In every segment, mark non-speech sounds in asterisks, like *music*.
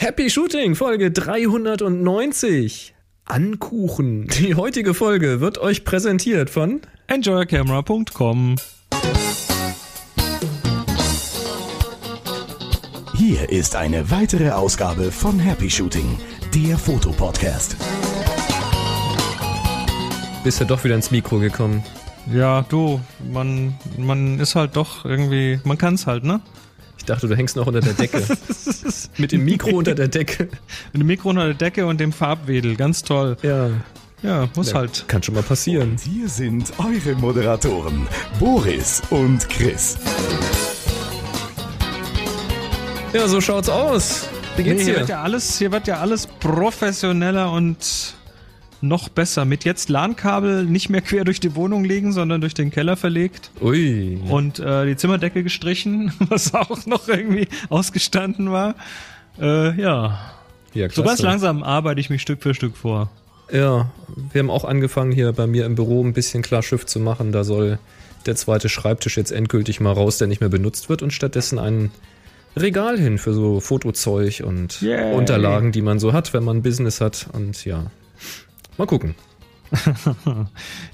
Happy Shooting, Folge 390. Ankuchen. Die heutige Folge wird euch präsentiert von enjoycamera.com. Hier ist eine weitere Ausgabe von Happy Shooting, der Fotopodcast. Bist ja doch wieder ins Mikro gekommen. Ja, du, man, man ist halt doch irgendwie, man kann's halt, ne? Ich dachte, du hängst noch unter der Decke. *laughs* Mit dem Mikro unter der Decke. Mit dem Mikro unter der Decke und dem Farbwedel, ganz toll. Ja. Ja, muss Ja, halt. Kann schon mal passieren. Und hier sind eure Moderatoren, Boris und Chris. Ja, so schaut's aus. Wie geht's Nee, hier wird ja alles, hier wird ja alles professioneller und noch besser. Mit jetzt LAN-Kabel nicht mehr quer durch die Wohnung legen, sondern durch den Keller verlegt Ui. und äh, die Zimmerdecke gestrichen, *laughs* was auch noch irgendwie ausgestanden war. Äh, ja. Ja, So ganz langsam arbeite ich mich Stück für Stück vor. Ja, wir haben auch angefangen hier bei mir im Büro ein bisschen klar Schiff zu machen. Da soll der zweite Schreibtisch jetzt endgültig mal raus, der nicht mehr benutzt wird und stattdessen ein Regal hin für so Fotozeug und Yay. Unterlagen, die man so hat, wenn man Business hat. Und ja, mal gucken. *laughs*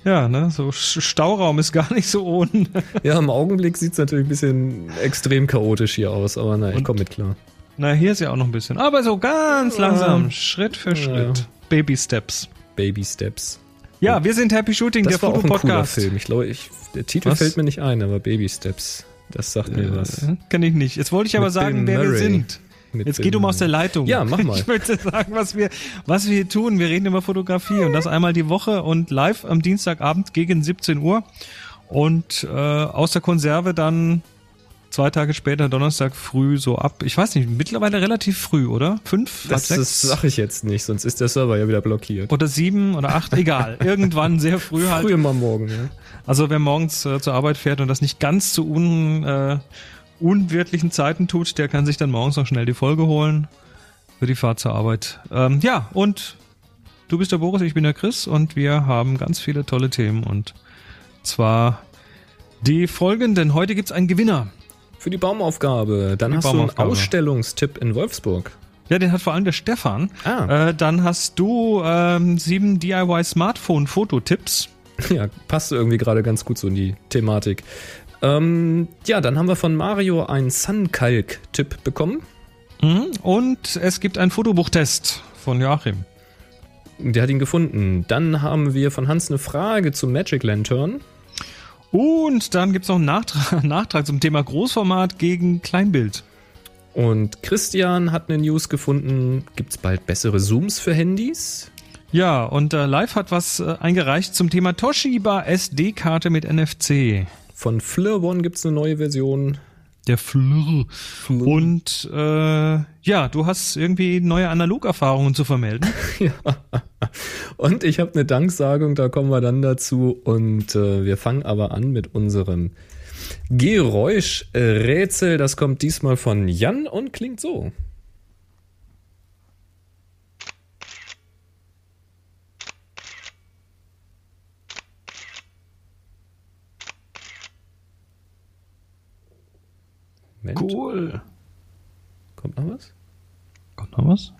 Ja, ne, so Stauraum ist gar nicht so ohne. Ja, im Augenblick sieht's natürlich ein bisschen extrem chaotisch hier aus, aber na, ich komme mit klar. Na, hier ist ja auch noch ein bisschen. Aber so ganz Ja. langsam, Schritt für Ja. Schritt. Baby Steps. Baby Steps. Ja, wir sind Happy Shooting, Das der Fotopodcast. Film. Ich glaube, ich, der Titel Was? fällt mir nicht ein, aber Baby Steps. Das sagt mir was. Äh, Kenn ich nicht. Jetzt wollte ich aber Mit sagen, Bill wer wir Murray. sind. Mit Jetzt geht um Murray. aus der Leitung. Ja, mach mal. Ich möchte sagen, was wir, was wir hier tun. Wir reden über Fotografie und das einmal die Woche und live am Dienstagabend gegen 17 Uhr und äh, aus der Konserve dann zwei Tage später, Donnerstag früh so ab. Ich weiß nicht, mittlerweile relativ früh, oder? Fünf, Das, das sechs sag ich jetzt nicht, sonst ist der Server ja wieder blockiert. oder sieben oder acht, egal. *laughs* Irgendwann sehr früh halt. Früher mal morgen, ja. Also wer morgens äh, zur Arbeit fährt und das nicht ganz zu un, äh, unwirtlichen Zeiten tut, der kann sich dann morgens noch schnell die Folge holen für die Fahrt zur Arbeit. Ähm, ja, und du bist der Boris, ich bin der Chris und wir haben ganz viele tolle Themen und zwar die folgenden. Heute gibt's einen Gewinner. Für die Baumaufgabe. Dann die hast du einen Baumaufgabe. Ausstellungstipp in Wolfsburg. Ja, den hat vor allem der Stefan. Ah. Äh, dann hast du ähm, sieben DIY Smartphone-Fototipps. Ja, passt irgendwie gerade ganz gut so in die Thematik. Ähm, ja, dann haben wir von Mario einen Sunkalk-Tipp bekommen. Mhm. Und es gibt einen Fotobuchtest von Joachim. Der hat ihn gefunden. Dann haben wir von Hans eine Frage zum Magic Lantern. Und dann gibt's noch einen Nachtrag, *laughs* Nachtrag zum Thema Großformat gegen Kleinbild. Und Christian hat eine News gefunden. Gibt's bald bessere Zooms für Handys? Ja, und äh, Live hat was äh, eingereicht zum Thema Toshiba SD-Karte mit NFC. Von Fleur One gibt's eine neue Version. Der Flur. Und äh, ja, du hast irgendwie neue Analogerfahrungen zu vermelden. *laughs* Ja. Und ich habe eine Danksagung, da kommen wir dann dazu. Und äh, wir fangen aber an mit unserem Geräuschrätsel. Das kommt diesmal von Jan und klingt so. Moment, Cool. kommt noch was? Kommt noch was?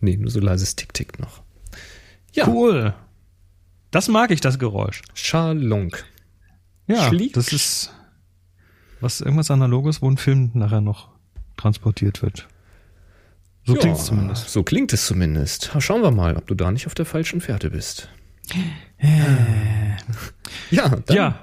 Nee, nur so leises Tick-Tick noch. Ja, Cool. Das mag ich, das Geräusch. Schalunk. Ja, Schlick. das ist was irgendwas Analoges, wo ein Film nachher noch transportiert wird. So Ja, klingt es zumindest. So klingt es zumindest. Schauen wir mal, ob du da nicht auf der falschen Fährte bist. ja, dann Ja,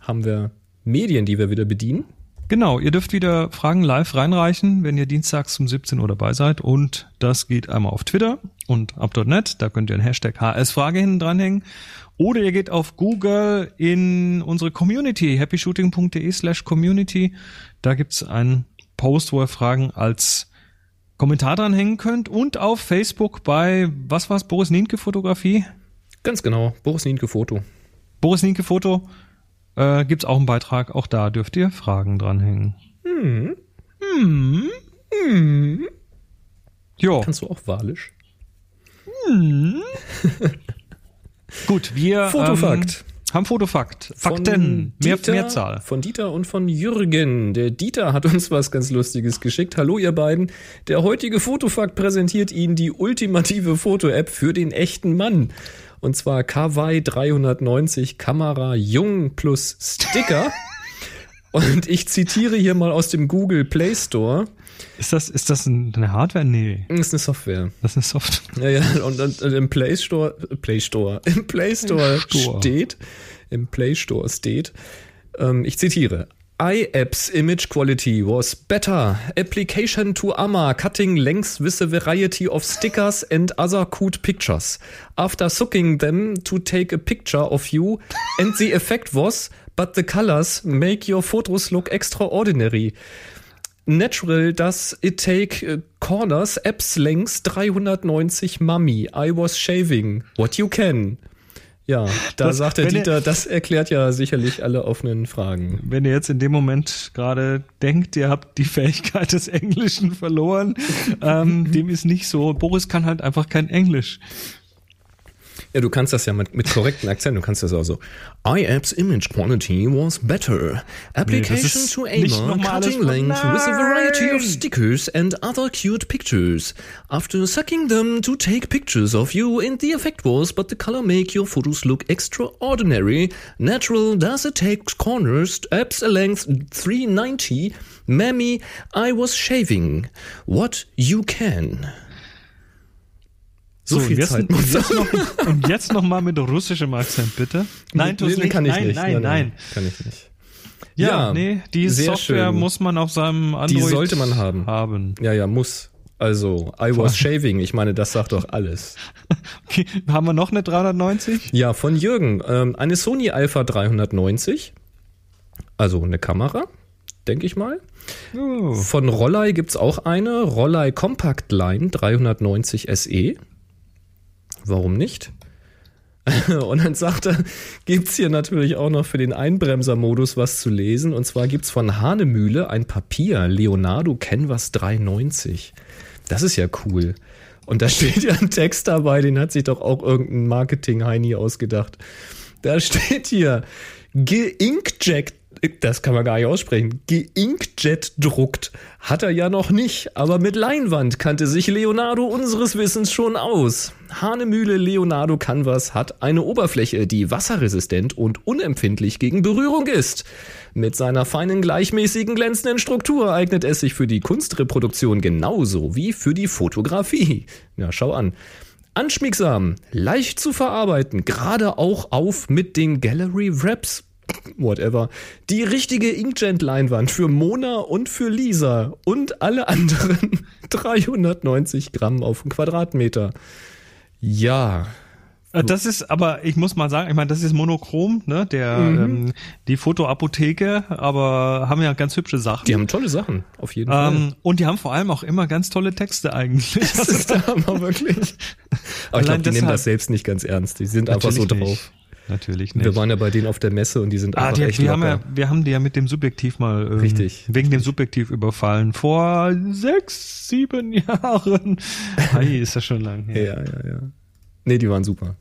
haben wir Medien, die wir wieder bedienen. Genau, ihr dürft wieder Fragen live reinreichen, wenn ihr dienstags um 17 Uhr dabei seid. Und das geht einmal auf Twitter und up.net. Da könnt ihr einen Hashtag HS-Frage hinten dranhängen. Oder ihr geht auf Google in unsere Community, happyshooting.de slash community. Da gibt's einen Post, wo ihr Fragen als Kommentar dranhängen könnt. Und auf Facebook bei, was war's, Boris Nienke Fotografie? Ganz genau, Boris Nienke Foto. Boris Nienke Foto. Äh, gibt's auch einen Beitrag. Auch da dürft ihr Fragen dranhängen. Hm. Hm. Hm. Jo. Kannst du auch walisch? *laughs* Gut, wir Fotofakt. Ähm, haben Fotofakt. Fakten. Mehr, Dieter, Mehrzahl. Von Dieter und von Jürgen. Der Dieter hat uns was ganz Lustiges geschickt. Hallo ihr beiden. Der heutige Fotofakt präsentiert Ihnen die ultimative Foto-App für den echten Mann. Und zwar Kawaii 390 Kamera Jung plus Sticker. *laughs* und ich zitiere hier mal aus dem Google Play Store. Ist das, ist das ein- eine Hardware? Nee, Das ist eine Software. das ist eine Soft. Ja, ja, und, und, und im Play Store, Play Store, im Play Store Store. steht, im Play Store steht, ähm, ich zitiere, iApps image quality was better. Application to AMA cutting lengths with a variety of stickers and other cute pictures. After sucking them to take a picture of you and the effect was, but the colors make your photos look extraordinary. Natural does it take uh, corners, apps lengths 390 Mummy. I was shaving. What you can. Ja, da Das- sagt der wenn ihr- Dieter, das erklärt ja sicherlich alle offenen Fragen. Wenn ihr jetzt in dem Moment gerade denkt, ihr habt die Fähigkeit des Englischen verloren, ähm, dem ist nicht so. Boris kann halt einfach kein Englisch. Ja, du kannst das ja mit, mit korrekten Akzent, du kannst das auch so. iApps image quality was better. Application ist to AMA alles cutting length with a variety of Nein! stickers and other cute pictures. After sucking them to take pictures of you and the effect was, but the color make your photos look extraordinary. Natural does it take corners, apps a length 390. Mammy, I was shaving. What you can. So, viel jetzt, Zeit *laughs* und muss jetzt noch, und jetzt noch mal mit russischem Akzent, bitte. Nein, nee, nicht. kann ich nein, nicht. Nein, nein, Kann ich nicht. Ja, Ja, nee, die Software schön. muss man auf seinem Android sollte man haben. haben. Ja, ja, muss. Also, I was *laughs* shaving. Ich meine, das sagt doch alles. Okay, haben wir noch eine 390? Ja, von Jürgen. Ähm, eine Sony Alpha 390. Also eine Kamera, denke ich mal. Oh. Von Rollei gibt's auch eine. Rollei Compact Line 390 SE. Warum nicht? *laughs* Und dann sagt er, gibt's hier natürlich auch noch für den Einbremser-Modus was zu lesen. Und zwar gibt's von Hanemühle ein Papier, Leonardo Canvas 390. Das ist ja cool. Und da *laughs* steht ja ein Text dabei, den hat sich doch auch irgendein Marketing-Heini ausgedacht. Da steht hier, geinkjet, das kann man gar nicht aussprechen, geinkjet druckt. Hat er ja noch nicht, aber mit Leinwand kannte sich Leonardo unseres Wissens schon aus. Hanemühle Leonardo Canvas hat eine Oberfläche, die wasserresistent und unempfindlich gegen Berührung ist. Mit seiner feinen, gleichmäßigen, glänzenden Struktur eignet es sich für die Kunstreproduktion genauso wie für die Fotografie. Ja, schau an. Anschmiegsam, leicht zu verarbeiten, gerade auch auf mit den Gallery Wraps. Whatever. Die richtige Inkjet-Leinwand für Mona und für Lisa und alle anderen *laughs* 390 Gramm auf den Quadratmeter. Ja, Äh, Das ist, aber ich muss mal sagen, ich meine, das ist monochrom, ne? Der Mhm. ähm, die Fotoapotheke, aber haben ja ganz hübsche Sachen. die haben tolle Sachen, auf jeden Fall. ähm, und die haben vor allem auch immer ganz tolle Texte eigentlich. *laughs* Das ist der Hammer, wirklich. *laughs* Aber ich Allein glaube, die nehmen deshalb- das selbst nicht ganz ernst. Die sind einfach so drauf. nicht. Natürlich nicht. Wir waren ja bei denen auf der Messe und die sind Ah, einfach die, echt wir, haben ja, locker. wir haben die ja mit dem Subjektiv mal ähm, Richtig. wegen dem Subjektiv überfallen vor sechs, sieben *laughs* Jahren. Ei, ist das schon lang her. Ja, ja, ja. Nee, die waren super.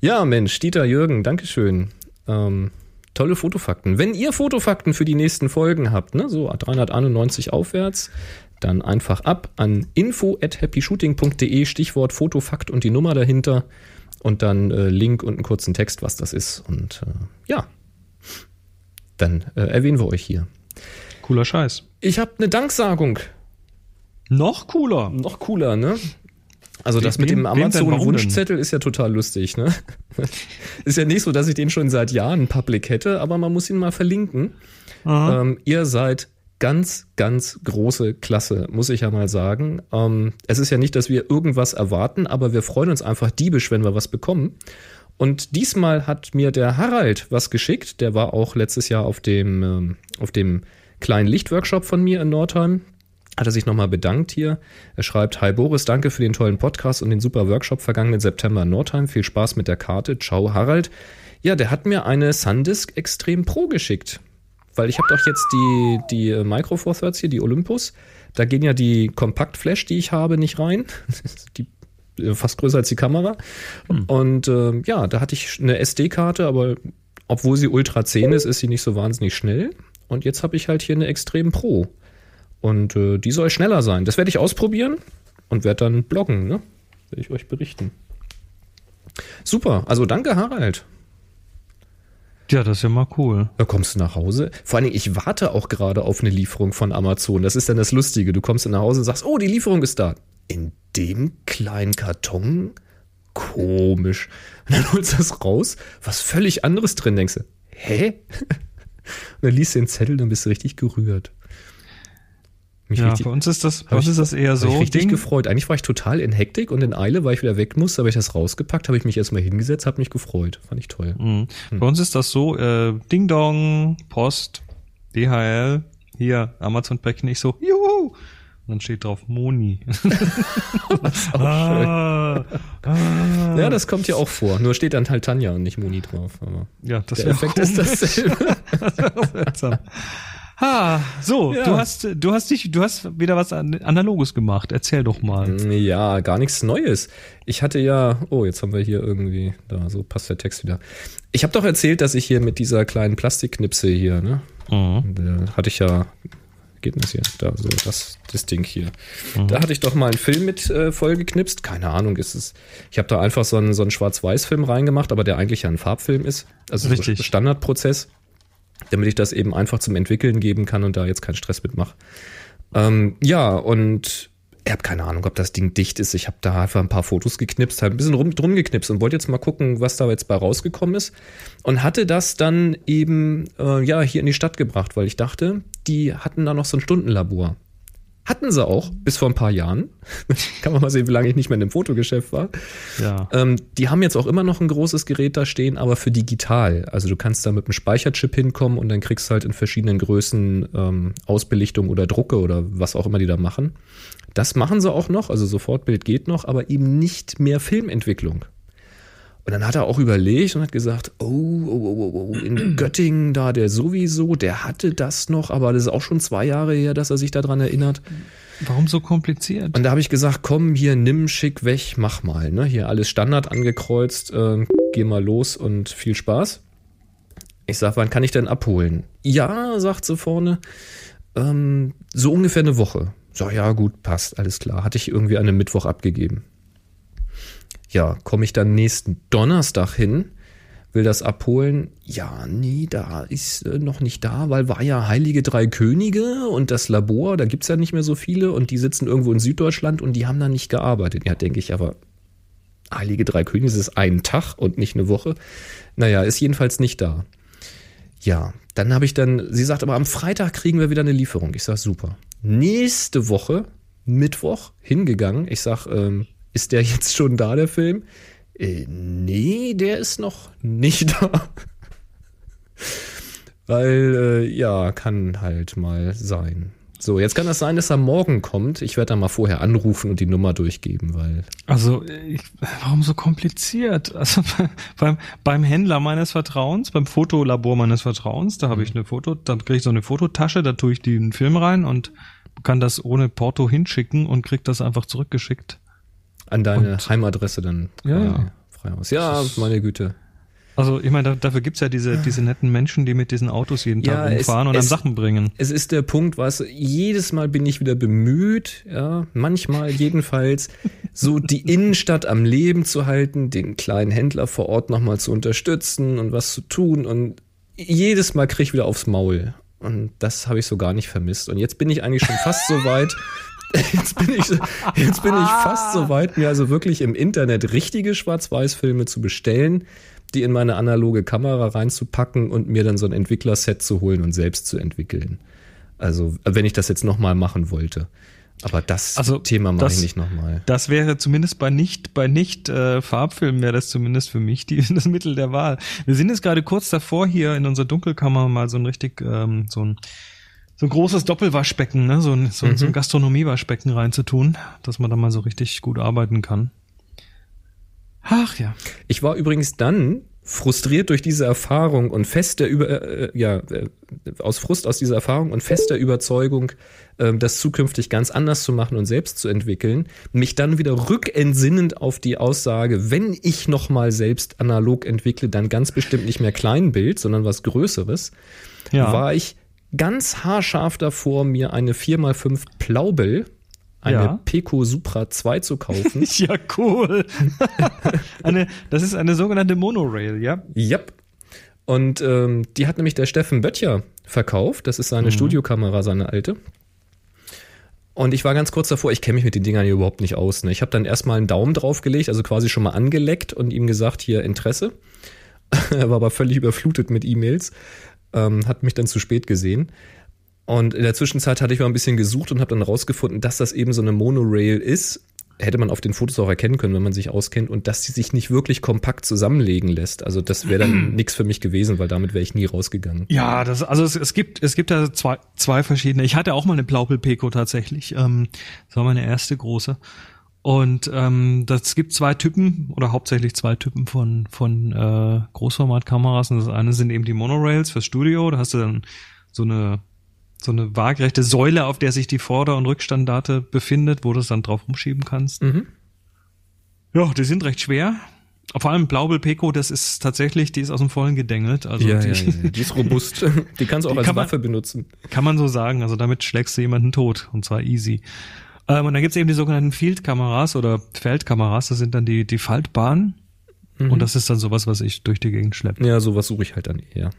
Ja, Mensch, Dieter, Jürgen, Dankeschön. Ähm, tolle Fotofakten. Wenn ihr Fotofakten für die nächsten Folgen habt, ne, so 391 aufwärts, dann einfach ab an info at happyshooting.de, Stichwort Fotofakt und die Nummer dahinter und dann äh, Link und einen kurzen Text, was das ist. Und äh, ja, dann äh, erwähnen wir euch hier. Cooler Scheiß. Ich habe eine Danksagung. Noch cooler. Noch cooler, ne? Also das Wem- mit dem? Amazon-Wunschzettel ist ja total lustig, ne? *laughs* ist ja nicht so, dass ich den schon seit Jahren public hätte, aber man muss ihn mal verlinken. Ähm, ihr seid ganz, ganz große Klasse, muss ich ja mal sagen. Ähm, es ist ja nicht, dass wir irgendwas erwarten, aber wir freuen uns einfach diebisch, wenn wir was bekommen. Und diesmal hat mir der Harald was geschickt. Der war auch letztes Jahr auf dem, ähm, auf dem kleinen Lichtworkshop von mir in Nordheim. Hat er sich nochmal bedankt hier. Er schreibt, Hi Boris, danke für den tollen Podcast und den super Workshop vergangenen September in Nordheim. Viel Spaß mit der Karte. Ciao, Harald. Ja, der hat mir eine Sandisk Extrem Pro geschickt. Weil ich habe doch jetzt die, die äh, Micro Four Thirds hier, die Olympus. Da gehen ja die Kompaktflash, die ich habe, nicht rein. *laughs* die fast größer als die Kamera. Hm. Und äh, ja, da hatte ich eine SD-Karte, aber obwohl sie Ultra 10 ist, ist sie nicht so wahnsinnig schnell. Und jetzt habe ich halt hier eine Extrem Pro. Und äh, die soll schneller sein. Das werde ich ausprobieren und werde dann bloggen, ne? Werde ich euch berichten. Super, also danke Harald. Ja, das ist ja mal cool. Da kommst du nach Hause. Vor allen Dingen, ich warte auch gerade auf eine Lieferung von Amazon. Das ist dann das Lustige. Du kommst nach Hause und sagst, oh, die Lieferung ist da. In dem kleinen Karton? Komisch. Und dann holst du das raus, was völlig anderes drin, denkst du, hä? *laughs* Und dann liest du den Zettel, dann bist du richtig gerührt. Mich ja, richtig, bei uns ist das, bei uns ist das eher so. Ich richtig Ding. gefreut. Eigentlich war ich total in Hektik und in Eile, weil ich wieder weg musste, habe ich das rausgepackt, habe ich mich erstmal hingesetzt, habe mich gefreut. Fand ich toll. Mhm. Hm. Bei uns ist das so, äh, Ding Dong, Post, DHL, hier, Amazon-Päckchen, ich so, juhu! Und dann steht drauf Moni. *laughs* das ist auch ah, ah. *laughs* Ja, das kommt ja auch vor. Nur steht dann halt Tanja und nicht Moni drauf. Aber ja, das der Effekt ist dasselbe. *laughs* das wäre seltsam. Ha, so, ja. du hast, du hast dich, du hast wieder was Analoges gemacht. Erzähl doch mal. Mm, ja, gar nichts Neues. Ich hatte ja, oh, jetzt haben wir hier irgendwie, da, so passt der Text wieder. Ich habe doch erzählt, dass ich hier mit dieser kleinen Plastikknipse hier, ne? Mhm. Da hatte ich ja, geht das hier, da, so, das, das Ding hier. Mhm. Da hatte ich doch mal einen Film mit äh, vollgeknipst. Keine Ahnung, ist es, ich habe da einfach so einen, so einen Schwarz-Weiß-Film reingemacht, aber der eigentlich ja ein Farbfilm ist. Also Richtig. So Standardprozess damit ich das eben einfach zum Entwickeln geben kann und da jetzt keinen Stress mitmache. Ähm, ja, und ich habe keine Ahnung, ob das Ding dicht ist. Ich habe da einfach ein paar Fotos geknipst, halt ein bisschen rum, drum geknipst und wollte jetzt mal gucken, was da jetzt bei rausgekommen ist. Und hatte das dann eben äh, ja hier in die Stadt gebracht, weil ich dachte, die hatten da noch so ein Stundenlabor. Hatten sie auch, bis vor ein paar Jahren. *laughs* Kann man mal sehen, wie lange ich nicht mehr in dem Fotogeschäft war. Ja. Ähm, die haben jetzt auch immer noch ein großes Gerät da stehen, aber für digital. Also du kannst da mit einem Speicherchip hinkommen und dann kriegst du halt in verschiedenen Größen ähm, Ausbelichtung oder Drucke oder was auch immer die da machen. Das machen sie auch noch, also Sofortbild geht noch, aber eben nicht mehr Filmentwicklung. Und dann hat er auch überlegt und hat gesagt, oh, oh, oh, oh, oh, in *clears throat* Göttingen da, der sowieso, der hatte das noch, aber das ist auch schon zwei Jahre her, dass er sich daran erinnert. Warum so kompliziert? Und da habe ich gesagt, komm, hier, nimm, schick, weg, mach mal. Ne? Hier alles Standard angekreuzt, äh, geh mal los und viel Spaß. Ich sag, wann kann ich denn abholen? Ja, sagt sie vorne, ähm, so ungefähr eine Woche. So, ja, gut, passt, alles klar. Hatte ich irgendwie an einem Mittwoch abgegeben ja, komme ich dann nächsten Donnerstag hin, will das abholen. Ja, nee, da ist äh, noch nicht da, weil war ja Heilige Drei Könige und das Labor, da gibt's ja nicht mehr so viele und die sitzen irgendwo in Süddeutschland und die haben da nicht gearbeitet. Ja, denke ich, aber Heilige Drei Könige ist ein Tag und nicht eine Woche. Naja, ist jedenfalls nicht da. Ja, dann habe ich dann, sie sagt aber am Freitag kriegen wir wieder eine Lieferung. Ich sag super. Nächste Woche, Mittwoch, hingegangen. Ich sag, ähm, ist der jetzt schon da, der Film? Äh, nee, der ist noch nicht da. Weil, äh, ja, kann halt mal sein. So, jetzt kann das sein, dass er morgen kommt. Ich werde da mal vorher anrufen und die Nummer durchgeben, weil. Also, ich, warum so kompliziert? Also *laughs* beim, beim Händler meines Vertrauens, beim Fotolabor meines Vertrauens, da habe ich mhm. eine Foto, dann kriege ich so eine Fototasche, da tue ich den Film rein und kann das ohne Porto hinschicken und krieg das einfach zurückgeschickt. An deine und, Heimadresse dann ja, frei aus. Ja, meine Güte. Also ich meine, dafür gibt's ja diese, diese netten Menschen, die mit diesen Autos jeden Tag ja, rumfahren und es, dann Sachen bringen. Es ist der Punkt, was jedes Mal bin ich wieder bemüht, ja, manchmal jedenfalls, so die Innenstadt am Leben zu halten, den kleinen Händler vor Ort nochmal zu unterstützen und was zu tun und jedes Mal krieg ich wieder aufs Maul. Und das habe ich so gar nicht vermisst. Und jetzt bin ich eigentlich schon fast so weit, Jetzt bin ich, jetzt bin ich fast so weit, mir also wirklich im Internet richtige Schwarz-Weiß-Filme zu bestellen, die in meine analoge Kamera reinzupacken und mir dann so ein Entwicklerset zu holen und selbst zu entwickeln. Also, wenn ich das jetzt nochmal machen wollte. Aber das also, Thema mache ich nicht nochmal. Das wäre zumindest bei nicht, bei nicht äh, Farbfilmen wäre das zumindest für mich die, *laughs* das Mittel der Wahl. Wir sind jetzt gerade kurz davor, hier in unserer Dunkelkammer mal so ein richtig, ähm, so ein so ein großes Doppelwaschbecken, ne? so ein, so, mhm. so ein mhm. Gastronomiewaschbecken reinzutun, dass man da mal so richtig gut arbeiten kann. Ach ja. Ich war übrigens dann frustriert durch diese Erfahrung und fester über äh, ja äh, aus Frust aus dieser Erfahrung und fester Überzeugung, äh, das zukünftig ganz anders zu machen und selbst zu entwickeln, mich dann wieder rückentsinnend auf die Aussage, wenn ich noch mal selbst analog entwickle, dann ganz bestimmt nicht mehr Kleinbild, sondern was Größeres, Ja. war ich ganz haarscharf davor, mir eine 4x5 Plaubel, eine Ja. Peco Supra 2 zu kaufen. *laughs* Ja, cool. *laughs* eine, das ist eine sogenannte Monorail, ja? Yep. Und ähm, die hat nämlich der Steffen Böttcher verkauft. Das ist seine Studiokamera, seine alte. Und ich war ganz kurz davor, ich kenne mich mit den Dingern hier überhaupt nicht aus. Ne? Ich habe dann erstmal einen Daumen draufgelegt, also quasi schon mal angeleckt und ihm gesagt, hier Interesse. *laughs* er war aber völlig überflutet mit E-Mails, ähm, hat mich dann zu spät gesehen. Und in der Zwischenzeit hatte ich mal ein bisschen gesucht und habe dann rausgefunden, dass das eben so eine Monorail ist. Hätte man auf den Fotos auch erkennen können, wenn man sich auskennt, und dass die sich nicht wirklich kompakt zusammenlegen lässt. Also das wäre dann *clears throat* nichts für mich gewesen, weil damit wäre ich nie rausgegangen. Ja, das, also es, es gibt, es gibt da zwei, zwei verschiedene. Ich hatte auch mal eine Blaupel Peko tatsächlich. Ähm, das war meine erste große. Und ähm, das gibt zwei Typen oder hauptsächlich zwei Typen von von äh, Großformatkameras. Und das eine sind eben die Monorails fürs Studio. Da hast du dann so eine so eine waagerechte Säule, auf der sich die Vorder- und Rückstandarte befindet, wo du es dann drauf umschieben kannst. Mhm. Ja, die sind recht schwer. Vor allem Blaubel Peko, das ist tatsächlich, die ist aus dem Vollen gedengelt. Also die, die ist robust. *laughs* Die kannst du auch Die als kann man- Waffe benutzen. Kann man so sagen. Also damit schlägst du jemanden tot. Und zwar easy. Ähm, und dann gibt's eben die sogenannten Field-Kameras oder Feldkameras. Das sind dann die, die Faltbahnen. Und das ist dann sowas, was ich durch die Gegend schleppe. Ja, sowas suche ich halt dann eher.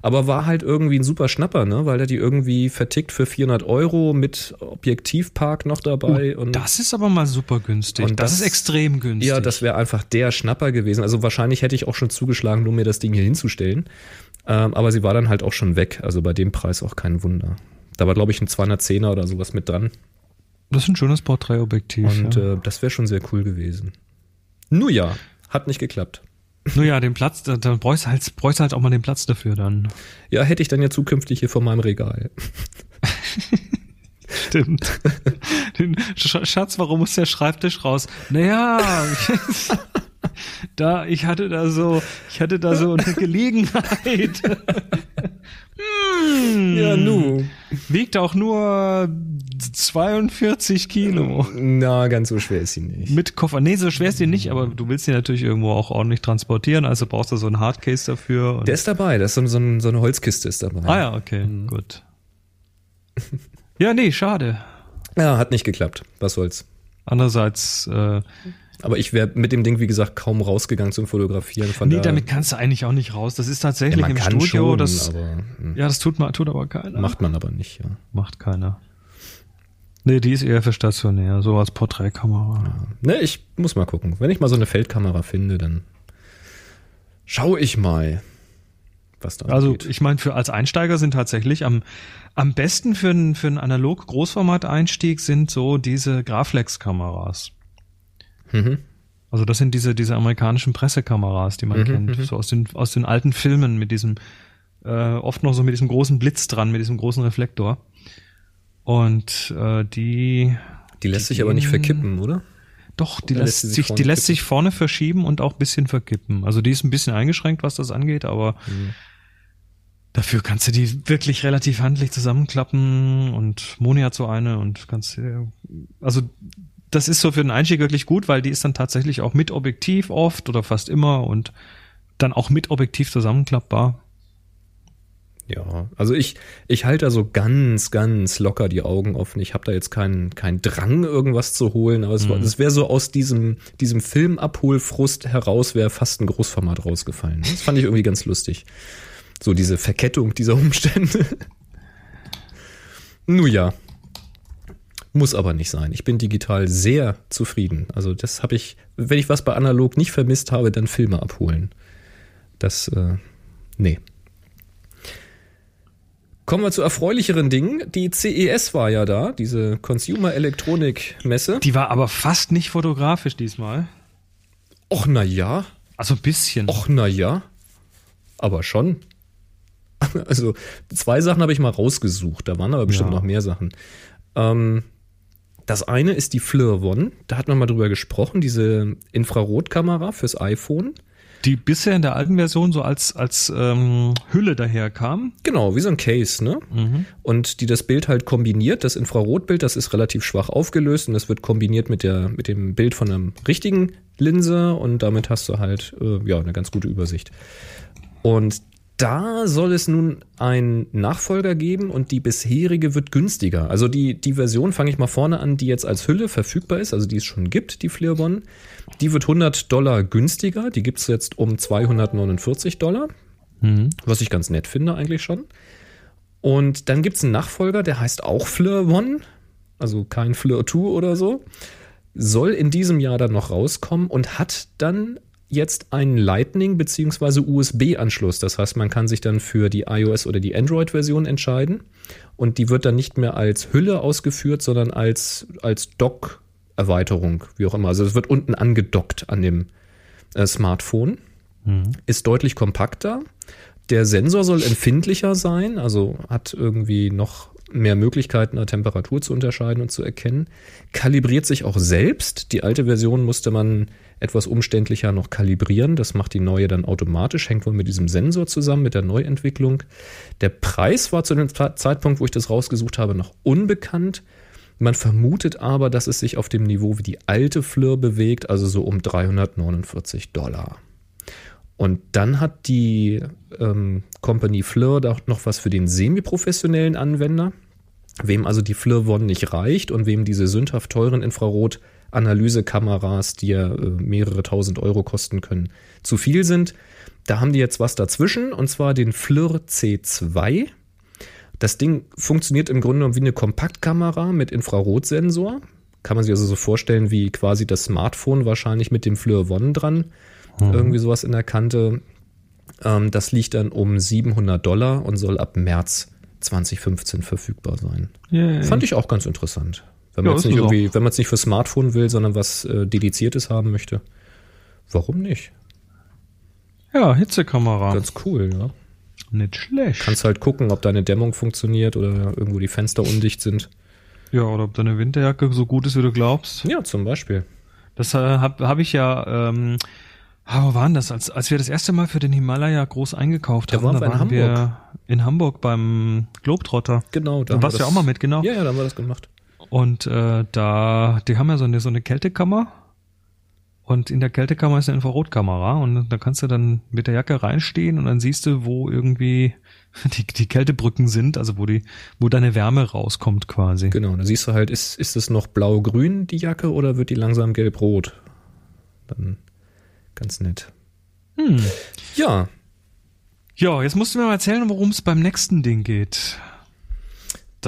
Aber war halt irgendwie ein super Schnapper, ne? Weil er die irgendwie vertickt für 400 Euro mit Objektivpark noch dabei. und Das ist aber mal super günstig. Und das, das- ist extrem günstig. Ja, das wäre einfach der Schnapper gewesen. Also wahrscheinlich hätte ich auch schon zugeschlagen, nur mir das Ding hier hinzustellen. Ähm, aber sie war dann halt auch schon weg. Also bei dem Preis auch kein Wunder. Da war, glaube ich, ein 210er oder sowas mit dran. Das ist ein schönes Porträtobjektiv. Und ja. äh, das wäre schon sehr cool gewesen. Nur ja, hat nicht geklappt. *laughs* Nur ja, den Platz, da, da bräuchst du halt, bräuchst du halt auch mal den Platz dafür dann. Ja, hätte ich dann ja zukünftig hier vor meinem Regal. *laughs* Stimmt. *laughs* Den Sch Schatz, warum muss der Schreibtisch raus? Naja, da, ich hatte da so, ich hatte da so eine Gelegenheit. Hm, Ja, nu. Wiegt auch nur 42 Kilo. Na, ganz so schwer ist sie nicht. Mit Koffer. Nee, so schwer ist die nicht, aber du willst sie natürlich irgendwo auch ordentlich transportieren, also brauchst du so ein Hardcase dafür. Der ist dabei, das ist so, so, so eine Holzkiste ist dabei. ah ja, okay, gut. Ja, nee, schade. Ja, hat nicht geklappt. Was soll's. Andererseits, äh, Aber ich wäre mit dem Ding, wie gesagt, kaum rausgegangen zum Fotografieren. Von nee, da, damit kannst du eigentlich auch nicht raus. Das ist ja, tatsächlich man im Studio, schon, das, aber hm, ja, das tut, ma- tut aber keiner. macht man aber nicht, ja. Macht keiner. Nee, die ist eher für stationär, so als Porträtkamera. Ne, ich muss mal gucken. Wenn ich mal so eine Feldkamera finde, dann schaue ich mal, was da Also geht. ich meine, für als Einsteiger sind tatsächlich am, am besten für einen für einen analog Großformat-Einstieg sind so diese Graflex-Kameras. Mhm. Also das sind diese diese amerikanischen Pressekameras, die man Mhm, kennt, mhm. so aus den aus den alten Filmen mit diesem äh, oft noch so mit diesem großen Blitz dran, mit diesem großen Reflektor. Und äh, die Die lässt sich aber nicht verkippen, oder? Doch, die Oder lässt, lässt sich die lässt kippen? sich vorne verschieben und auch ein bisschen verkippen. Also die ist ein bisschen eingeschränkt, was das angeht, aber Mhm. dafür kannst du die wirklich relativ handlich zusammenklappen und Moni hat so eine und kannst, äh, also das ist so für den Einstieg wirklich gut, weil die ist dann tatsächlich auch mit Objektiv oft oder fast immer und dann auch mit Objektiv zusammenklappbar. Ja, also ich, ich halte da so ganz, ganz locker die Augen offen. Ich habe da jetzt keinen keinen Drang, irgendwas zu holen, aber es, war- es wäre so aus diesem, diesem Filmabholfrust heraus, wäre fast ein Großformat rausgefallen. Das fand ich irgendwie ganz lustig. So diese Verkettung dieser Umstände. *laughs* Nun ja. Muss aber nicht sein. Ich bin digital sehr zufrieden. Also das habe ich, wenn ich was bei analog nicht vermisst habe, dann Filme abholen. Das, äh, nee. Kommen wir zu erfreulicheren Dingen. Die CES war ja da, diese Consumer Electronic Messe. Die war aber fast nicht fotografisch diesmal. Och, na ja. Also ein bisschen. Och, na ja. Aber schon. *laughs* Also, zwei Sachen habe ich mal rausgesucht. Da waren aber bestimmt Ja. noch mehr Sachen. Ähm, das eine ist die Fleur One. Da hat man mal drüber gesprochen, diese Infrarotkamera fürs iPhone. Die bisher in der alten Version so als, als ähm, Hülle daherkam. Genau, wie so ein Case, ne? Mhm. Und die das Bild halt kombiniert, das Infrarotbild, das ist relativ schwach aufgelöst und das wird kombiniert mit der, mit dem Bild von einem richtigen Linse und damit hast du halt, äh, ja, eine ganz gute Übersicht. Und da soll es nun einen Nachfolger geben und die bisherige wird günstiger. Also die, die Version, fange ich mal vorne an, die jetzt als Hülle verfügbar ist, also die es schon gibt, die Flearbon, die wird 100 Dollar günstiger. Die gibt's jetzt um 249 Dollar, Mhm. was ich ganz nett finde eigentlich schon. Und dann gibt's einen Nachfolger, der heißt auch Fleur One, also kein Fleur 2 oder so. Soll in diesem Jahr dann noch rauskommen und hat dann jetzt einen Lightning- bzw. USB-Anschluss. Das heißt, man kann sich dann für die iOS- oder die Android-Version entscheiden. Und die wird dann nicht mehr als Hülle ausgeführt, sondern als, als Dock-Erweiterung, wie auch immer. Also es wird unten angedockt an dem äh, Smartphone. Ist deutlich kompakter. Der Sensor soll empfindlicher sein, also hat irgendwie noch mehr Möglichkeiten, eine Temperatur zu unterscheiden und zu erkennen. Kalibriert sich auch selbst. Die alte Version musste man etwas umständlicher noch kalibrieren. Das macht die neue dann automatisch, hängt wohl mit diesem Sensor zusammen, mit der Neuentwicklung. Der Preis war zu dem Ze- Zeitpunkt, wo ich das rausgesucht habe, noch unbekannt. Man vermutet aber, dass es sich auf dem Niveau wie die alte Fleur bewegt, also so um 349 Dollar. Und dann hat die ähm, Company Fleur da noch was für den semiprofessionellen Anwender. Wem also die Fleur One nicht reicht und wem diese sündhaft teuren Infrarot-Analysekameras, die ja äh, mehrere tausend Euro kosten können, zu viel sind, da haben die jetzt was dazwischen und zwar den Fleur C2. Das Ding funktioniert im Grunde genommen wie eine Kompaktkamera mit Infrarotsensor. Kann man sich also so vorstellen wie quasi das Smartphone wahrscheinlich mit dem Fleur One dran. Irgendwie sowas in der Kante. Ähm, das liegt dann um 700 Dollar und soll ab März 2015 verfügbar sein. Yay. Fand ich auch ganz interessant. Wenn man Ja, nicht es auch. irgendwie, wenn nicht für Smartphone will, sondern was äh, Dediziertes haben möchte. Warum nicht? Ja, Hitzekamera. Ganz cool, ja. Nicht schlecht. Kannst halt gucken, ob deine Dämmung funktioniert oder irgendwo die Fenster undicht sind. ja, oder ob deine Winterjacke so gut ist, wie du glaubst. Ja, zum Beispiel. Das äh, habe hab ich ja, ähm, ah, wo waren das? Als, als wir das erste Mal für den Himalaya groß eingekauft Da haben, waren da wir in waren wir in Hamburg beim Globetrotter. Genau. Da haben warst du ja auch mal mit, genau. Ja, ja, da haben wir das gemacht. Und äh, da, die haben ja so eine, so eine Kältekammer. Und in der Kältekammer ist eine Infrarotkamera und da kannst du dann mit der Jacke reinstehen und dann siehst du, wo irgendwie *laughs* die, die Kältebrücken sind, also wo die, wo deine Wärme rauskommt quasi. Genau, da siehst du halt, ist, ist es noch blau-grün, die Jacke, oder wird die langsam gelb-rot? Dann ganz nett. Hm. Ja, Ja, jetzt musst du mir mal erzählen, worum es beim nächsten Ding geht.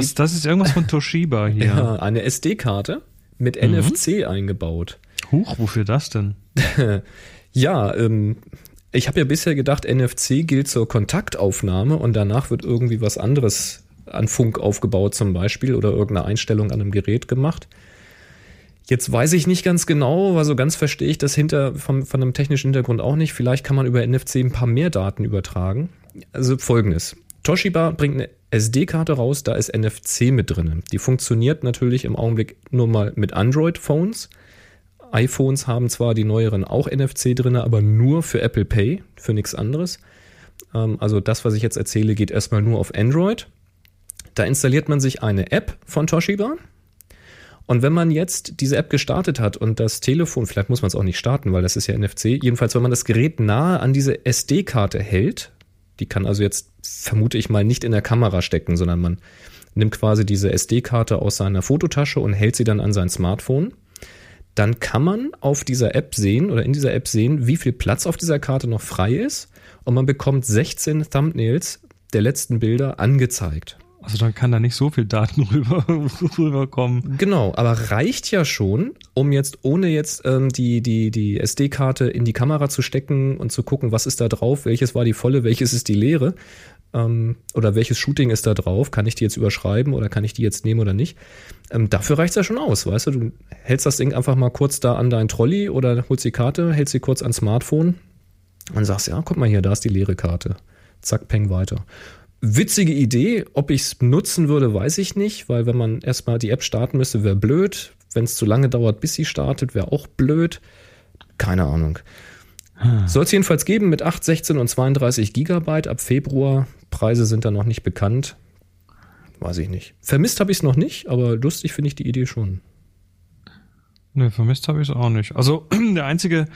Das, das ist irgendwas von Toshiba hier. ja. eine SD-Karte mit NFC eingebaut. Huch, wofür das denn? *laughs* Ja, ähm, ich habe ja bisher gedacht, NFC gilt zur Kontaktaufnahme und danach wird irgendwie was anderes an Funk aufgebaut zum Beispiel oder irgendeine Einstellung an einem Gerät gemacht. Jetzt weiß ich nicht ganz genau, weil so ganz verstehe ich das hinter vom, von einem technischen Hintergrund auch nicht. Vielleicht kann man über NFC ein paar mehr Daten übertragen. Also folgendes. Toshiba bringt eine SD-Karte raus, da ist NFC mit drin. Die funktioniert natürlich im Augenblick nur mal mit Android-Phones. iPhones haben zwar die neueren auch NFC drin, aber nur für Apple Pay, für nichts anderes. Ähm, also das, was ich jetzt erzähle, geht erstmal nur auf Android. Da installiert man sich eine App von Toshiba. Und wenn man jetzt diese App gestartet hat und das Telefon, vielleicht muss man es auch nicht starten, weil das ist ja NFC, jedenfalls, wenn man das Gerät nahe an diese SD-Karte hält, die kann also jetzt, vermute ich mal, nicht in der Kamera stecken, sondern man nimmt quasi diese SD-Karte aus seiner Fototasche und hält sie dann an sein Smartphone dann kann man auf dieser App sehen oder in dieser App sehen, wie viel Platz auf dieser Karte noch frei ist und man bekommt 16 Thumbnails der letzten Bilder angezeigt. Also dann kann da nicht so viel Daten *laughs* rüber, rüberkommen. Genau, aber reicht ja schon, um jetzt ohne jetzt ähm, die, die, die SD-Karte in die Kamera zu stecken und zu gucken, was ist da drauf, welches war die volle, welches ist die leere ähm, oder welches Shooting ist da drauf, kann ich die jetzt überschreiben oder kann ich die jetzt nehmen oder nicht. Ähm, dafür reicht's ja schon aus, weißt du, du hältst das Ding einfach mal kurz da an dein Trolley oder holst die Karte, hältst sie kurz ans Smartphone und sagst, ja, guck mal hier, da ist die leere Karte. Zack, peng weiter. Witzige Idee, ob ich es nutzen würde, weiß ich nicht, weil wenn man erstmal die App starten müsste, wäre blöd. Wenn es zu lange dauert, bis sie startet, wäre auch blöd. Keine Ahnung. Soll es jedenfalls geben mit 8, 16 und 32 Gigabyte ab Februar. Preise sind da noch nicht bekannt. Weiß ich nicht. Vermisst habe ich es noch nicht, aber lustig finde ich die Idee schon. Ne, vermisst habe ich es auch nicht. Also *clears throat* der einzige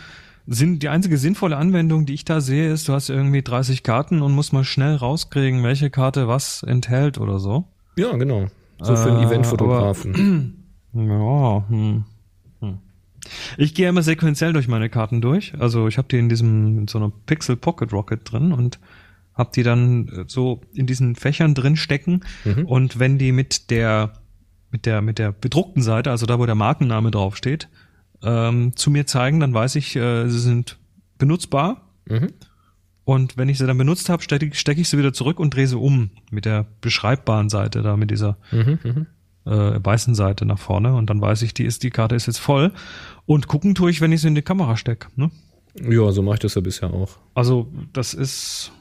Sinn, die einzige sinnvolle Anwendung, die ich da sehe, ist, du hast irgendwie 30 Karten und musst mal schnell rauskriegen, welche Karte was enthält oder so. Ja, genau. So für einen Äh, Eventfotografen. Ja, hm. Hm. Ich gehe immer sequenziell durch meine Karten durch. Also ich habe die in diesem in so einer Pixel Pocket Rocket drin und habe die dann äh, so in diesen Fächern drin stecken. Mhm. Und wenn die mit der mit der mit der bedruckten Seite, also da wo der Markenname draufsteht, ähm, zu mir zeigen, dann weiß ich, äh, sie sind benutzbar. Mhm. Und wenn ich sie dann benutzt habe, stecke ich, steck ich sie wieder zurück und drehe sie um mit der beschreibbaren Seite da, mit dieser Mhm, mhm. äh, weißen Seite nach vorne und dann weiß ich, die ist die Karte ist jetzt voll und gucken tue ich, wenn ich sie in die Kamera stecke. Ne? Ja, so mache ich das ja bisher auch. Also das ist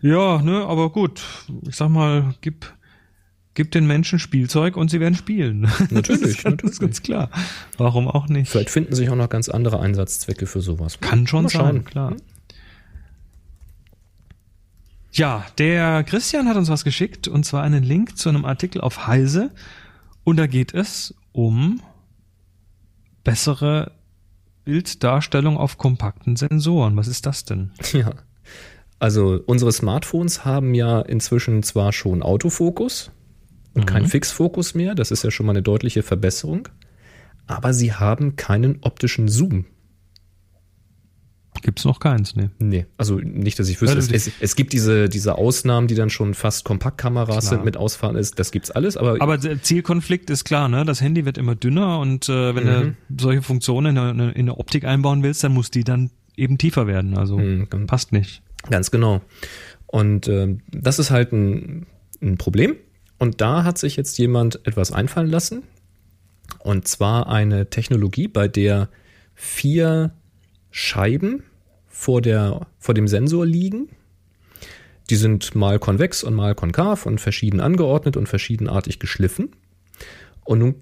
ja, ne, aber gut. Ich sag mal, gib gib den Menschen Spielzeug und sie werden spielen. *laughs* Natürlich, das ist, ganz- ist ganz klar. Warum auch nicht? Vielleicht finden sich auch noch ganz andere Einsatzzwecke für sowas. Kann schon Mal sein, schauen. klar. Ja, der Christian hat uns was geschickt und zwar einen Link zu einem Artikel auf Heise und da geht es um bessere Bilddarstellung auf kompakten Sensoren. Was ist das denn? Ja. Also unsere Smartphones haben ja inzwischen zwar schon Autofokus und kein Fixfokus mehr, das ist ja schon mal eine deutliche Verbesserung, aber sie haben keinen optischen Zoom. Gibt's noch keins, ne? Nee, also nicht, dass ich wüsste. Also es, es, es gibt diese, diese Ausnahmen, die dann schon fast Kompaktkameras Klar. sind mit Ausfahren ist, das gibt's alles, aber, Aber der Zielkonflikt ist klar, ne? Das Handy wird immer dünner und äh, wenn Mhm. du solche Funktionen in der, in der Optik einbauen willst, dann muss die dann eben tiefer werden. Also Mhm, ganz- passt nicht. Ganz genau. Und ähm, das ist halt ein, ein Problem. Und da hat sich jetzt jemand etwas einfallen lassen. Und zwar eine Technologie, bei der vier Scheiben vor, der, vor dem Sensor liegen. Die sind mal konvex und mal konkav und verschieden angeordnet und verschiedenartig geschliffen. Und nun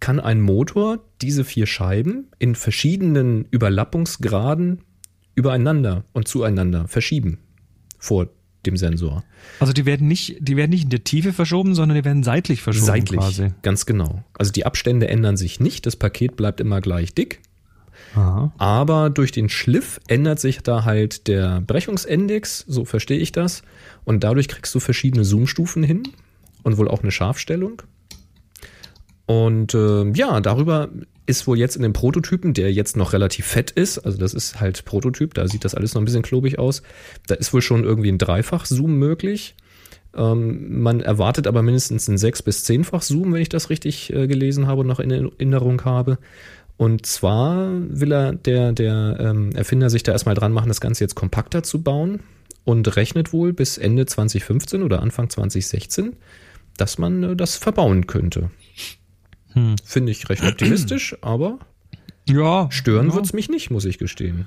kann ein Motor diese vier Scheiben in verschiedenen Überlappungsgraden übereinander und zueinander verschieben vor dem Sensor. Also die werden nicht, die werden nicht in der Tiefe verschoben, sondern die werden seitlich verschoben Seitlich, quasi. ganz genau. Also die Abstände ändern sich nicht, das Paket bleibt immer gleich dick, Aha. aber durch den Schliff ändert sich da halt der Brechungsindex, so verstehe ich das, und dadurch kriegst du verschiedene Zoomstufen hin und wohl auch eine Scharfstellung. Und ähm, ja, darüber ist wohl jetzt in dem Prototypen, der jetzt noch relativ fett ist, also das ist halt Prototyp, da sieht das alles noch ein bisschen klobig aus, da ist wohl schon irgendwie ein Dreifach-Zoom möglich. Ähm, man erwartet aber mindestens ein sechs- bis zehnfach Zoom, wenn ich das richtig äh, gelesen habe und noch in Erinnerung habe. Und zwar will er, der, der ähm, Erfinder sich da erstmal dran machen, das Ganze jetzt kompakter zu bauen und rechnet wohl bis Ende 2015 oder Anfang 2016, dass man äh, das verbauen könnte. Hm. Finde ich recht optimistisch, *clears throat* aber Ja. stören ja. wird's mich nicht, muss ich gestehen.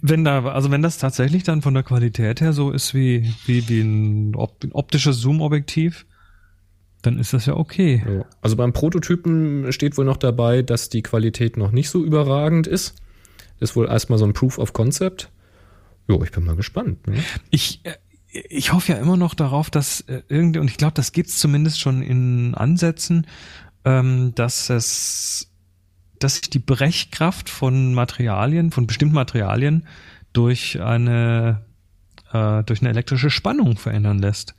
Wenn da, also wenn das tatsächlich dann von der Qualität her so ist wie, wie, wie ein, op ein optisches Zoom-Objektiv, dann ist das ja okay. Ja. Also beim Prototypen steht wohl noch dabei, dass die Qualität noch nicht so überragend ist. Ist wohl erstmal so ein Proof of Concept. Jo, ich bin mal gespannt. Ne? Ich, äh, ich hoffe ja immer noch darauf, dass äh, irgendwie, und ich glaube, das gibt's zumindest schon in Ansätzen, ähm, dass es, dass sich die Brechkraft von Materialien, von bestimmten Materialien durch eine, äh, durch eine elektrische Spannung verändern lässt.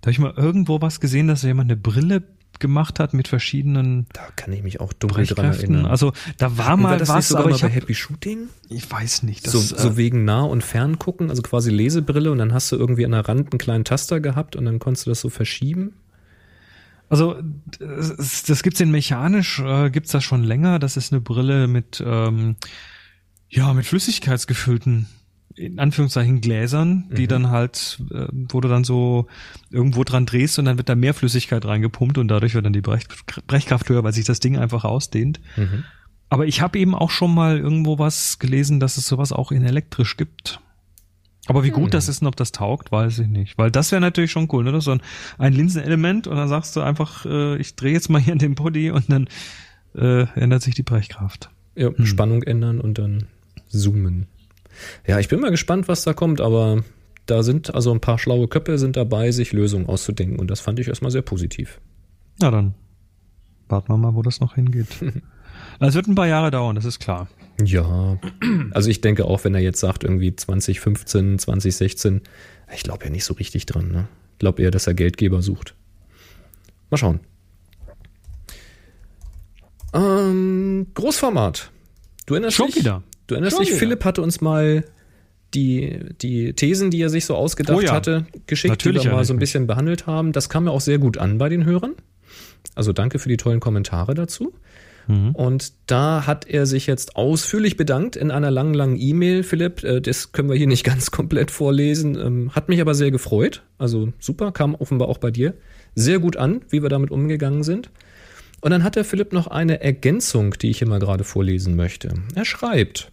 Da habe ich mal irgendwo was gesehen, dass jemand eine Brille gemacht hat mit verschiedenen Da kann ich mich auch dunkel dran erinnern. Also da war mal das was, sogar aber mal ich, bei hab, Happy Shooting? ich weiß nicht. Das, So, äh, so wegen nah und fern gucken, also quasi Lesebrille und dann hast du irgendwie an der Rand einen kleinen Taster gehabt und dann konntest du das so verschieben. Also das, das gibt's in mechanisch, äh, gibt's das schon länger. Das ist eine Brille mit ähm, ja mit flüssigkeitsgefüllten in Anführungszeichen Gläsern, die Mhm. dann halt, äh, wo du dann so irgendwo dran drehst und dann wird da mehr Flüssigkeit reingepumpt und dadurch wird dann die Brech Brechkraft höher, weil sich das Ding einfach ausdehnt. Mhm. Aber ich habe eben auch schon mal irgendwo was gelesen, dass es sowas auch in elektrisch gibt. Aber wie gut Hm. das ist und ob das taugt, weiß ich nicht. Weil das wäre natürlich schon cool, ne? Das ist so ein, ein Linsenelement und dann sagst du einfach, äh, ich drehe jetzt mal hier an dem Body und dann äh, ändert sich die Brechkraft. Ja, Hm. Spannung ändern und dann zoomen. Ja, ich bin mal gespannt, was da kommt, aber da sind also ein paar schlaue Köpfe sind dabei, sich Lösungen auszudenken und das fand ich erstmal sehr positiv. Na dann warten wir mal, wo das noch hingeht. *laughs* Es wird ein paar Jahre dauern, das ist klar. Ja, also ich denke auch, wenn er jetzt sagt, irgendwie 2015, 2016, ich glaube ja nicht so richtig dran. Ne? Ich glaube eher, dass er Geldgeber sucht. Mal schauen. Ähm, Großformat. Du erinnerst Schon dich? wieder. Du erinnerst Schon dich, wieder. Philipp hatte uns mal die, die Thesen, die er sich so ausgedacht Oh ja. hatte, geschickt, Natürlich die wir mal so ein bisschen behandelt haben. Das kam ja auch sehr gut an bei den Hörern. Also danke für die tollen Kommentare dazu. Mhm. Und da hat er sich jetzt ausführlich bedankt in einer langen, langen E-Mail, Philipp. Äh, Das können wir hier nicht *laughs* ganz komplett vorlesen. Ähm, Hat mich aber sehr gefreut. Also super, kam offenbar auch bei dir sehr gut an, wie wir damit umgegangen sind. Und dann hat der Philipp noch eine Ergänzung, die ich hier mal gerade vorlesen möchte. Er schreibt,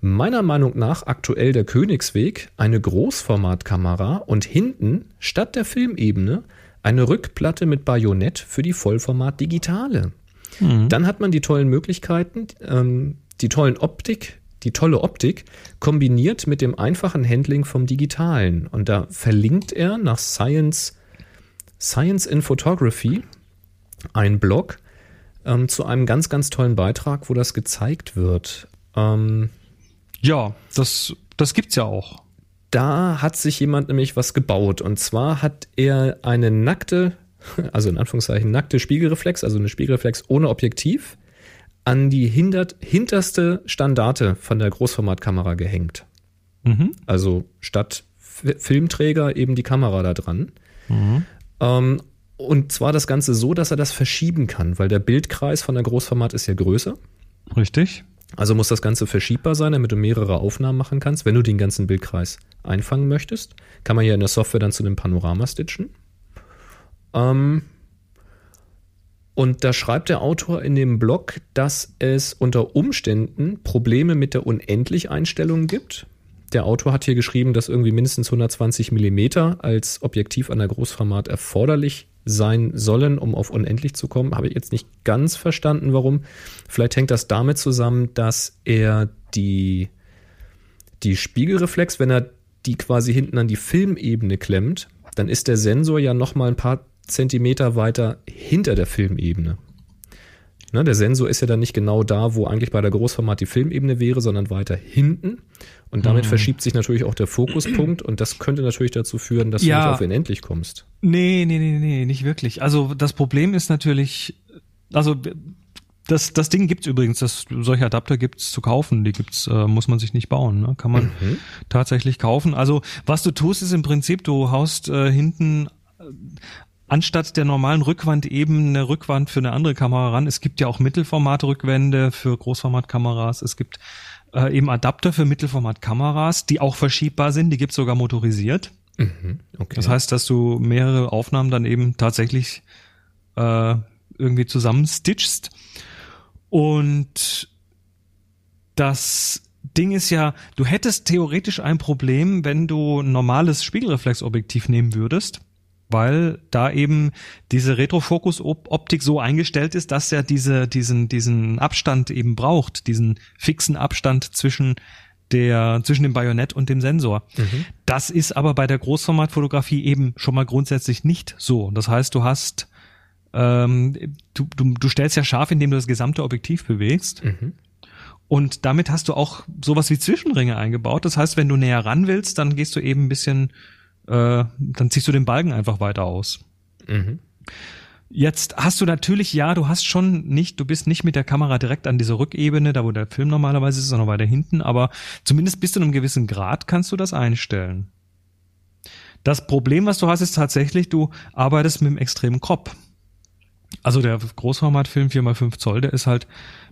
meiner Meinung nach aktuell der Königsweg, eine Großformatkamera und hinten statt der Filmebene eine Rückplatte mit Bajonett für die Vollformat Digitale. Dann hat man die tollen Möglichkeiten, ähm, die tollen Optik, die tolle Optik kombiniert mit dem einfachen Handling vom Digitalen. Und da verlinkt er nach Science, Science in Photography ein Blog ähm, zu einem ganz, ganz tollen Beitrag, wo das gezeigt wird. Ähm, Ja, das, das gibt's ja auch. da hat sich jemand nämlich was gebaut. Und zwar hat er eine nackte, *laughs* also in Anführungszeichen nackte Spiegelreflex, also eine Spiegelreflex ohne Objektiv, an die hindert, hinterste Standarte von der Großformatkamera gehängt. Mhm. Also statt F Filmträger eben die Kamera da dran. Ähm, und zwar das Ganze so, dass er das verschieben kann, weil der Bildkreis von der Großformat ist ja größer. Richtig. Also muss das Ganze verschiebbar sein, damit du mehrere Aufnahmen machen kannst. Wenn du den ganzen Bildkreis einfangen möchtest, kann man ja in der Software dann zu einem Panorama stitchen. Ähm, und da schreibt der Autor in dem Blog, dass es unter Umständen Probleme mit der Unendlich-Einstellung gibt. Der Autor hat hier geschrieben, dass irgendwie mindestens 120 Millimeter als Objektiv an der Großformat erforderlich sein sollen, um auf unendlich zu kommen. Habe ich jetzt nicht ganz verstanden, warum. Vielleicht hängt das damit zusammen, dass er die, die Spiegelreflex, wenn er die quasi hinten an die Filmebene klemmt, dann ist der Sensor ja noch mal ein paar Zentimeter weiter hinter der Filmebene. Ne, der Sensor ist ja dann nicht genau da, wo eigentlich bei der Großformat die Filmebene wäre, sondern weiter hinten. Und damit Mhm. verschiebt sich natürlich auch der Fokuspunkt und das könnte natürlich dazu führen, dass Ja. du nicht auf unendlich kommst. Nee, nee, nee, nee, nicht wirklich. Also das Problem ist natürlich, also das, das Ding gibt's übrigens, das, solche Adapter gibt's zu kaufen, die gibt's, äh, muss man sich nicht bauen, ne? kann man tatsächlich kaufen. Also was du tust, ist im Prinzip, du haust äh, hinten anstatt der normalen Rückwand eben eine Rückwand für eine andere Kamera ran. Es gibt ja auch Mittelformat-Rückwände für Großformatkameras. Es gibt äh, eben Adapter für Mittelformatkameras, die auch verschiebbar sind. Die gibt's sogar motorisiert. Mhm, okay. Das heißt, dass du mehrere Aufnahmen dann eben tatsächlich äh, irgendwie zusammenstitchst. Und das Ding ist ja, du hättest theoretisch ein Problem, wenn du ein normales Spiegelreflexobjektiv nehmen würdest, weil da eben diese Retrofokus-Optik so eingestellt ist, dass er diese, diesen, diesen Abstand eben braucht, diesen fixen Abstand zwischen der, zwischen dem Bajonett und dem Sensor. Das ist aber bei der Großformatfotografie eben schon mal grundsätzlich nicht so. Das heißt, du hast, ähm, du, du, du stellst ja scharf, indem du das gesamte Objektiv bewegst. Mhm. Und damit hast du auch sowas wie Zwischenringe eingebaut. Das heißt, wenn du näher ran willst, dann gehst du eben ein bisschen, äh, dann ziehst du den Balken einfach weiter aus. Mhm. Jetzt hast du natürlich, ja, du hast schon nicht, du bist nicht mit der Kamera direkt an dieser Rückebene, da wo der Film normalerweise ist, sondern weiter hinten, aber zumindest bis zu einem gewissen Grad kannst du das einstellen. Das Problem, was du hast, ist tatsächlich, du arbeitest mit einem extremen Crop. Also der Großformatfilm 4x5 Zoll, der ist halt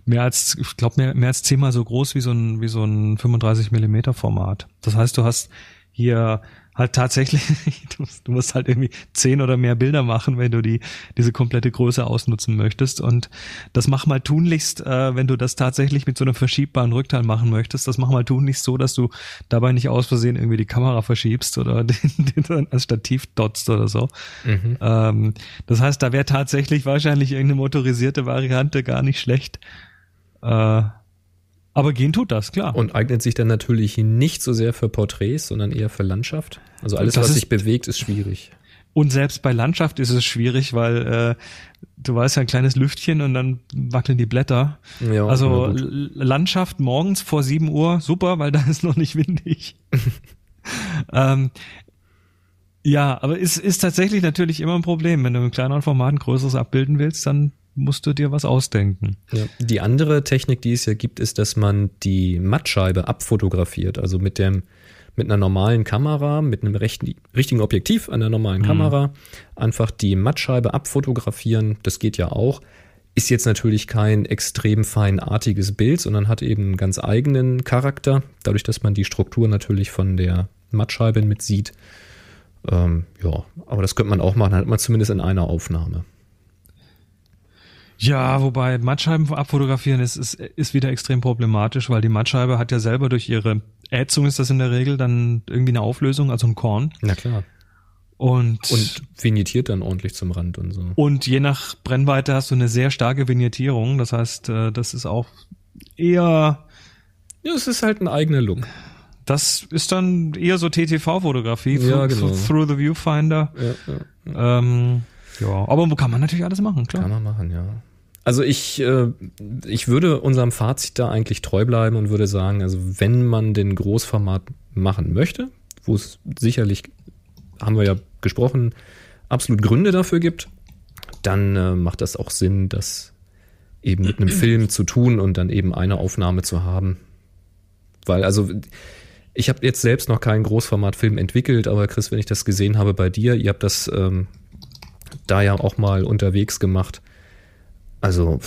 mehr als, ich glaube, mehr, mehr als zehnmal so groß wie so ein, wie so ein 35 Millimeter Format. Das heißt, du hast hier halt tatsächlich, *laughs* du musst, du musst halt irgendwie zehn oder mehr Bilder machen, wenn du die, diese komplette Größe ausnutzen möchtest. Und das mach mal tunlichst, äh, wenn du das tatsächlich mit so einem verschiebbaren Rückteil machen möchtest, das mach mal tunlichst so, dass du dabei nicht aus Versehen irgendwie die Kamera verschiebst oder *laughs* den, den dann als Stativ dotzt oder so. Mhm. Ähm, das heißt, da wäre tatsächlich wahrscheinlich irgendeine motorisierte Variante gar nicht schlecht. Äh, Aber gehen tut das, klar. Und eignet sich dann natürlich nicht so sehr für Porträts, sondern eher für Landschaft. Also alles, was sich bewegt, ist schwierig. Und selbst bei Landschaft ist es schwierig, weil äh, du weißt ja ein kleines Lüftchen und dann wackeln die Blätter. Ja, also Landschaft morgens vor 7 Uhr, super, weil *laughs* da ist noch nicht windig. *laughs* ähm, ja, aber es ist tatsächlich natürlich immer ein Problem. Wenn du im kleineren Format ein größeres abbilden willst, dann musst du dir was ausdenken. Ja. Die andere Technik, die es ja gibt, ist, dass man die Mattscheibe abfotografiert. Also mit dem mit einer normalen Kamera, mit einem rechten, richtigen Objektiv an der normalen Kamera, einfach die Mattscheibe abfotografieren. Das geht ja auch. Ist jetzt natürlich kein extrem feinartiges Bild, sondern hat eben einen ganz eigenen Charakter, dadurch, dass man die Struktur natürlich von der Mattscheibe mit sieht. Ähm, ja, aber das könnte man auch machen, dann hat man zumindest in einer Aufnahme. Ja, wobei Mattscheiben abfotografieren ist, ist, ist wieder extrem problematisch, weil die Mattscheibe hat ja selber durch ihre Ätzung ist das in der Regel dann irgendwie eine Auflösung, also ein Korn. Na klar. Und, Und vignettiert dann ordentlich zum Rand und so. und je nach Brennweite hast du eine sehr starke Vignettierung. Das heißt, äh, das ist auch eher, Ja, es ist halt ein eigener Look. das ist dann eher so TTV-Fotografie, Ja, through, genau. through the Viewfinder. Ja, ja. Ähm, ja, aber kann man natürlich alles machen, klar. Kann man machen, ja. Also ich, äh, ich würde unserem Fazit da eigentlich treu bleiben und würde sagen, also wenn man den Großformat machen möchte, wo es sicherlich, haben wir ja gesprochen, absolut Gründe dafür gibt, dann äh, macht das auch Sinn, das eben mit einem Film zu tun und dann eben eine Aufnahme zu haben. Weil also ich habe jetzt selbst noch keinen Großformatfilm entwickelt, aber Chris, wenn ich das gesehen habe bei dir, ihr habt das ähm, da ja auch mal unterwegs gemacht. Also,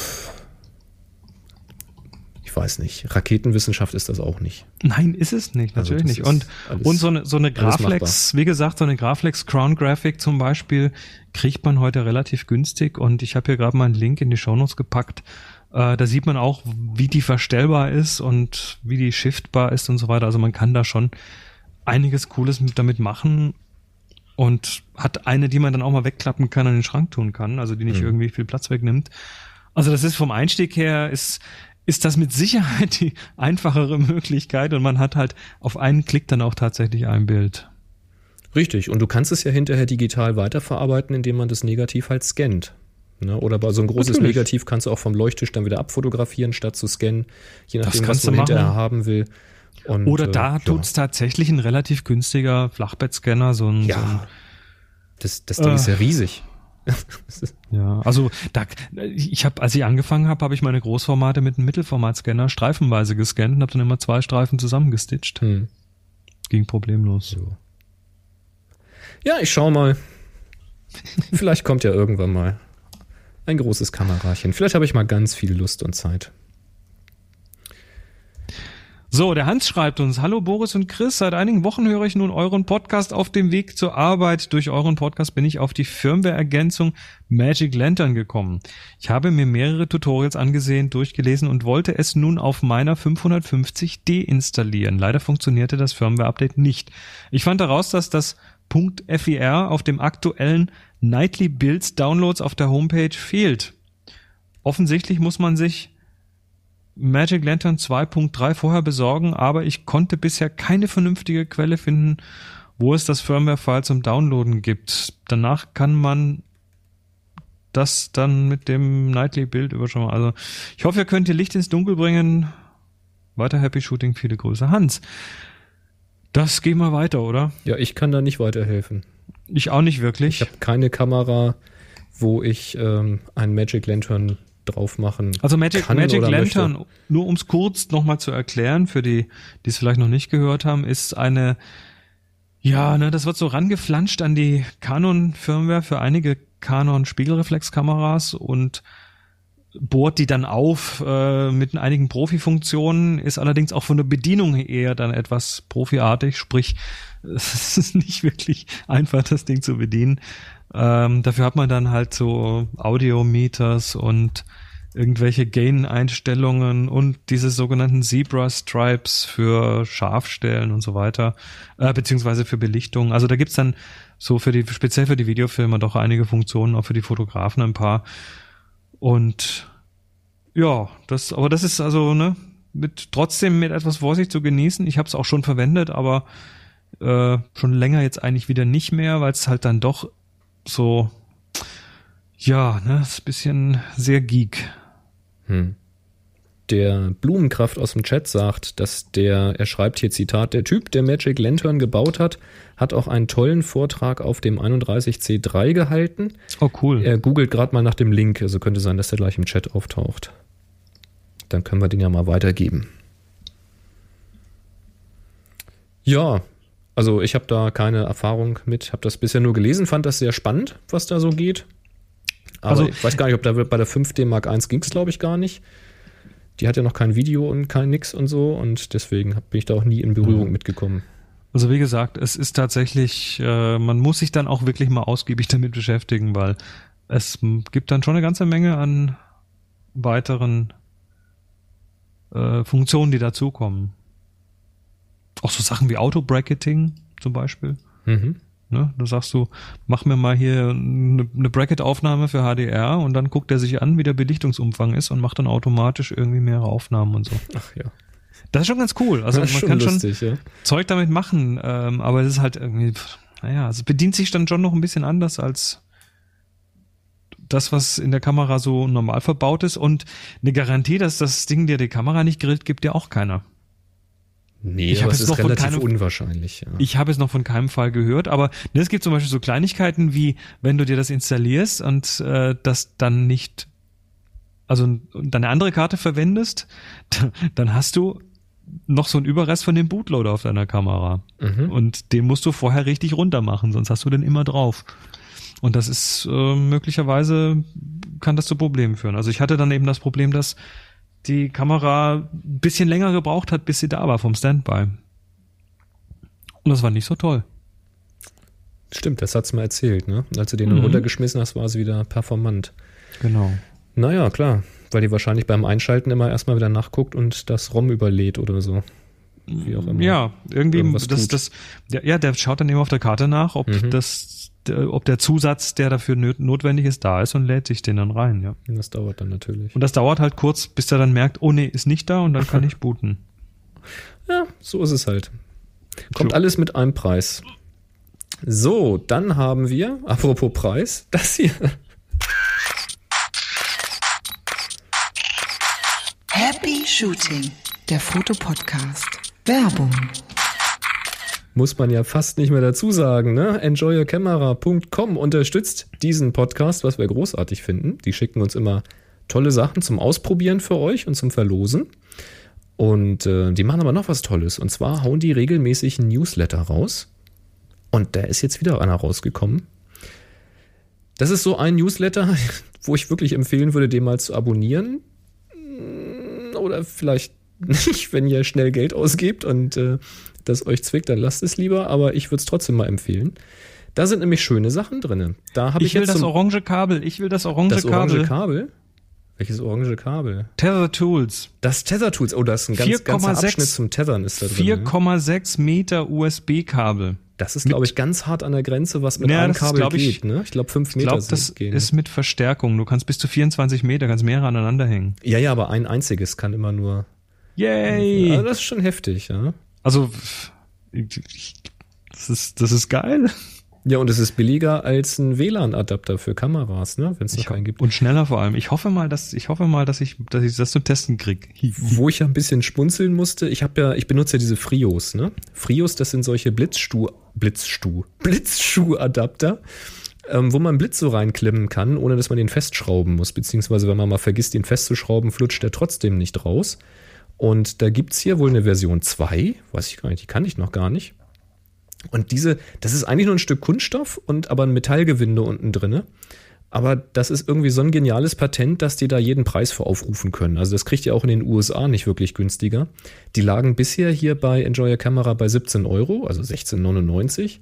ich weiß nicht. Raketenwissenschaft ist das auch nicht. Nein, ist es nicht, Also natürlich das nicht. Und, und so eine, so eine Graflex, wie gesagt, so eine Graflex Crown Graphic zum Beispiel, kriegt man heute relativ günstig und ich habe hier gerade mal einen Link in die Shownotes gepackt. Äh, da sieht man auch, wie die verstellbar ist und wie die shiftbar ist und so weiter. Also man kann da schon einiges Cooles mit, damit machen und hat eine, die man dann auch mal wegklappen kann und in den Schrank tun kann, also die nicht Mhm. irgendwie viel Platz wegnimmt. Also das ist vom Einstieg her ist ist das mit Sicherheit die *laughs* einfachere Möglichkeit und man hat halt auf einen Klick dann auch tatsächlich ein Bild. Richtig. Und du kannst es ja hinterher digital weiterverarbeiten, indem man das Negativ halt scannt. Ne? Oder bei so ein großes Natürlich. Negativ kannst du auch vom Leuchttisch dann wieder abfotografieren, statt zu scannen, je nachdem, was kannst du du machen. hinterher haben will. Und, Oder äh, da ja. tatsächlich ein relativ günstiger Flachbettscanner, so ein, so ein Ja. Das, das Ding Äh. ist ja riesig. Ja, also da, ich habe, als ich angefangen habe, habe ich meine Großformate mit einem Mittelformatscanner streifenweise gescannt und habe dann immer zwei Streifen zusammengestitcht. Hm. Ging problemlos. So. Ja, ich schau mal. Vielleicht kommt ja irgendwann mal ein großes Kamerachen. Vielleicht habe ich mal ganz viel Lust und Zeit. So, der Hans schreibt uns, hallo Boris und Chris, seit einigen Wochen höre ich nun euren Podcast auf dem Weg zur Arbeit. Durch euren Podcast bin ich auf die Firmware-Ergänzung Magic Lantern gekommen. Ich habe mir mehrere Tutorials angesehen, durchgelesen und wollte es nun auf meiner 550 deinstallieren. Leider funktionierte das Firmware-Update nicht. Ich fand heraus, dass das .fir auf dem aktuellen Nightly Builds Downloads auf der Homepage fehlt. Offensichtlich muss man sich Magic Lantern 2.3 vorher besorgen, aber ich konnte bisher keine vernünftige Quelle finden, wo es das Firmware-File zum Downloaden gibt. Danach kann man das dann mit dem Nightly Build überschauen. Also ich hoffe, ihr könnt ihr Licht ins Dunkel bringen. Weiter Happy Shooting, viele Grüße. Hans, das gehen wir weiter, oder? Ja, ich kann da nicht weiterhelfen. Ich auch nicht wirklich. Ich habe keine Kamera, wo ich ähm, einen Magic Lantern drauf machen Also Magic, kann Magic Lantern, möchte. nur um es kurz nochmal zu erklären, für die, die es vielleicht noch nicht gehört haben, ist eine, ja, ne, das wird so rangeflanscht an die Canon-Firmware für einige Canon-Spiegelreflexkameras und bohrt die dann auf äh, mit einigen Profi-Funktionen, ist allerdings auch von der Bedienung her eher dann etwas profiartig, sprich, *laughs* es ist nicht wirklich einfach, das Ding zu bedienen. Ähm, dafür hat man dann halt so Audiometers und irgendwelche Gain-Einstellungen und diese sogenannten Zebra-Stripes für Scharfstellen und so weiter, äh, beziehungsweise für Belichtung. Also da gibt's dann so für die, speziell für die Videofilmer doch einige Funktionen, auch für die Fotografen ein paar. Und ja, das, aber das ist also, ne, mit trotzdem mit etwas Vorsicht zu genießen. Ich habe es auch schon verwendet, aber äh, schon länger jetzt eigentlich wieder nicht mehr, weil es halt dann doch so ja, ne, ist ein bisschen sehr geek. Hm. Der Blumenkraft aus dem Chat sagt, dass der, er schreibt hier Zitat, der Typ, der Magic Lantern gebaut hat, hat auch einen tollen Vortrag auf dem 31C3 gehalten. Oh, cool. Er googelt gerade mal nach dem Link, also könnte sein, dass der gleich im Chat auftaucht. Dann können wir den ja mal weitergeben. Ja, also ich habe da keine Erfahrung mit, habe das bisher nur gelesen, fand das sehr spannend, was da so geht. Aber Also- ich weiß gar nicht, ob da bei der 5D Mark I ging es, glaube ich, gar nicht. Die hat ja noch kein Video und kein Nix und so und deswegen bin ich da auch nie in Berührung mitgekommen. Also wie gesagt, es ist tatsächlich, äh, man muss sich dann auch wirklich mal ausgiebig damit beschäftigen, weil es gibt dann schon eine ganze Menge an weiteren äh, Funktionen, die dazukommen. Auch so Sachen wie Auto-Bracketing zum Beispiel. Mhm. Ne? Da sagst du, mach mir mal hier eine, eine Bracket-Aufnahme für HDR und dann guckt er sich an, wie der Belichtungsumfang ist und macht dann automatisch irgendwie mehrere Aufnahmen und so. Ach ja. Das ist schon ganz cool. Also man schon kann schon lustig, ja. Zeug damit machen, ähm, aber es ist halt irgendwie, naja, es bedient sich dann schon noch ein bisschen anders als das, was in der Kamera so normal verbaut ist und eine Garantie, dass das Ding dir die Kamera nicht grillt, gibt dir auch keiner. Nee, Ich aber es ist relativ keinem- unwahrscheinlich. Ja. Ich habe es noch von keinem Fall gehört, aber ne, es gibt zum Beispiel so Kleinigkeiten wie, wenn du dir das installierst und äh, das dann nicht, also und dann eine andere Karte verwendest, *laughs* dann hast du noch so einen Überrest von dem Bootloader auf deiner Kamera. Mhm. Und den musst du vorher richtig runter machen, sonst hast du den immer drauf. Und das ist äh, möglicherweise kann das zu Problemen führen. Also ich hatte dann eben das Problem, dass die Kamera ein bisschen länger gebraucht hat, bis sie da war vom Standby. Und das war nicht so toll. Stimmt, das hat's mir erzählt, ne? Als du den Mhm. runtergeschmissen hast, war es wieder performant. Genau. Naja, klar, weil die wahrscheinlich beim Einschalten immer erstmal wieder nachguckt und das ROM überlädt oder so. Wie auch immer. Ja, irgendwie das, tut. das, der, ja, der schaut dann eben auf der Karte nach, ob Mhm. das, der, ob der Zusatz, der dafür notwendig ist, da ist und lädt sich den dann rein, ja. Das dauert dann natürlich. Und das dauert halt kurz, bis er dann merkt, oh nee, ist nicht da und dann kann ich booten. *laughs* Ja, so ist es halt. Kommt So. alles mit einem Preis. So, dann haben wir, apropos Preis, *laughs* das hier. Happy Shooting, der Fotopodcast. Werbung. Muss man ja fast nicht mehr dazu sagen, ne? Enjoyyourcamera.com unterstützt diesen Podcast, was wir großartig finden. Die schicken uns immer tolle Sachen zum Ausprobieren für euch und zum Verlosen. Und äh, die machen aber noch was Tolles. Und zwar hauen die regelmäßig einen Newsletter raus. Und da ist jetzt wieder einer rausgekommen. Das ist so ein Newsletter, *laughs* wo ich wirklich empfehlen würde, den mal zu abonnieren. Oder vielleicht wenn ihr schnell Geld ausgebt und äh, das euch zwickt, dann lasst es lieber. Aber ich würde es trotzdem mal empfehlen. Da sind nämlich schöne Sachen drin. Da habe ich, Ich will jetzt das orange Kabel, ich will das orange das orange Kabel. Kabel. Welches orange Kabel? Tether Tools. Das Tether Tools. Oh, da ist ein ganz, 4,6 ganzer Abschnitt zum Tethern ist da drin. ne? 4,6 Meter USB-Kabel. Das ist, glaube ich, ganz hart an der Grenze, was mit Ja, einem das ist, Kabel glaub ich- geht. Ne? Ich glaube, 5 Ich Meter glaube, sind- das gehen. ist mit Verstärkung. Du kannst bis zu 24 Meter, kannst mehrere aneinander hängen. ja, ja, aber ein einziges kann immer nur. Yay! Also das ist schon heftig, ja. Also, das ist, das ist geil. Ja, und es ist billiger als ein WLAN-Adapter für Kameras, ne? wenn es noch Ich, keinen gibt. und schneller vor allem. Ich hoffe mal, dass ich hoffe mal, dass ich, dass ich das zum Testen krieg. Wo ich ja ein bisschen schmunzeln musste, ich habe ja, ich benutze ja diese Frios, ne? Frios, das sind solche Blitzstuh, Blitzstuh, Blitzschuh-Adapter, ähm, wo man Blitz so reinklemmen kann, ohne dass man den festschrauben muss. Beziehungsweise, wenn man mal vergisst, den festzuschrauben, flutscht der trotzdem nicht raus. Und da gibt's hier wohl eine Version 2, weiß ich gar nicht, die kann ich noch gar nicht. Und diese, das ist eigentlich nur ein Stück Kunststoff und aber ein Metallgewinde unten drinne. Aber das ist irgendwie so ein geniales Patent, dass die da jeden Preis für aufrufen können. Also das kriegt ihr auch in den USA nicht wirklich günstiger. Die lagen bisher hier bei Enjoy Your Camera bei 17 Euro, also 16,99.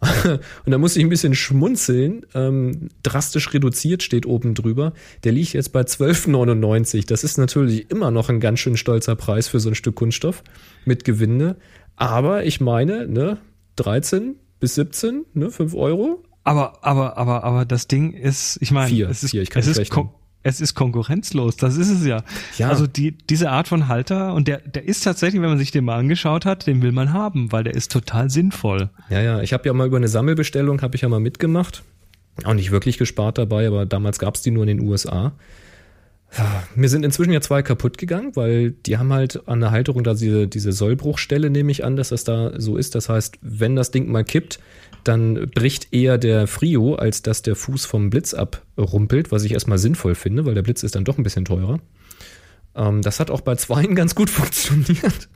*laughs* Und da muss ich ein bisschen schmunzeln. Ähm, drastisch reduziert steht oben drüber. Der liegt jetzt bei 12,99. Das ist natürlich immer noch ein ganz schön stolzer Preis für so ein Stück Kunststoff mit Gewinde. Aber ich meine, ne, 13 bis 17, ne, 5 Euro. Aber, aber, aber, aber das Ding ist, ich meine, Vier, es ist, vier, ich kann es ist es ist konkurrenzlos, das ist es ja. Ja. Also die, diese Art von Halter, und der, der ist tatsächlich, wenn man sich den mal angeschaut hat, den will man haben, weil der ist total sinnvoll. Ja, ja, ich habe ja mal über eine Sammelbestellung, habe ich ja mal mitgemacht. Auch nicht wirklich gespart dabei, aber damals gab's die nur in den USA. Mir sind inzwischen ja zwei kaputt gegangen, weil die haben halt an der Halterung da diese, diese Sollbruchstelle, nehme ich an, dass das da so ist. Das heißt, wenn das Ding mal kippt, dann bricht eher der Frio, als dass der Fuß vom Blitz abrumpelt, was ich erstmal sinnvoll finde, weil der Blitz ist dann doch ein bisschen teurer. Ähm, das hat auch bei zweien ganz gut *laughs* funktioniert.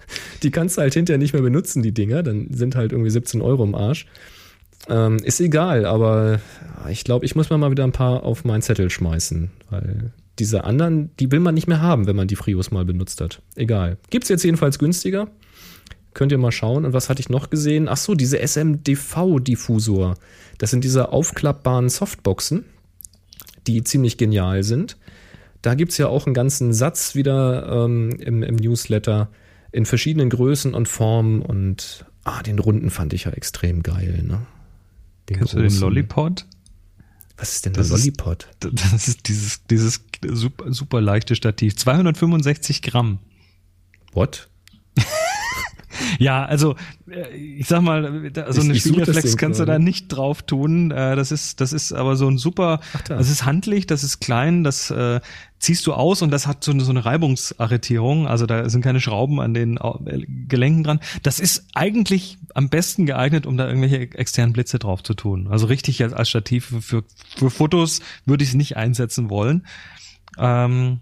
Die kannst du halt hinterher nicht mehr benutzen, die Dinger. Dann sind halt irgendwie 17 Euro im Arsch. Ähm, ist egal, aber ich glaube, ich muss mir mal wieder ein paar auf meinen Zettel schmeißen, weil diese anderen, die will man nicht mehr haben, wenn man die Frios mal benutzt hat. Egal. Gibt's jetzt jedenfalls günstiger. Könnt ihr mal schauen. Und was hatte ich noch gesehen? Ach so, diese SMDV-Diffusor. Das sind diese aufklappbaren Softboxen, die ziemlich genial sind. Da gibt's ja auch einen ganzen Satz wieder ähm, im, im Newsletter in verschiedenen Größen und Formen und ah, den runden fand ich ja extrem geil. Ne? Den Kennst du den großen. Lollipod? Was ist denn der Das ist- Lollipod? Das ist dieses, dieses super, super leichte Stativ. 265 Gramm. What? *laughs* Ja, also äh, ich sag mal, da- so Ich- eine ich Spiegelreflex kannst du da nicht drauf tun. Äh, Das ist, das ist aber so ein super, Ach da. das ist handlich, das ist klein, das äh, ziehst du aus und das hat so eine, so eine Reibungsarretierung. Also da sind keine Schrauben an den äh, Gelenken dran. Das ist eigentlich am besten geeignet, um da irgendwelche externen Blitze drauf zu tun. Also richtig als, als Stativ für, für Fotos würde ich es nicht einsetzen wollen. Ähm,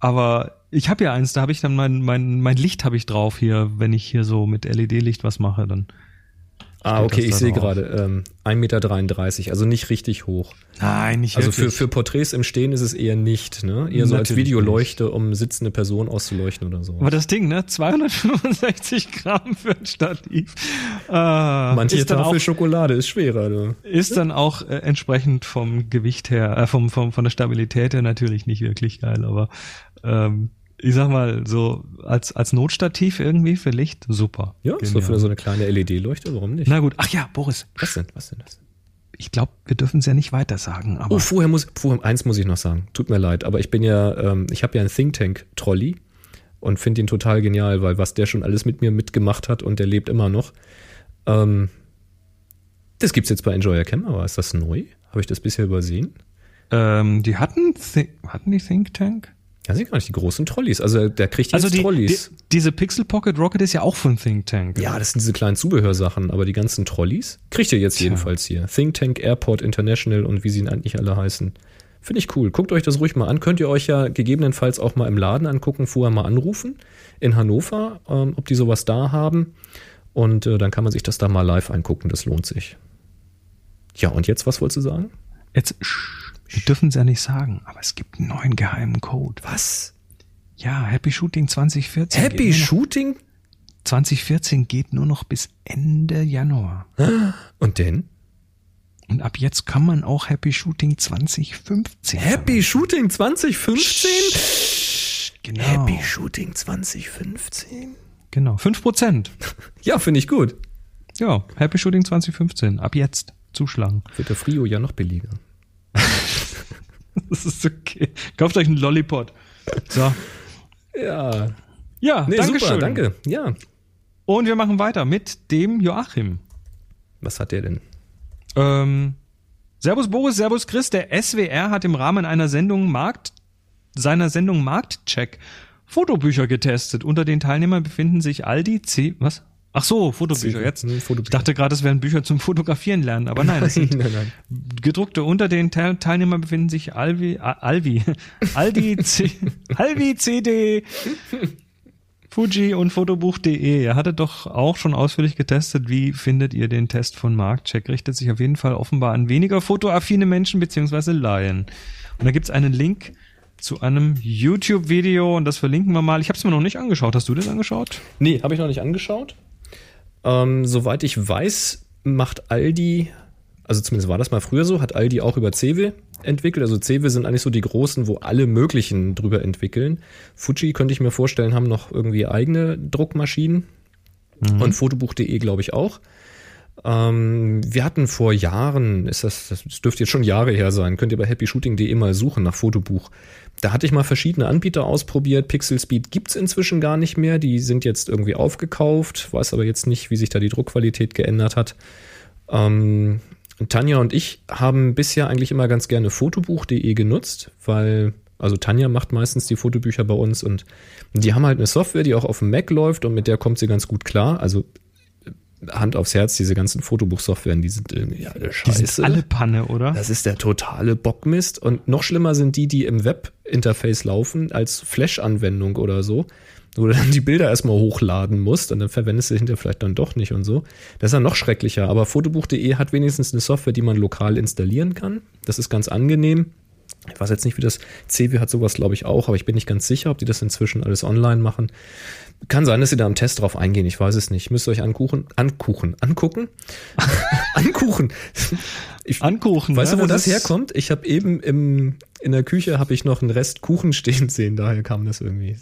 aber ich habe ja eins, da habe ich dann mein, mein, mein Licht habe ich drauf hier, wenn ich hier so mit LED-Licht was mache, dann. Ah, okay, ich sehe gerade. Ähm, 1,33 Meter, also nicht richtig hoch. Nein, nicht Also für, für Porträts im Stehen ist es eher nicht, ne? Eher so als Natürlich Videoleuchte, um sitzende Personen auszuleuchten oder so. Aber das Ding, ne? 265 Gramm für ein Stativ. Äh, Manche Tafel auch, Schokolade ist schwerer, du. ist dann auch äh, entsprechend vom Gewicht her, äh, vom, vom, von der Stabilität her natürlich nicht wirklich geil, aber ähm, ich sag mal, so als, als Notstativ irgendwie für Licht, super. Ja, so für so eine kleine LED-Leuchte, warum nicht? Na gut, ach ja, Boris, Was denn? Was denn das? ich glaube, wir dürfen es ja nicht weiter sagen, aber Oh, vorher muss, vorher, eins muss ich noch sagen. Tut mir leid, aber ich bin ja, ähm, ich habe ja einen Think Tank Trolley und finde ihn total genial, weil was der schon alles mit mir mitgemacht hat und der lebt immer noch. Ähm, das gibt's jetzt bei Enjoyer Cam, aber ist das neu? Habe ich das bisher übersehen? ähm, die hatten, hatten die Think Tank? Ja, sie gar nicht die großen Trolleys. Also der kriegt jetzt Also die, die, Trolleys. diese Pixel Pocket Rocket ist ja auch von Think Tank. ja, das sind diese kleinen Zubehörsachen, aber die ganzen Trolleys kriegt ihr jetzt Tja. jedenfalls hier. Think Tank Airport International und wie sie eigentlich alle heißen. Finde ich cool. Guckt euch das ruhig mal an. Könnt ihr euch ja gegebenenfalls auch mal im Laden angucken, vorher mal anrufen in Hannover, ähm, ob die sowas da haben. Und äh, dann kann man sich das da mal live angucken. Das lohnt sich. Ja, und jetzt, was wolltest du sagen? Jetzt, sch, wir dürfen es ja nicht sagen, aber es gibt einen neuen geheimen Code. Was? Ja, Happy Shooting 2014. Happy Shooting? 2014 geht nur noch bis Ende Januar. Und denn? Und ab jetzt kann man auch Happy Shooting 2015. Happy Shooting 2015? Genau. Happy Shooting 2015? Genau. 5%. *laughs* Ja, finde ich gut. Ja, Happy Shooting 2015. Ab jetzt zuschlagen. Wird der Frio ja noch billiger. *laughs* *laughs* Das ist okay. Kauft euch einen Lollipop. So. Ja. Ja, Nee, danke super, schön. danke. Ja. Und wir machen weiter mit dem Joachim. Was hat der denn? Ähm, Servus Boris, Servus Chris. Der SWR hat im Rahmen einer Sendung Markt, seiner Sendung Marktcheck Fotobücher getestet. Unter den Teilnehmern befinden sich Aldi, C, was? Ach so, Fotobücher jetzt. hm, Fotobücher. Ich dachte gerade, es wären Bücher zum Fotografieren lernen, aber nein, das *laughs* sind nein, nein. gedruckte. Unter den Teil Teilnehmern befinden sich Alvi, Alvi, *laughs* Aldi, C, Alvi, CD, Fuji und Fotobuch.de. Er hatte doch auch schon ausführlich getestet. Wie findet ihr den Test von Marktcheck? Richtet sich auf jeden Fall offenbar an weniger fotoaffine Menschen beziehungsweise Laien. Und da gibt's einen Link zu einem YouTube-Video und das verlinken wir mal. Ich habe es mir noch nicht angeschaut. Hast du das angeschaut? Nee, habe ich noch nicht angeschaut. Ähm, soweit ich weiß, macht Aldi, also zumindest war das mal früher so, hat Aldi auch über Cewe entwickelt. Also Cewe sind eigentlich so die großen, wo alle möglichen drüber entwickeln. Fuji könnte ich mir vorstellen, haben noch irgendwie eigene Druckmaschinen. Und Fotobuch.de glaube ich auch. Ähm, wir hatten vor Jahren, ist das, das dürfte jetzt schon Jahre her sein, könnt ihr bei happyshooting.de mal suchen nach Fotobuch. Da hatte ich mal verschiedene Anbieter ausprobiert. Pixel Speed gibt's inzwischen gar nicht mehr. Die sind jetzt irgendwie aufgekauft. Weiß aber jetzt nicht, wie sich da die Druckqualität geändert hat. Ähm, Tanja und ich haben bisher eigentlich immer ganz gerne fotobuch.de genutzt, weil also Tanja macht meistens die Fotobücher bei uns und die haben halt eine Software, die auch auf dem Mac läuft und mit der kommt sie ganz gut klar. Also Hand aufs Herz, diese ganzen Fotobuchsoftwaren, die sind irgendwie alle scheiße. Die sind alle Panne, oder? Das ist der totale Bockmist. Und noch schlimmer sind die, die im Webinterface laufen, als Flash-Anwendung oder so, wo du dann die Bilder erstmal hochladen musst und dann verwendest du hinterher vielleicht dann doch nicht und so. Das ist ja noch schrecklicher. Aber Fotobuch.de hat wenigstens eine Software, die man lokal installieren kann. Das ist ganz angenehm. Ich weiß jetzt nicht, wie das CW hat sowas, glaube ich, auch, aber ich bin nicht ganz sicher, ob die das inzwischen alles online machen. Kann sein, dass sie da im Test drauf eingehen, ich weiß es nicht. Müsst ihr euch ankuchen, ankuchen, angucken? *laughs* ankuchen. Ich, ankuchen. Weißt ja, du, wo das, das herkommt? Ich habe eben im, in der Küche habe ich noch einen Rest Kuchen stehen sehen, daher kam das irgendwie.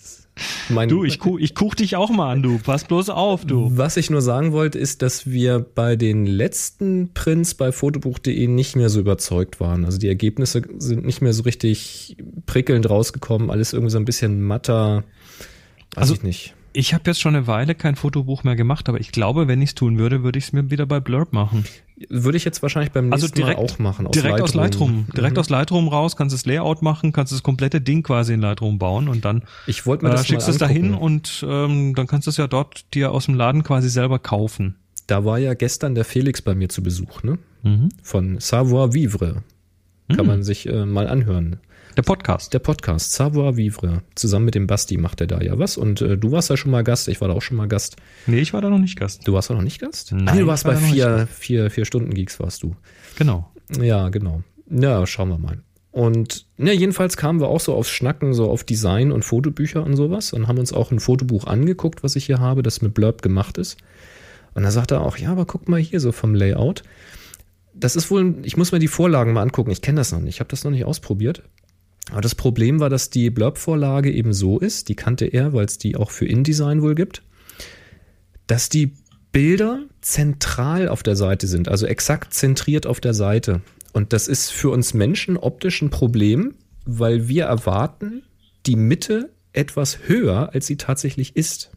Mein, du, ich, kuch, ich kuch dich auch mal an, du. Pass bloß auf, du. Was ich nur sagen wollte, ist, dass wir bei den letzten Prints bei fotobuch.de nicht mehr so überzeugt waren. Also die Ergebnisse sind nicht mehr so richtig prickelnd rausgekommen, alles irgendwie so ein bisschen matter. Weiß also, ich nicht. Ich habe jetzt schon eine Weile kein Fotobuch mehr gemacht, aber ich glaube, wenn ich es tun würde, würde ich es mir wieder bei Blurb machen. Würde ich jetzt wahrscheinlich beim also nächsten also direkt, Mal auch machen. Aus direkt Lightroom. aus Lightroom. Direkt mhm. aus Lightroom raus, kannst das Layout machen, kannst das komplette Ding quasi in Lightroom bauen und dann ich mir das äh, schickst du es dahin und ähm, dann kannst du es ja dort dir aus dem Laden quasi selber kaufen. Da war ja gestern der Felix bei mir zu Besuch, ne? Mhm. Von Savoir Vivre. Kann mhm. man sich äh, mal anhören. Der Podcast. Der Podcast, Savoir Vivre. Zusammen mit dem Basti macht er da ja was. Und äh, du warst ja schon mal Gast, ich war da auch schon mal Gast. Nee, ich war da noch nicht Gast. Du warst da noch nicht Gast? Nein. Ah, du warst war bei vier, vier, vier Stunden Geeks warst du. Genau. Ja, genau. Ja, schauen wir mal. Und ja, jedenfalls kamen wir auch so aufs Schnacken, so auf Design und Fotobücher und sowas und haben uns auch ein Fotobuch angeguckt, was ich hier habe, das mit Blurb gemacht ist. Und da sagt er auch, ja, aber guck mal hier so vom Layout. Das ist wohl, ich muss mir die Vorlagen mal angucken. Ich kenne das noch nicht, ich habe das noch nicht ausprobiert. Aber das Problem war, dass die Blurb-Vorlage eben so ist, die kannte er, weil es die auch für InDesign wohl gibt, dass die Bilder zentral auf der Seite sind, also exakt zentriert auf der Seite. Und das ist für uns Menschen optisch ein Problem, weil wir erwarten die Mitte etwas höher, als sie tatsächlich ist.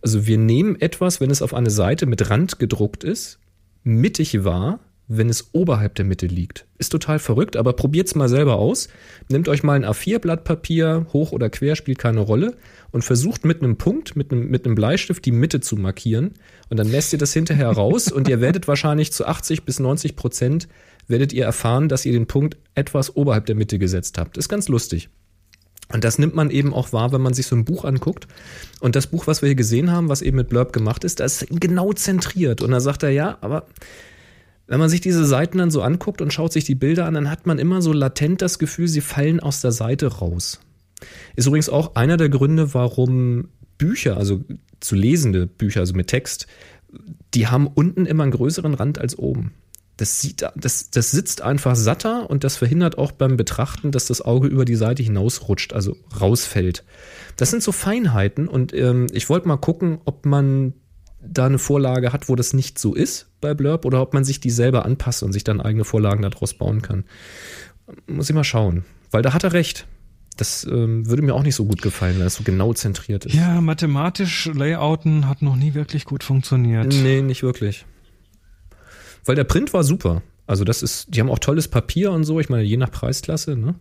Also wir nehmen etwas, wenn es auf eine Seite mit Rand gedruckt ist, mittig wahr wenn es oberhalb der Mitte liegt. Ist total verrückt, aber probiert's mal selber aus. Nehmt euch mal ein A4-Blatt Papier, hoch oder quer, spielt keine Rolle, und versucht mit einem Punkt, mit einem, mit einem Bleistift die Mitte zu markieren. Und dann lässt ihr das hinterher raus und ihr werdet wahrscheinlich zu 80 bis 90 Prozent werdet ihr erfahren, dass ihr den Punkt etwas oberhalb der Mitte gesetzt habt. Ist ganz lustig. Und das nimmt man eben auch wahr, wenn man sich so ein Buch anguckt. Und das Buch, was wir hier gesehen haben, was eben mit Blurb gemacht ist, das ist genau zentriert. Und da sagt er, ja, aber wenn man sich diese Seiten dann so anguckt und schaut sich die Bilder an, dann hat man immer so latent das Gefühl, sie fallen aus der Seite raus. Ist übrigens auch einer der Gründe, warum Bücher, also zu lesende Bücher, also mit Text, die haben unten immer einen größeren Rand als oben. Das, sieht, das, das sitzt einfach satter und das verhindert auch beim Betrachten, dass das Auge über die Seite hinausrutscht, also rausfällt. Das sind so Feinheiten und ähm, ich wollte mal gucken, ob man da eine Vorlage hat, wo das nicht so ist bei Blurb oder ob man sich die selber anpasst und sich dann eigene Vorlagen daraus bauen kann. Muss ich mal schauen. Weil da hat er recht. Das ähm, würde mir auch nicht so gut gefallen, wenn das so genau zentriert ist. Ja, mathematisch Layouten hat noch nie wirklich gut funktioniert. Nee, nicht wirklich. Weil der Print war super. Also das ist, die haben auch tolles Papier und so, ich meine, je nach Preisklasse, ne?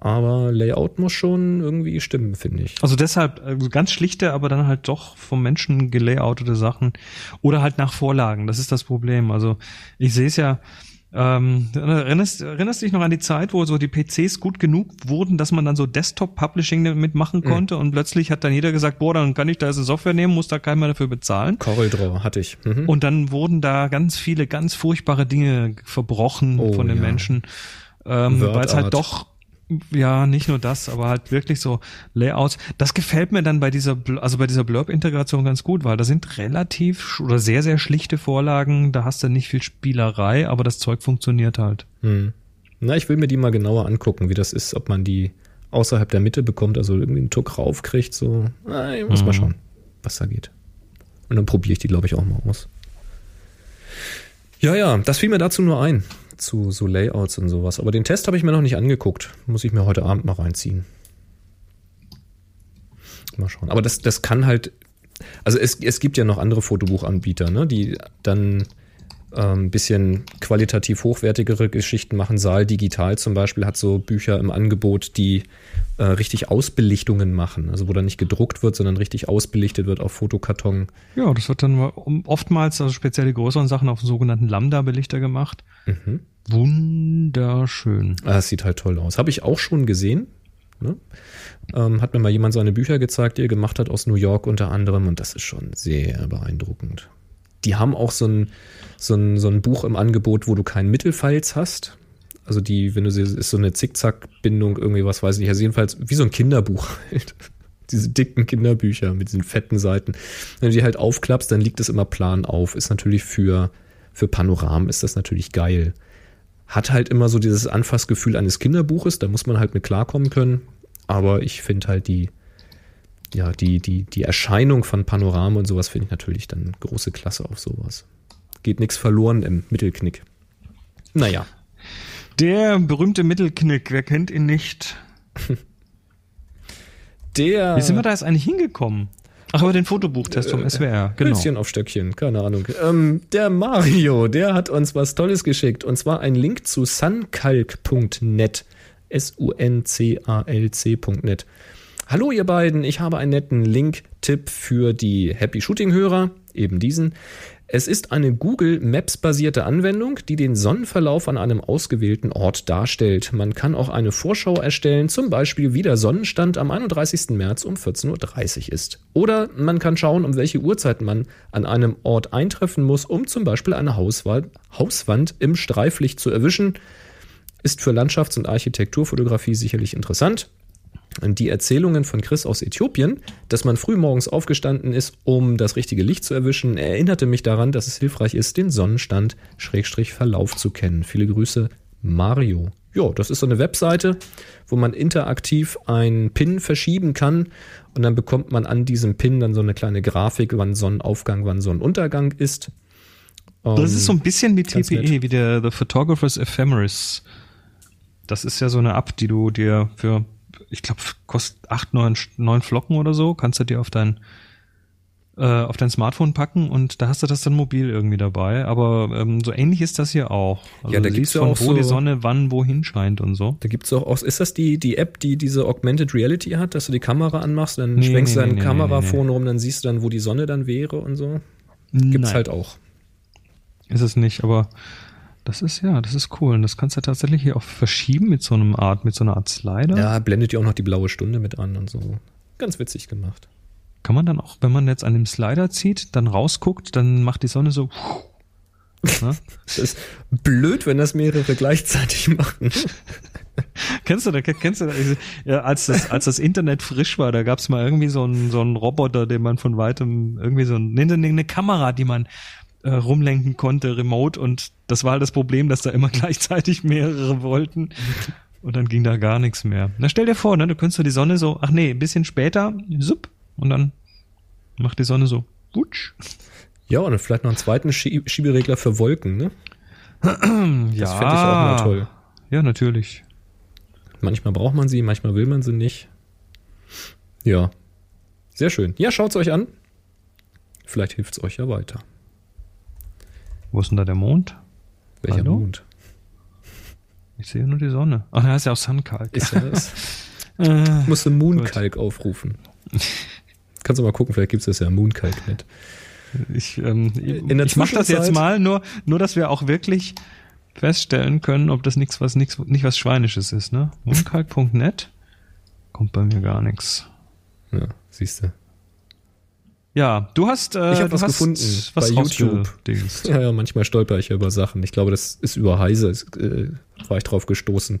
Aber Layout muss schon irgendwie stimmen, finde ich. Also deshalb also ganz schlichte, aber dann halt doch vom Menschen gelayoutete Sachen oder halt nach Vorlagen. Das ist das Problem. Also ich sehe es ja. Ähm, erinnerst, erinnerst du dich noch an die Zeit, wo so die PCs gut genug wurden, dass man dann so Desktop-Publishing damit machen mhm. konnte mhm. und plötzlich hat dann jeder gesagt, boah, dann kann ich da jetzt eine Software nehmen, muss da keiner dafür bezahlen. CorelDRAW hatte ich. Mhm. Und dann wurden da ganz viele, ganz furchtbare Dinge verbrochen oh, von den ja. Menschen, ähm, weil es halt doch ja, nicht nur das, aber halt wirklich so Layouts. Das gefällt mir dann bei dieser, also bei dieser Blurb-Integration ganz gut, weil da sind relativ oder sehr, sehr schlichte Vorlagen. Da hast du nicht viel Spielerei, aber das Zeug funktioniert halt. Hm. Na, ich will mir die mal genauer angucken, wie das ist, ob man die außerhalb der Mitte bekommt, also irgendwie einen Tuck raufkriegt, so. Na, ich muss mhm. mal schauen, was da geht. Und dann probiere ich die, glaube ich, auch mal aus. Ja, ja, das fiel mir dazu nur ein, zu so Layouts und sowas. Aber den Test habe ich mir noch nicht angeguckt. Muss ich mir heute Abend mal reinziehen. Mal schauen. Aber das, das kann halt, also es, es gibt ja noch andere Fotobuchanbieter, ne, die dann ein ähm, bisschen qualitativ hochwertigere Geschichten machen. Saal Digital zum Beispiel hat so Bücher im Angebot, die äh, richtig Ausbelichtungen machen. Also wo dann nicht gedruckt wird, sondern richtig ausbelichtet wird auf Fotokarton. Ja, das wird dann oftmals, also speziell die größeren Sachen auf sogenannten Lambda-Belichter gemacht. Mhm. Wunderschön. Ah, das sieht halt toll aus. Habe ich auch schon gesehen. Ne? Ähm, hat mir mal jemand seine Bücher gezeigt, die er gemacht hat aus New York unter anderem. Und das ist schon sehr beeindruckend. Die haben auch so ein, so ein, so ein Buch im Angebot, wo du keinen Mittelfalz hast. Also die, wenn du sie, ist so eine Zickzack-Bindung, irgendwie was weiß ich nicht. Also jedenfalls wie so ein Kinderbuch *laughs* halt. Diese dicken Kinderbücher mit diesen fetten Seiten. Wenn du die halt aufklappst, dann liegt es immer plan auf. Ist natürlich für, für Panoramen ist das natürlich geil. Hat halt immer so dieses Anfassgefühl eines Kinderbuches, da muss man halt mit klarkommen können. Aber ich finde halt die, ja, die, die, die Erscheinung von Panoramen und sowas finde ich natürlich dann große Klasse auf sowas. Geht nichts verloren im Mittelknick. Naja. Der berühmte Mittelknick, wer kennt ihn nicht? *laughs* Der. Wie sind wir da jetzt eigentlich hingekommen? Ach, über den Fotobuchtest vom SWR, genau. Hölzchen auf Stöckchen, keine Ahnung. Ähm, der Mario, der hat uns was Tolles geschickt. Und zwar ein Link zu sunkalk.net. S-U-N-C-A-L-C.net. Hallo ihr beiden, ich habe einen netten Link-Tipp für die Happy Shooting-Hörer, eben diesen. Es ist eine Google Maps basierte Anwendung, die den Sonnenverlauf an einem ausgewählten Ort darstellt. Man kann auch eine Vorschau erstellen, zum Beispiel wie der Sonnenstand am 31. März um 14.30 Uhr ist. Oder man kann schauen, um welche Uhrzeit man an einem Ort eintreffen muss, um zum Beispiel eine Hauswand im Streiflicht zu erwischen. Ist für Landschafts- und Architekturfotografie sicherlich interessant die Erzählungen von Chris aus Äthiopien, dass man früh morgens aufgestanden ist, um das richtige Licht zu erwischen, erinnerte mich daran, dass es hilfreich ist, den Sonnenstand Schrägstrich Verlauf zu kennen. Viele Grüße, Mario. Ja, das ist so eine Webseite, wo man interaktiv einen Pin verschieben kann und dann bekommt man an diesem Pin dann so eine kleine Grafik, wann Sonnenaufgang, wann Sonnenuntergang ist. das ist so ein bisschen wie TPE, wie der The Photographer's Ephemeris. Das ist ja so eine App, die du dir für ich glaube, kostet acht, neun, neun Flocken oder so, kannst du dir auf dein äh, auf dein Smartphone packen und da hast du das dann mobil irgendwie dabei. Aber ähm, so ähnlich ist das hier auch. Also ja, da gibt es ja auch wo so, die Sonne wann wohin scheint und so. Da gibt es auch, ist das die, die App, die diese Augmented Reality hat, dass du die Kamera anmachst, dann nee, schwenkst nee, du dein nee, Kamerafon rum, dann siehst du dann, wo die Sonne dann wäre und so? Gibt's Nein. halt auch. Ist es nicht, aber das ist ja, das ist cool. Und das kannst du tatsächlich hier auch verschieben mit so einem Art, mit so einer Art Slider. Ja, blendet dir auch noch die blaue Stunde mit an und so. Ganz witzig gemacht. Kann man dann auch, wenn man jetzt an dem Slider zieht, dann rausguckt, dann macht die Sonne so. *laughs* das ist blöd, wenn das mehrere gleichzeitig machen. *laughs* kennst du da, kennst du da, ja, als das, als das Internet frisch war, da gab's mal irgendwie so einen, so einen Roboter, den man von weitem irgendwie so ein, eine, eine Kamera, die man äh, rumlenken konnte, remote. Und das war halt das Problem, dass da immer *laughs* gleichzeitig mehrere wollten. Und dann ging da gar nichts mehr. Na, stell dir vor, ne, du könntest du die Sonne so, ach nee, ein bisschen später, sup, und dann macht die Sonne so, wutsch. Ja, und vielleicht noch einen zweiten Schie Schieberegler für Wolken, ne? *clears throat* ja. Das fände ich auch mal toll. Ja, natürlich. Manchmal braucht man sie, manchmal will man sie nicht. Ja. Sehr schön. Ja, schaut's euch an. Vielleicht hilft's euch ja weiter. Wo ist denn da der Mond? Welcher Hallo? Mond? Ich sehe nur die Sonne. Ach, er ist ja auch Sunkalk. Ist ja *laughs* das? äh, Musst du Moonkalk aufrufen. Kannst du mal gucken, vielleicht gibt es das ja Moonkalk mit. Ich, ähm, ich mache das jetzt mal, nur, nur dass wir auch wirklich feststellen können, ob das nichts was nichts nicht was Schweinisches ist, ne? Moonkalk.net kommt bei mir gar nichts. Ja, siehst du. Ja, du hast äh, ich habe was gefunden was bei YouTube. *laughs* Ja, ja, manchmal stolper ich über Sachen. Ich glaube, das ist über Heise, äh, war ich drauf gestoßen.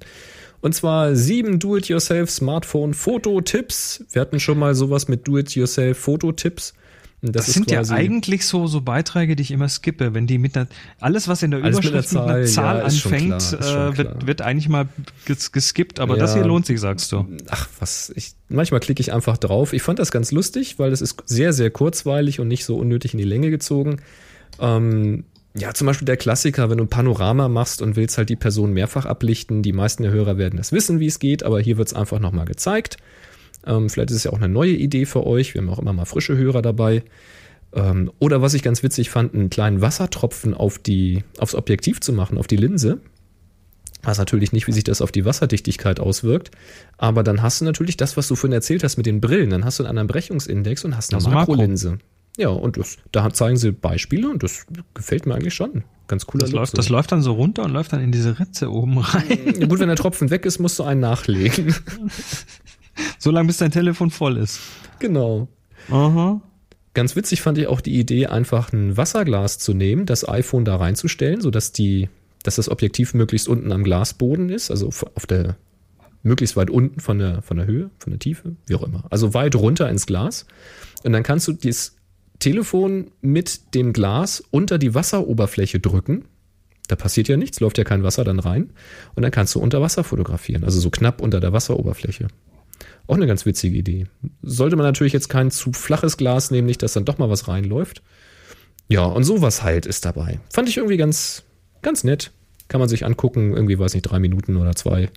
Und zwar sieben Do-it-yourself Smartphone Fototipps. Wir hatten schon mal sowas mit Do-it-yourself Fototipps. Das, das sind ja eigentlich so, so Beiträge, die ich immer skippe, wenn die mit einer, alles was in der Überschrift mit, Zahl, mit einer Zahl ja, anfängt, klar, äh, wird, wird eigentlich mal ges geskippt, aber ja, das hier lohnt sich, sagst du. Ach, was, ich, manchmal klicke ich einfach drauf. Ich fand das ganz lustig, weil das ist sehr, sehr kurzweilig und nicht so unnötig in die Länge gezogen. Ähm, Ja, zum Beispiel der Klassiker, wenn du ein Panorama machst und willst halt die Person mehrfach ablichten. Die meisten der Hörer werden das wissen, wie es geht, aber hier wird es einfach nochmal gezeigt. Ähm, vielleicht ist es ja auch eine neue Idee für euch. Wir haben auch immer mal frische Hörer dabei. Ähm, oder was ich ganz witzig fand, einen kleinen Wassertropfen auf die, aufs Objektiv zu machen, auf die Linse. Weiß natürlich nicht, wie sich das auf die Wasserdichtigkeit auswirkt. Aber dann hast du natürlich das, was du vorhin erzählt hast mit den Brillen. Dann hast du einen anderen Brechungsindex und hast eine Also Makrolinse. Ja, und das, da zeigen sie Beispiele und das gefällt mir eigentlich schon. Ganz cooler Das Look läuft, so. das läuft dann so runter und läuft dann in diese Ritze oben rein. Ja, gut, wenn der Tropfen weg ist, musst du einen nachlegen. *laughs* so lange bis dein Telefon voll ist. genau. Aha. Ganz witzig fand ich auch die Idee, einfach ein Wasserglas zu nehmen, das iPhone da reinzustellen, sodass die, dass das Objektiv möglichst unten am Glasboden ist, also auf der möglichst weit unten von der, von der Höhe, von der Tiefe, wie auch immer. Also weit runter ins Glas. Und dann kannst du dieses Telefon mit dem Glas unter die Wasseroberfläche drücken. Da passiert ja nichts, läuft ja kein Wasser dann rein. Und dann kannst du unter Wasser fotografieren, also so knapp unter der Wasseroberfläche. Auch eine ganz witzige Idee. Sollte man natürlich jetzt kein zu flaches Glas nehmen, nicht, dass dann doch mal was reinläuft. Ja, und sowas halt ist dabei. Fand ich irgendwie ganz, ganz nett. Kann man sich angucken, irgendwie, weiß nicht, drei Minuten oder zwei.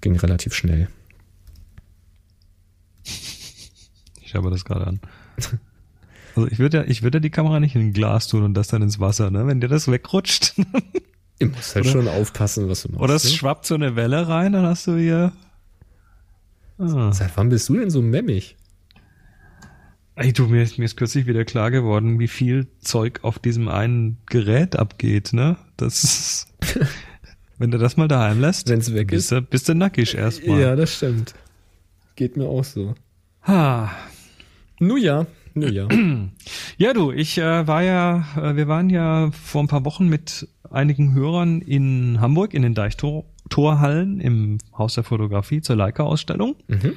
Ging relativ schnell. Ich habe das gerade an. Also ich würde ja, ich würde ja die Kamera nicht in ein Glas tun und das dann ins Wasser, ne? Wenn dir das wegrutscht. *laughs* Du musst halt Oder- schon aufpassen, was du machst. Oder es ne? schwappt so eine Welle rein, dann hast du hier. Ah. Seit wann bist du denn so memmig? Ey, du, mir, ist- mir ist kürzlich wieder klar geworden, wie viel Zeug auf diesem einen Gerät abgeht, ne? Das ist, *laughs* wenn du das mal daheim lässt, Wenn's weg bist du, bist du nackig erstmal. Ja, das stimmt. Geht mir auch so. Ha. Nu ja, nu ja. *clears throat* Ja, du, ich äh, war ja, äh, wir waren ja vor ein paar Wochen mit einigen Hörern in Hamburg in den Deichtorhallen im Haus der Fotografie zur Leica-Ausstellung. Mhm.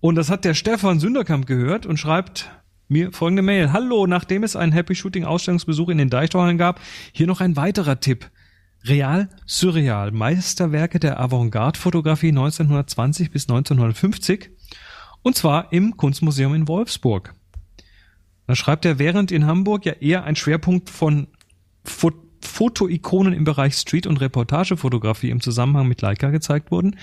Und das hat der Stefan Sünderkamp gehört und schreibt mir folgende Mail. Hallo, nachdem es einen Happy Shooting Ausstellungsbesuch in den Deichtorhallen gab, hier noch ein weiterer Tipp. Real Surreal, Meisterwerke der Avantgarde-Fotografie 1920 bis 1950 und zwar im Kunstmuseum in Wolfsburg. Da schreibt er, während in Hamburg ja eher ein Schwerpunkt von Fo Fotoikonen im Bereich Street- und Reportagefotografie im Zusammenhang mit Leica gezeigt wurden,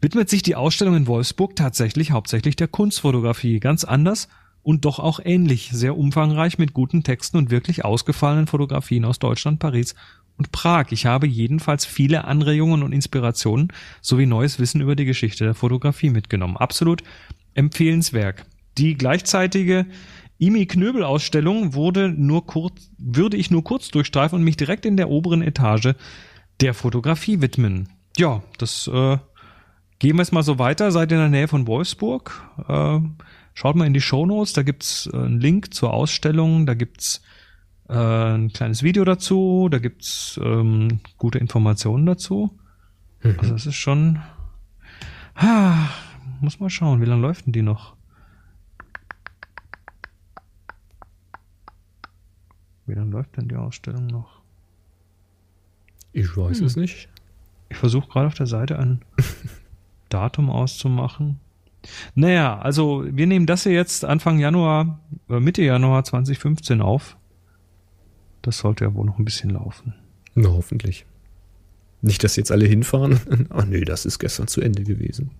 widmet sich die Ausstellung in Wolfsburg tatsächlich hauptsächlich der Kunstfotografie, ganz anders und doch auch ähnlich, sehr umfangreich mit guten Texten und wirklich ausgefallenen Fotografien aus Deutschland, Paris und Prag. Ich habe jedenfalls viele Anregungen und Inspirationen sowie neues Wissen über die Geschichte der Fotografie mitgenommen. Absolut empfehlenswert. Die gleichzeitige Imi Knöbel Ausstellung wurde nur kurz, würde ich nur kurz durchstreifen und mich direkt in der oberen Etage der Fotografie widmen. Ja, das äh, gehen wir jetzt mal so weiter. Seid ihr in der Nähe von Wolfsburg? Äh, schaut mal in die Shownotes, da gibt's äh, einen Link zur Ausstellung, da gibt's äh, ein kleines Video dazu, da gibt's ähm, gute Informationen dazu. Also das ist schon. Ah, muss mal schauen, wie lange läuft denn die noch? Wie lange läuft denn die Ausstellung noch? Ich weiß es nicht. Ich versuche gerade auf der Seite ein *laughs* Datum auszumachen. Naja, also wir nehmen das hier jetzt Anfang Januar, äh, Mitte Januar 2015 auf. Das sollte ja wohl noch ein bisschen laufen. Na, hoffentlich. Nicht, dass jetzt alle hinfahren. *laughs* Ach nee, das ist gestern zu Ende gewesen.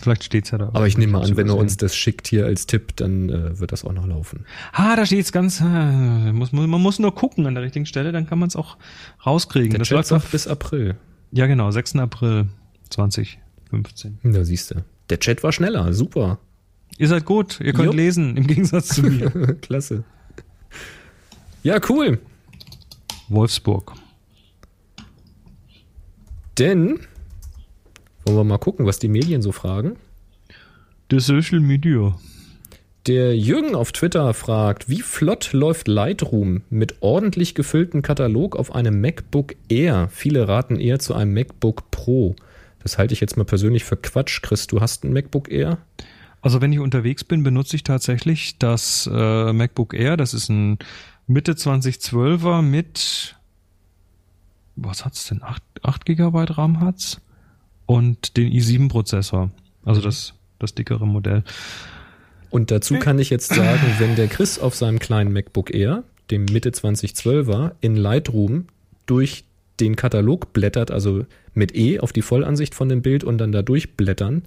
Vielleicht steht's ja da. Aber ich nehme mal an, wenn er uns das schickt hier als Tipp, dann äh, wird das auch noch laufen. Ah, da steht's ganz. Äh, muss, muss, man muss nur gucken an der richtigen Stelle, dann kann man es auch rauskriegen. Der das Chat läuft sagt auf, bis April. ja genau, 6. April 2015. Da siehst du. Der Chat war schneller, super. Ihr seid gut, ihr könnt Jo. lesen, im Gegensatz zu mir. *laughs* Klasse. Ja, cool. Wolfsburg. Denn, wollen wir mal gucken, was die Medien so fragen. Der Social Media. Der Jürgen auf Twitter fragt, wie flott läuft Lightroom mit ordentlich gefülltem Katalog auf einem MacBook Air? Viele raten eher zu einem MacBook Pro. Das halte ich jetzt mal persönlich für Quatsch. Chris, du hast ein MacBook Air? Also wenn ich unterwegs bin, benutze ich tatsächlich das äh, MacBook Air. Das ist ein Mitte 2012er mit, was hat's denn? 8, 8 GB RAM hat's und den i7-Prozessor. Also das, das dickere Modell. Und dazu kann ich jetzt sagen, wenn der Chris auf seinem kleinen MacBook Air dem Mitte 2012er, in Lightroom durch den Katalog blättert, also mit E auf die Vollansicht von dem Bild und dann da durchblättern,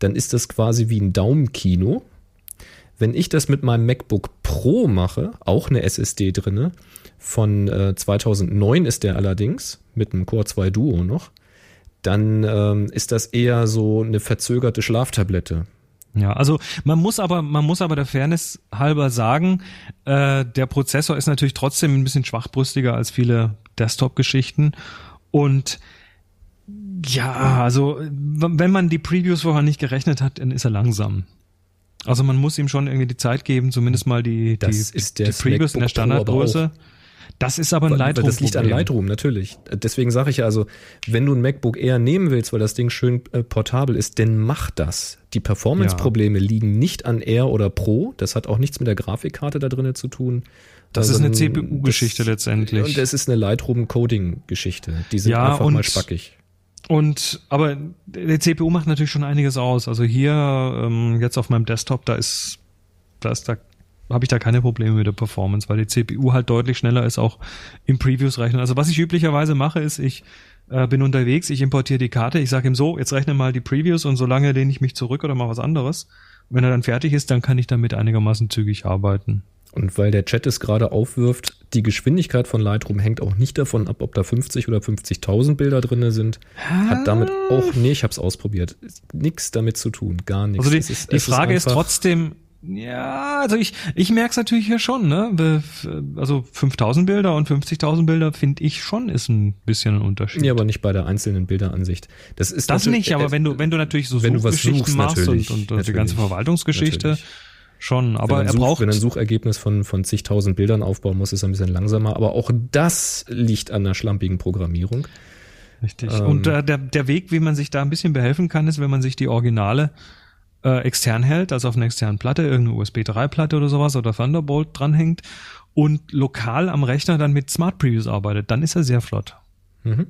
dann ist das quasi wie ein Daumenkino. Wenn ich das mit meinem MacBook Pro mache, auch eine SSD drinne, von äh, 2009 ist der allerdings, mit einem Core 2 Duo noch, dann ähm, ist das eher so eine verzögerte Schlaftablette. Ja, also man muss aber, man muss aber der Fairness halber sagen, äh, der Prozessor ist natürlich trotzdem ein bisschen schwachbrüstiger als viele Desktop-Geschichten. Und ja, also wenn man die Previews vorher nicht gerechnet hat, dann ist er langsam. Also man muss ihm schon irgendwie die Zeit geben, zumindest mal die, das die, ist die Previews in der Standardgröße. Das ist aber ein Lightroom. Das liegt an Lightroom, natürlich. Deswegen sage ich ja also, wenn du ein MacBook Air nehmen willst, weil das Ding schön äh, portabel ist, dann mach das. Die Performance-Probleme ja. liegen nicht an Air oder Pro. Das hat auch nichts mit der Grafikkarte da drinnen zu tun. Das also, ist eine CPU-Geschichte letztendlich. Und es ist eine Lightroom-Coding-Geschichte. Die sind ja, einfach mal spackig. Und aber der CPU macht natürlich schon einiges aus. Also hier ähm, jetzt auf meinem Desktop, da ist da ist da habe ich da keine Probleme mit der Performance, weil die CPU halt deutlich schneller ist, auch im Previews rechnen. Also was ich üblicherweise mache, ist, ich äh, bin unterwegs, ich importiere die Karte, ich sage ihm so, jetzt rechne mal die Previews und solange lehne ich mich zurück oder mal was anderes. Wenn er dann fertig ist, dann kann ich damit einigermaßen zügig arbeiten. Und weil der Chat es gerade aufwirft, die Geschwindigkeit von Lightroom hängt auch nicht davon ab, ob da 50 oder 50.000 Bilder drin sind. Hat damit auch, nee, ich habe es ausprobiert, nichts damit zu tun, gar nichts. Also die, ist, die Frage ist, ist trotzdem, ja, also ich, ich merke es natürlich hier schon, ne? Also 5000 Bilder und 50.000 Bilder finde ich schon ist ein bisschen ein Unterschied. Ja, aber nicht bei der einzelnen Bilderansicht. Das ist das nicht, aber äh, wenn du wenn du natürlich so wenn du was suchst, machst und, und, und die ganze Verwaltungsgeschichte natürlich. schon, aber er sucht, braucht wenn ein Suchergebnis von von zigtausend Bildern aufbauen muss, ist er ein bisschen langsamer, aber auch das liegt an der schlampigen Programmierung. Richtig. Ähm, und äh, der der Weg, wie man sich da ein bisschen behelfen kann, ist, wenn man sich die Originale äh, extern hält, also auf einer externen Platte, irgendeine USB 3 Platte oder sowas oder Thunderbolt dranhängt und lokal am Rechner dann mit Smart Previews arbeitet, dann ist er sehr flott. Mhm.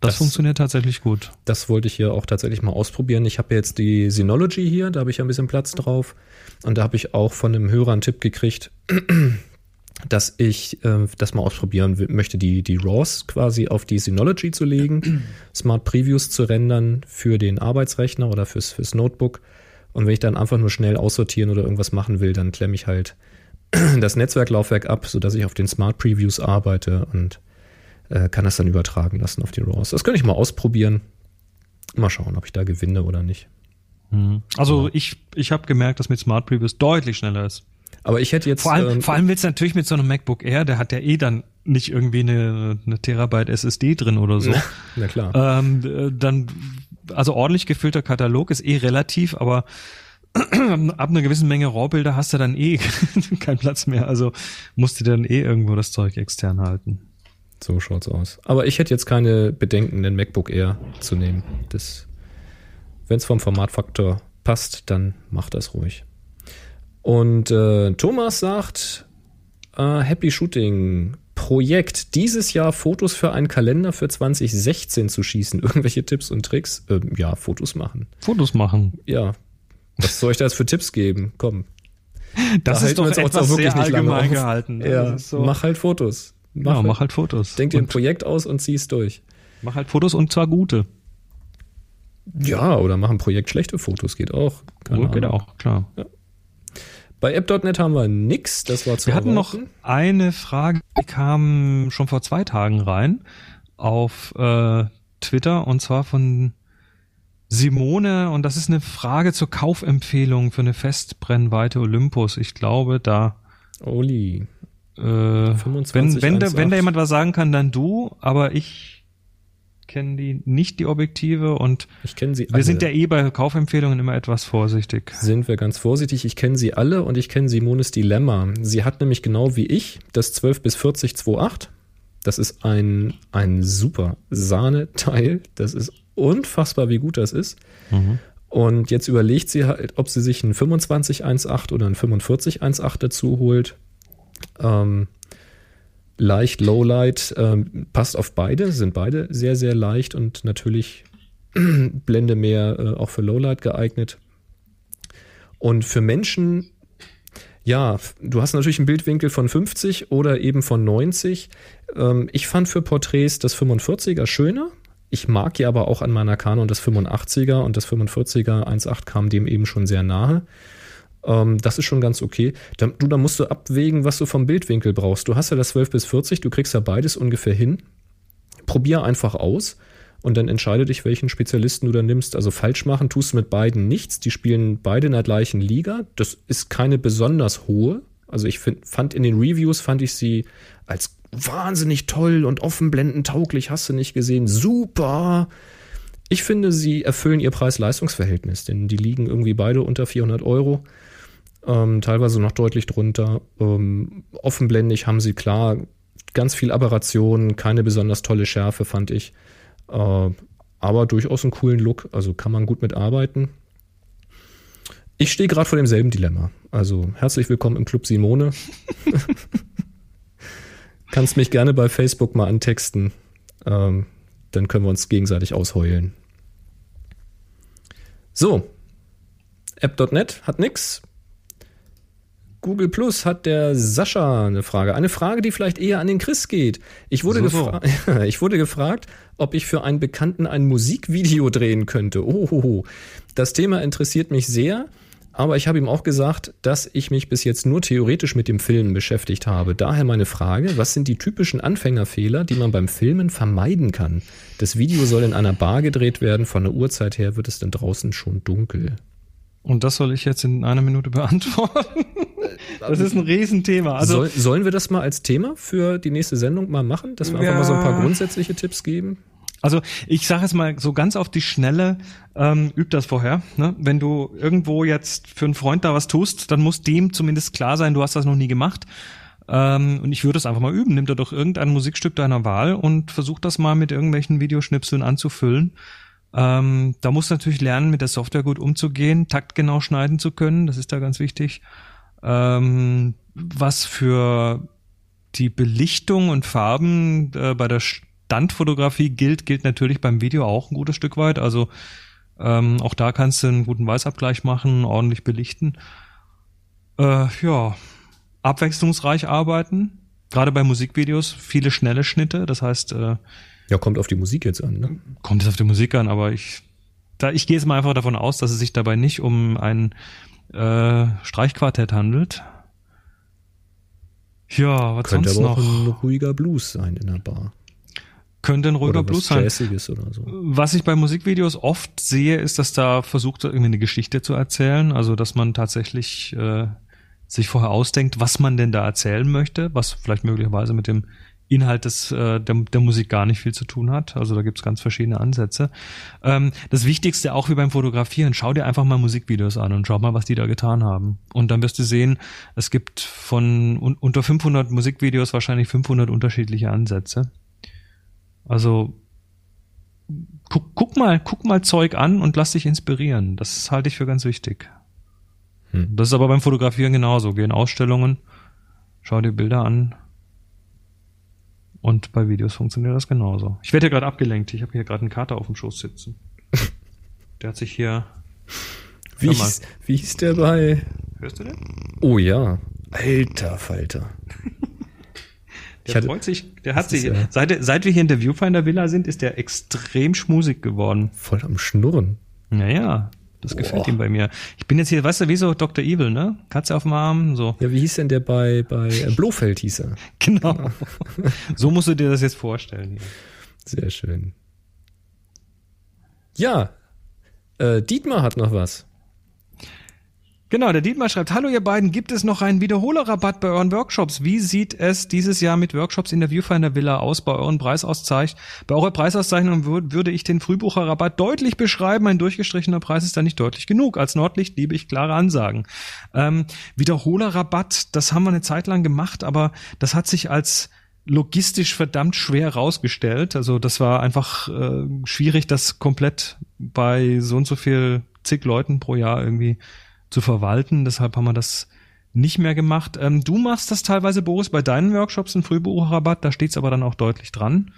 Das, das, funktioniert tatsächlich gut. Das wollte ich hier auch tatsächlich mal ausprobieren. Ich habe jetzt die Synology hier, da habe ich ja ein bisschen Platz drauf. Und da habe ich auch von einem Hörer einen Tipp gekriegt, *clears throat* dass ich äh, das mal ausprobieren möchte, die, die RAWs quasi auf die Synology zu legen, *clears throat* Smart Previews zu rendern für den Arbeitsrechner oder fürs, fürs Notebook und wenn ich dann einfach nur schnell aussortieren oder irgendwas machen will, dann klemme ich halt *clears throat* das Netzwerklaufwerk ab, sodass ich auf den Smart Previews arbeite und äh, kann das dann übertragen lassen auf die RAWs. Das könnte ich mal ausprobieren. Mal schauen, ob ich da gewinne oder nicht. Mhm. Also ja. ich, ich habe gemerkt, dass mit Smart Previews deutlich schneller ist. Aber ich hätte jetzt. Vor allem, ähm, vor allem willst du natürlich mit so einem MacBook Air, der hat ja eh dann nicht irgendwie eine, eine Terabyte SSD drin oder so. Na klar. Ähm, dann also ordentlich gefüllter Katalog ist eh relativ, aber *clears throat* ab einer gewissen Menge RAW-Bilder hast du dann eh *laughs* keinen Platz mehr. Also musst du dann eh irgendwo das Zeug extern halten. So schaut's aus. Aber ich hätte jetzt keine Bedenken, den MacBook Air zu nehmen. Wenn es vom Formatfaktor passt, dann mach das ruhig. Und äh, Thomas sagt, äh, Happy Shooting Projekt, dieses Jahr Fotos für einen Kalender für 2016 zu schießen. *laughs* Irgendwelche Tipps und Tricks? Ähm, ja, Fotos machen. Fotos machen. Ja. Was soll ich da jetzt für Tipps geben? Komm. Das da ist doch etwas auch sehr allgemein gehalten. Ne? Ja, so. mach halt Fotos. Mach, ja, halt, mach halt Fotos. Denk dir ein Projekt aus und zieh es durch. Mach halt Fotos und zwar gute. Ja, oder mach ein Projekt schlechte Fotos, geht auch. Keine geht auch, klar. Ja. Bei App.net haben wir nix, das war zu Wir hatten noch eine Frage, die kam schon vor zwei Tagen rein auf äh, Twitter und zwar von Simone und das ist eine Frage zur Kaufempfehlung für eine Festbrennweite Olympus. Ich glaube, da Oli. Äh, 25, wenn, wenn, da, wenn da jemand was sagen kann, dann du, aber ich kennen die nicht die Objektive und ich kenne sie alle. Wir sind ja eh bei Kaufempfehlungen immer etwas vorsichtig. Sind wir ganz vorsichtig. Ich kenne sie alle und ich kenne Simones Dilemma. Sie hat nämlich genau wie ich das 12 bis 40 2.8. Das ist ein, ein super Sahneteil. Das ist unfassbar, wie gut das ist. Mhm. Und jetzt überlegt sie halt, ob sie sich ein 25 1.8 oder ein 45 1.8 dazu holt. Ähm, leicht, Lowlight, ähm, passt auf beide, sind beide sehr, sehr leicht und natürlich *clears throat* Blende mehr äh, auch für Lowlight geeignet. Und für Menschen, Ja, du hast natürlich einen Bildwinkel von 50 oder eben von 90. Ähm, ich fand für Porträts das 45er schöner. Ich mag ja aber auch an meiner Canon das 85er und das 45er 1.8 kam dem eben schon sehr nahe. Ähm, das ist schon ganz okay. Da, du, da musst du abwägen, was du vom Bildwinkel brauchst. Du hast ja das 12 bis 40, du kriegst ja beides ungefähr hin. Probier einfach aus und dann entscheide dich, welchen Spezialisten du da nimmst. Also falsch machen tust du mit beiden nichts. Die spielen beide in der gleichen Liga. Das ist keine besonders hohe. Also ich find, fand in den Reviews fand ich sie als wahnsinnig toll und offenblendend tauglich. Hast du nicht gesehen? Super. Ich finde, sie erfüllen ihr Preis-Leistungs-Verhältnis, denn die liegen irgendwie beide unter 400 Euro. Ähm, teilweise noch deutlich drunter. Ähm, offenblendig haben sie klar ganz viel Aberration, keine besonders tolle Schärfe, fand ich. Äh, aber durchaus einen coolen Look, also kann man gut mitarbeiten. Ich stehe gerade vor demselben Dilemma. Also herzlich willkommen im Club Simone. *laughs* Kannst mich gerne bei Facebook mal antexten. Ähm, dann können wir uns gegenseitig ausheulen. So. App.net hat nix. Google Plus hat der Sascha eine Frage. Eine Frage, die vielleicht eher an den Chris geht. Ich wurde, so, so. *laughs* ich wurde gefragt, ob ich für einen Bekannten ein Musikvideo drehen könnte. Ohoho. Das Thema interessiert mich sehr, aber ich habe ihm auch gesagt, dass ich mich bis jetzt nur theoretisch mit dem Filmen beschäftigt habe. Daher meine Frage, was sind die typischen Anfängerfehler, die man beim Filmen vermeiden kann? Das Video soll in einer Bar gedreht werden, von der Uhrzeit her wird es dann draußen schon dunkel. Und das soll ich jetzt in einer Minute beantworten. Das ist ein Riesenthema. Also, Soll, sollen wir das mal als Thema für die nächste Sendung mal machen, dass wir ja, einfach mal so ein paar grundsätzliche Tipps geben? Also ich sage es mal so ganz auf die Schnelle, ähm, üb das vorher. Ne? Wenn du irgendwo jetzt für einen Freund da was tust, dann muss dem zumindest klar sein, du hast das noch nie gemacht. Ähm, und ich würde es einfach mal üben. Nimm dir doch irgendein Musikstück deiner Wahl und versuch das mal mit irgendwelchen Videoschnipseln anzufüllen ähm, da muss natürlich lernen, mit der Software gut umzugehen, taktgenau schneiden zu können, das ist da ganz wichtig. Ähm, was für die Belichtung und Farben äh, bei der Standfotografie gilt, gilt natürlich beim Video auch ein gutes Stück weit. Also ähm, auch da kannst du einen guten Weißabgleich machen, ordentlich belichten. Äh, ja, abwechslungsreich arbeiten. Gerade bei Musikvideos viele schnelle Schnitte. Das heißt, äh, ja, kommt auf die Musik jetzt an, ne? Kommt es auf die Musik an, aber ich, da, ich gehe jetzt mal einfach davon aus, dass es sich dabei nicht um ein äh, Streichquartett handelt. Ja, was Könnte sonst aber noch? auch ein ruhiger Blues sein in der Bar. Könnte ein ruhiger oder Blues sein. So. Was ich bei Musikvideos oft sehe, ist, dass da versucht wird, irgendwie eine Geschichte zu erzählen. Also, dass man tatsächlich äh, sich vorher ausdenkt, was man denn da erzählen möchte, was vielleicht möglicherweise mit dem Inhalt des, äh, der, der Musik gar nicht viel zu tun hat. Also da gibt's ganz verschiedene Ansätze. Ähm, das Wichtigste, auch wie beim Fotografieren, schau dir einfach mal Musikvideos an und schau mal, was die da getan haben. Und dann wirst du sehen, es gibt von un, unter 500 Musikvideos wahrscheinlich 500 unterschiedliche Ansätze. Also guck, guck mal, guck mal Zeug an und lass dich inspirieren. Das halte ich für ganz wichtig. Hm. Das ist aber beim Fotografieren genauso. Geh in Ausstellungen, schau dir Bilder an und bei Videos funktioniert das genauso. Ich werde hier gerade abgelenkt. Ich habe hier gerade einen Kater auf dem Schoß sitzen. *laughs* Der hat sich hier. Wie hieß, wie hieß der bei. Hörst du den? Oh ja. Alter Falter. *laughs* Der hatte, freut sich, der hat sich, ja seit, seit wir hier in der Viewfinder Villa sind, ist der extrem schmusig geworden. Voll am Schnurren. Naja, das Boah. gefällt ihm bei mir. Ich bin jetzt hier, weißt du, wie so Dr. Evil, ne? Katze auf dem Arm, so. Ja, wie hieß denn der bei, bei äh, *laughs* Blofeld hieß er? genau. *laughs* so musst du dir das jetzt vorstellen. Hier. Sehr schön. Ja, äh, Dietmar hat noch was. Genau, der Dietmar schreibt, hallo ihr beiden, gibt es noch einen Wiederholerrabatt bei euren Workshops? Wie sieht es dieses Jahr mit Workshops in der Viewfinder Villa aus bei euren Preisauszeichnungen? Bei eurer Preisauszeichnung würde ich den Frühbucherrabatt deutlich beschreiben. Ein durchgestrichener Preis ist da nicht deutlich genug. Als Nordlicht liebe ich klare Ansagen. Ähm, Wiederholerrabatt, das haben wir eine Zeit lang gemacht, aber das hat sich als logistisch verdammt schwer rausgestellt. Also das war einfach äh, schwierig, das komplett bei so und so viel zig Leuten pro Jahr irgendwie zu verwalten. Deshalb haben wir das nicht mehr gemacht. Ähm, du machst das teilweise, Boris, bei deinen Workshops, einen Frühbucherrabatt, da steht's aber dann auch deutlich dran.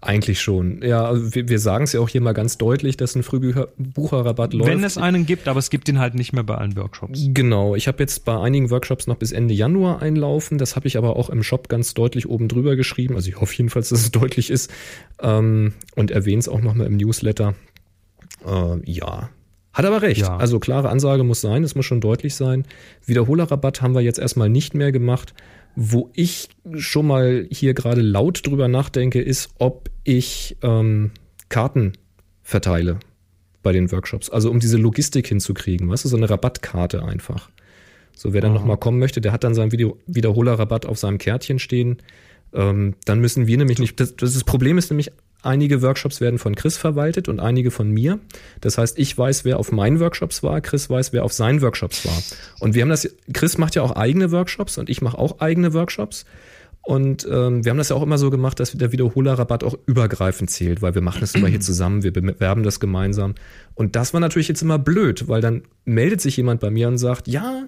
Eigentlich schon. Ja, also wir, wir sagen es ja auch hier mal ganz deutlich, dass ein Frühbucherrabatt läuft. Wenn es einen gibt, aber es gibt ihn halt nicht mehr bei allen Workshops. Genau. Ich habe jetzt bei einigen Workshops noch bis Ende Januar einlaufen. Das habe ich aber auch im Shop ganz deutlich oben drüber geschrieben. Also ich hoffe jedenfalls, dass es *laughs* deutlich ist. Ähm, und erwähne es auch nochmal im Newsletter. Äh, ja, hat aber recht. Ja. Also klare Ansage muss sein, es muss schon deutlich sein. Wiederholerrabatt haben wir jetzt erstmal nicht mehr gemacht. Wo ich schon mal hier gerade laut drüber nachdenke, ist, ob ich ähm, Karten verteile bei den Workshops. Also um diese Logistik hinzukriegen, weißt du, so eine Rabattkarte einfach. So, wer dann nochmal kommen möchte, der hat dann seinen Video Wiederholerrabatt auf seinem Kärtchen stehen. Ähm, dann müssen wir nämlich nicht. Das, das Problem ist nämlich Einige Workshops werden von Chris verwaltet und einige von mir. Das heißt, ich weiß, wer auf meinen Workshops war, Chris weiß, wer auf seinen Workshops war. Und wir haben das, Chris macht ja auch eigene Workshops und ich mache auch eigene Workshops. Und ähm, wir haben das ja auch immer so gemacht, dass der Wiederholerrabatt auch übergreifend zählt, weil wir machen das immer hier *clears throat* zusammen, wir bewerben das gemeinsam. Und das war natürlich jetzt immer blöd, weil dann meldet sich jemand bei mir und sagt, ja,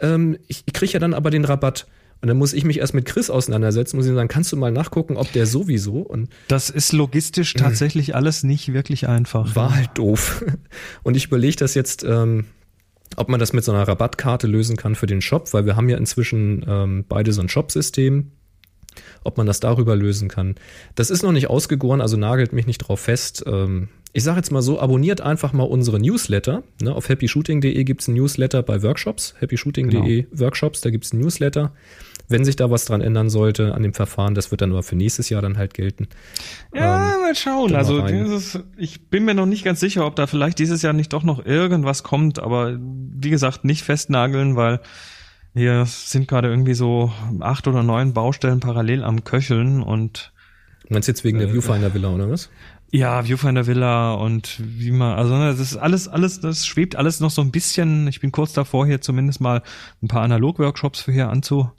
ähm, ich, ich kriege ja dann aber den Rabatt. Und dann muss ich mich erst mit Chris auseinandersetzen, muss ich sagen, kannst du mal nachgucken, ob der sowieso und das ist logistisch tatsächlich alles nicht wirklich einfach. War halt doof. *laughs* Und ich überlege das jetzt, ähm, ob man das mit so einer Rabattkarte lösen kann für den Shop, weil wir haben ja inzwischen ähm, beide so ein Shop-System ob man das darüber lösen kann. Das ist noch nicht ausgegoren, also nagelt mich nicht drauf fest. Ähm, ich sage jetzt mal so, abonniert einfach mal unsere Newsletter. Ne, auf happyshooting.de gibt es ein Newsletter bei Workshops, happyshooting.de genau. Workshops, da gibt es ein Newsletter. Wenn sich da was dran ändern sollte an dem Verfahren, das wird dann aber für nächstes Jahr dann halt gelten. Ja, ähm, mal schauen. Also dieses, ich bin mir noch nicht ganz sicher, ob da vielleicht dieses Jahr nicht doch noch irgendwas kommt, aber wie gesagt, nicht festnageln, weil hier sind gerade irgendwie so acht oder neun Baustellen parallel am Köcheln und Du meinst jetzt wegen äh, der Viewfinder Villa oder was? Ja, Viewfinder Villa und wie man, also ne, das ist alles, alles, das schwebt alles noch so ein bisschen. Ich bin kurz davor, hier zumindest mal ein paar Analog-Workshops für hier anzu,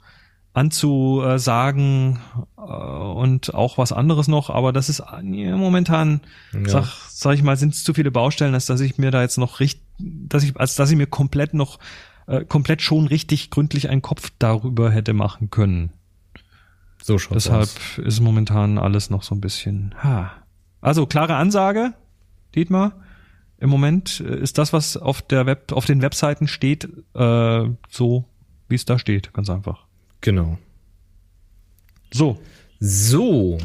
anzusagen äh, und auch was anderes noch, aber das ist ja, momentan, ja. Sag, sag ich mal, sind es zu viele Baustellen, als dass ich mir da jetzt noch richtig, dass ich, als dass ich mir komplett noch äh, komplett schon richtig gründlich einen Kopf darüber hätte machen können. So schaut Deshalb aus. ist momentan alles noch so ein bisschen. Ha. Also klare Ansage, Dietmar. Im Moment äh, ist das, was auf der Web, auf den Webseiten steht, äh, so wie es da steht, ganz einfach. Genau. So. So.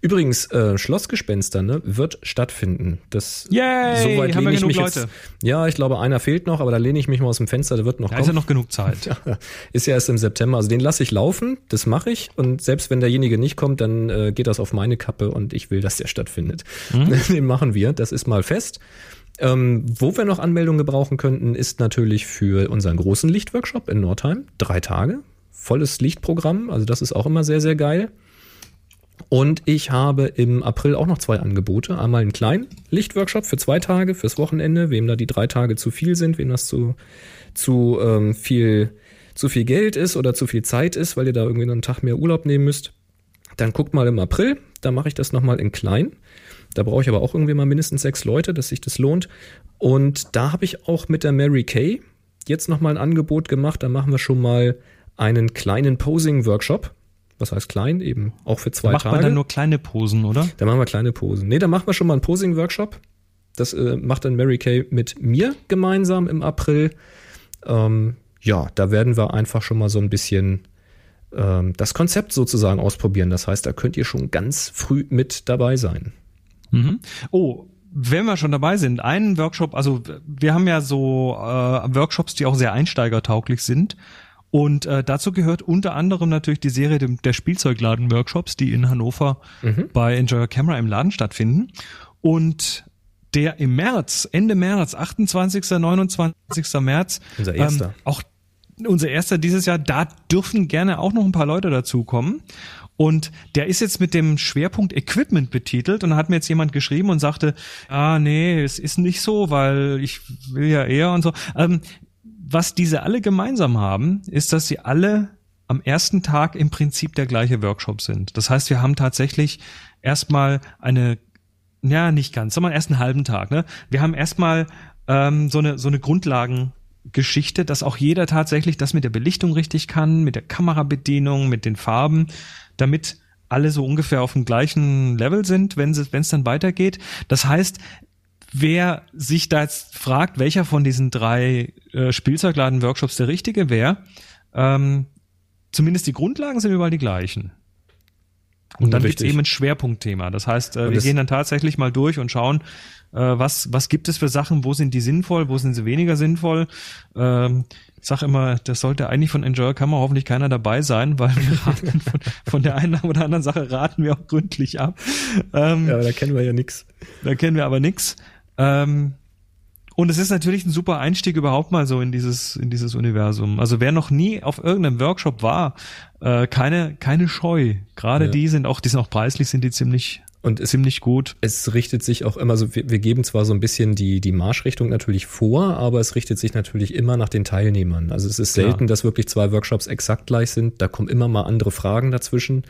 Übrigens, äh, Schlossgespenster ne, wird stattfinden. Das Yay, so weit lehne ich mich Leute. jetzt. Ja, ich glaube, einer fehlt noch, aber da lehne ich mich mal aus dem Fenster. Da wird noch. Da kommen. ist ja noch genug Zeit. Ja, *laughs* ist ja erst im September. Also den lasse ich laufen. Das mache ich. Und selbst wenn derjenige nicht kommt, dann äh, geht das auf meine Kappe und ich will, dass der stattfindet. Mhm. *laughs* Den machen wir. Das ist mal fest. Ähm, wo wir noch Anmeldungen gebrauchen könnten, ist natürlich für unseren großen Lichtworkshop in Nordheim. Drei Tage. Volles Lichtprogramm. Also das ist auch immer sehr, sehr geil. Und ich habe im April auch noch zwei Angebote. Einmal einen kleinen Lichtworkshop für zwei Tage, fürs Wochenende, wem da die drei Tage zu viel sind, wem das zu, zu ähm, viel zu viel Geld ist oder zu viel Zeit ist, weil ihr da irgendwie einen Tag mehr Urlaub nehmen müsst. Dann guckt mal im April, da mache ich das nochmal in klein. Da brauche ich aber auch irgendwie mal mindestens sechs Leute, dass sich das lohnt. Und da habe ich auch mit der Mary Kay jetzt nochmal ein Angebot gemacht. Da machen wir schon mal einen kleinen Posing-Workshop was heißt klein, eben auch für zwei da macht Tage. Macht man dann nur kleine Posen, oder? Da machen wir kleine Posen. Nee, da machen wir schon mal einen Posing-Workshop. Das äh, macht dann Mary Kay mit mir gemeinsam im April. Ähm, ja, da werden wir einfach schon mal so ein bisschen ähm, das Konzept sozusagen ausprobieren. Das heißt, da könnt ihr schon ganz früh mit dabei sein. Mhm. Oh, wenn wir schon dabei sind, einen Workshop, also wir haben ja so äh, Workshops, die auch sehr einsteigertauglich sind. Und äh, dazu gehört unter anderem natürlich die Serie der Spielzeugladen-Workshops, die in Hannover mhm. bei Enjoy Your Camera im Laden stattfinden. Und der im März, Ende März, 28., 29. März, unser erster. Ähm, auch unser erster dieses Jahr, da dürfen gerne auch noch ein paar Leute dazukommen. Und der ist jetzt mit dem Schwerpunkt Equipment betitelt und da hat mir jetzt jemand geschrieben und sagte, ah nee, es ist nicht so, weil ich will ja eher und so. Ähm, was diese alle gemeinsam haben, ist, dass sie alle am ersten Tag im Prinzip der gleiche Workshop sind. Das heißt, wir haben tatsächlich erstmal eine, ja, nicht ganz, sondern erst einen halben Tag. Ne? Wir haben erstmal ähm, so eine so eine Grundlagengeschichte, dass auch jeder tatsächlich das mit der Belichtung richtig kann, mit der Kamerabedienung, mit den Farben, damit alle so ungefähr auf dem gleichen Level sind, wenn es dann weitergeht. Das heißt, wer sich da jetzt fragt, welcher von diesen drei äh, Spielzeugladen-Workshops der richtige wäre, ähm, zumindest die Grundlagen sind überall die gleichen. Und dann gibt es eben ein Schwerpunktthema. Das heißt, äh, wir gehen dann tatsächlich mal durch und schauen, äh, was, was gibt es für Sachen, wo sind die sinnvoll, wo sind sie weniger sinnvoll. Ähm, ich sage immer, das sollte eigentlich von Enjoy Kammer hoffentlich keiner dabei sein, weil wir *laughs* raten von, von, der einen oder anderen Sache raten wir auch gründlich ab. Ähm, ja, da kennen wir ja nix. Da kennen wir aber nix. Ähm, und es ist natürlich ein super Einstieg überhaupt mal so in dieses, in dieses Universum. Also wer noch nie auf irgendeinem Workshop war, äh, keine, keine Scheu. Gerade ja. die sind auch, die sind auch preislich, sind die ziemlich, und es, ziemlich gut. Es richtet sich auch immer so, wir, wir, geben zwar so ein bisschen die, die Marschrichtung natürlich vor, aber es richtet sich natürlich immer nach den Teilnehmern. Also es ist selten, ja. dass wirklich zwei Workshops exakt gleich sind. Da kommen immer mal andere Fragen dazwischen.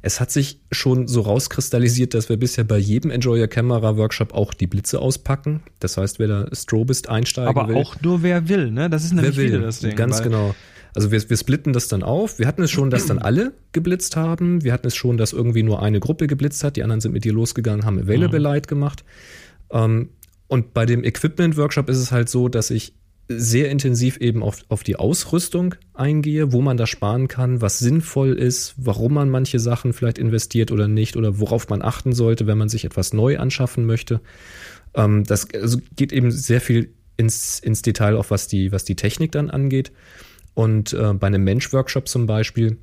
Es hat sich schon so rauskristallisiert, dass wir bisher bei jedem Enjoy Your Camera Workshop auch die Blitze auspacken. Das heißt, wer da Strobist einsteigen aber will. Aber auch nur wer will, ne? Das ist nämlich wer will, das Ding. Ganz genau. Also wir, wir splitten das dann auf. Wir hatten es schon, dass dann alle geblitzt haben. Wir hatten es schon, dass irgendwie nur eine Gruppe geblitzt hat. Die anderen sind mit dir losgegangen, haben Available mhm. Light gemacht. Ähm, und bei dem Equipment Workshop ist es halt so, dass ich sehr intensiv eben auf, auf die Ausrüstung eingehe, wo man da sparen kann, was sinnvoll ist, warum man manche Sachen vielleicht investiert oder nicht oder worauf man achten sollte, wenn man sich etwas neu anschaffen möchte. Ähm, das also geht eben sehr viel ins, ins Detail, auch was die, was die Technik dann angeht. Und äh, bei einem Mensch-Workshop zum Beispiel,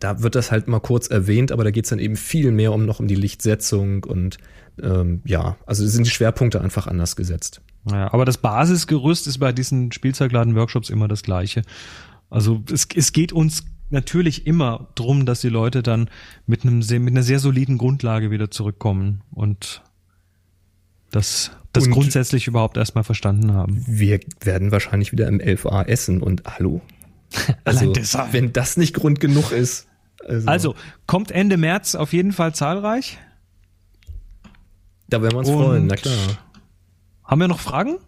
da wird das halt mal kurz erwähnt, aber da geht es dann eben viel mehr um noch um die Lichtsetzung und ähm, ja, also sind die Schwerpunkte einfach anders gesetzt. Ja, aber das Basisgerüst ist bei diesen Spielzeugladen-Workshops immer das gleiche. Also es, es geht uns natürlich immer drum, dass die Leute dann mit einem sehr, mit einer sehr soliden Grundlage wieder zurückkommen und das, das und grundsätzlich überhaupt erstmal verstanden haben. Wir werden wahrscheinlich wieder im 11a essen und hallo, *laughs* also, wenn das nicht Grund genug ist. Also. also, kommt Ende März auf jeden Fall zahlreich. Da werden wir uns Und freuen, na klar. Haben wir noch Fragen?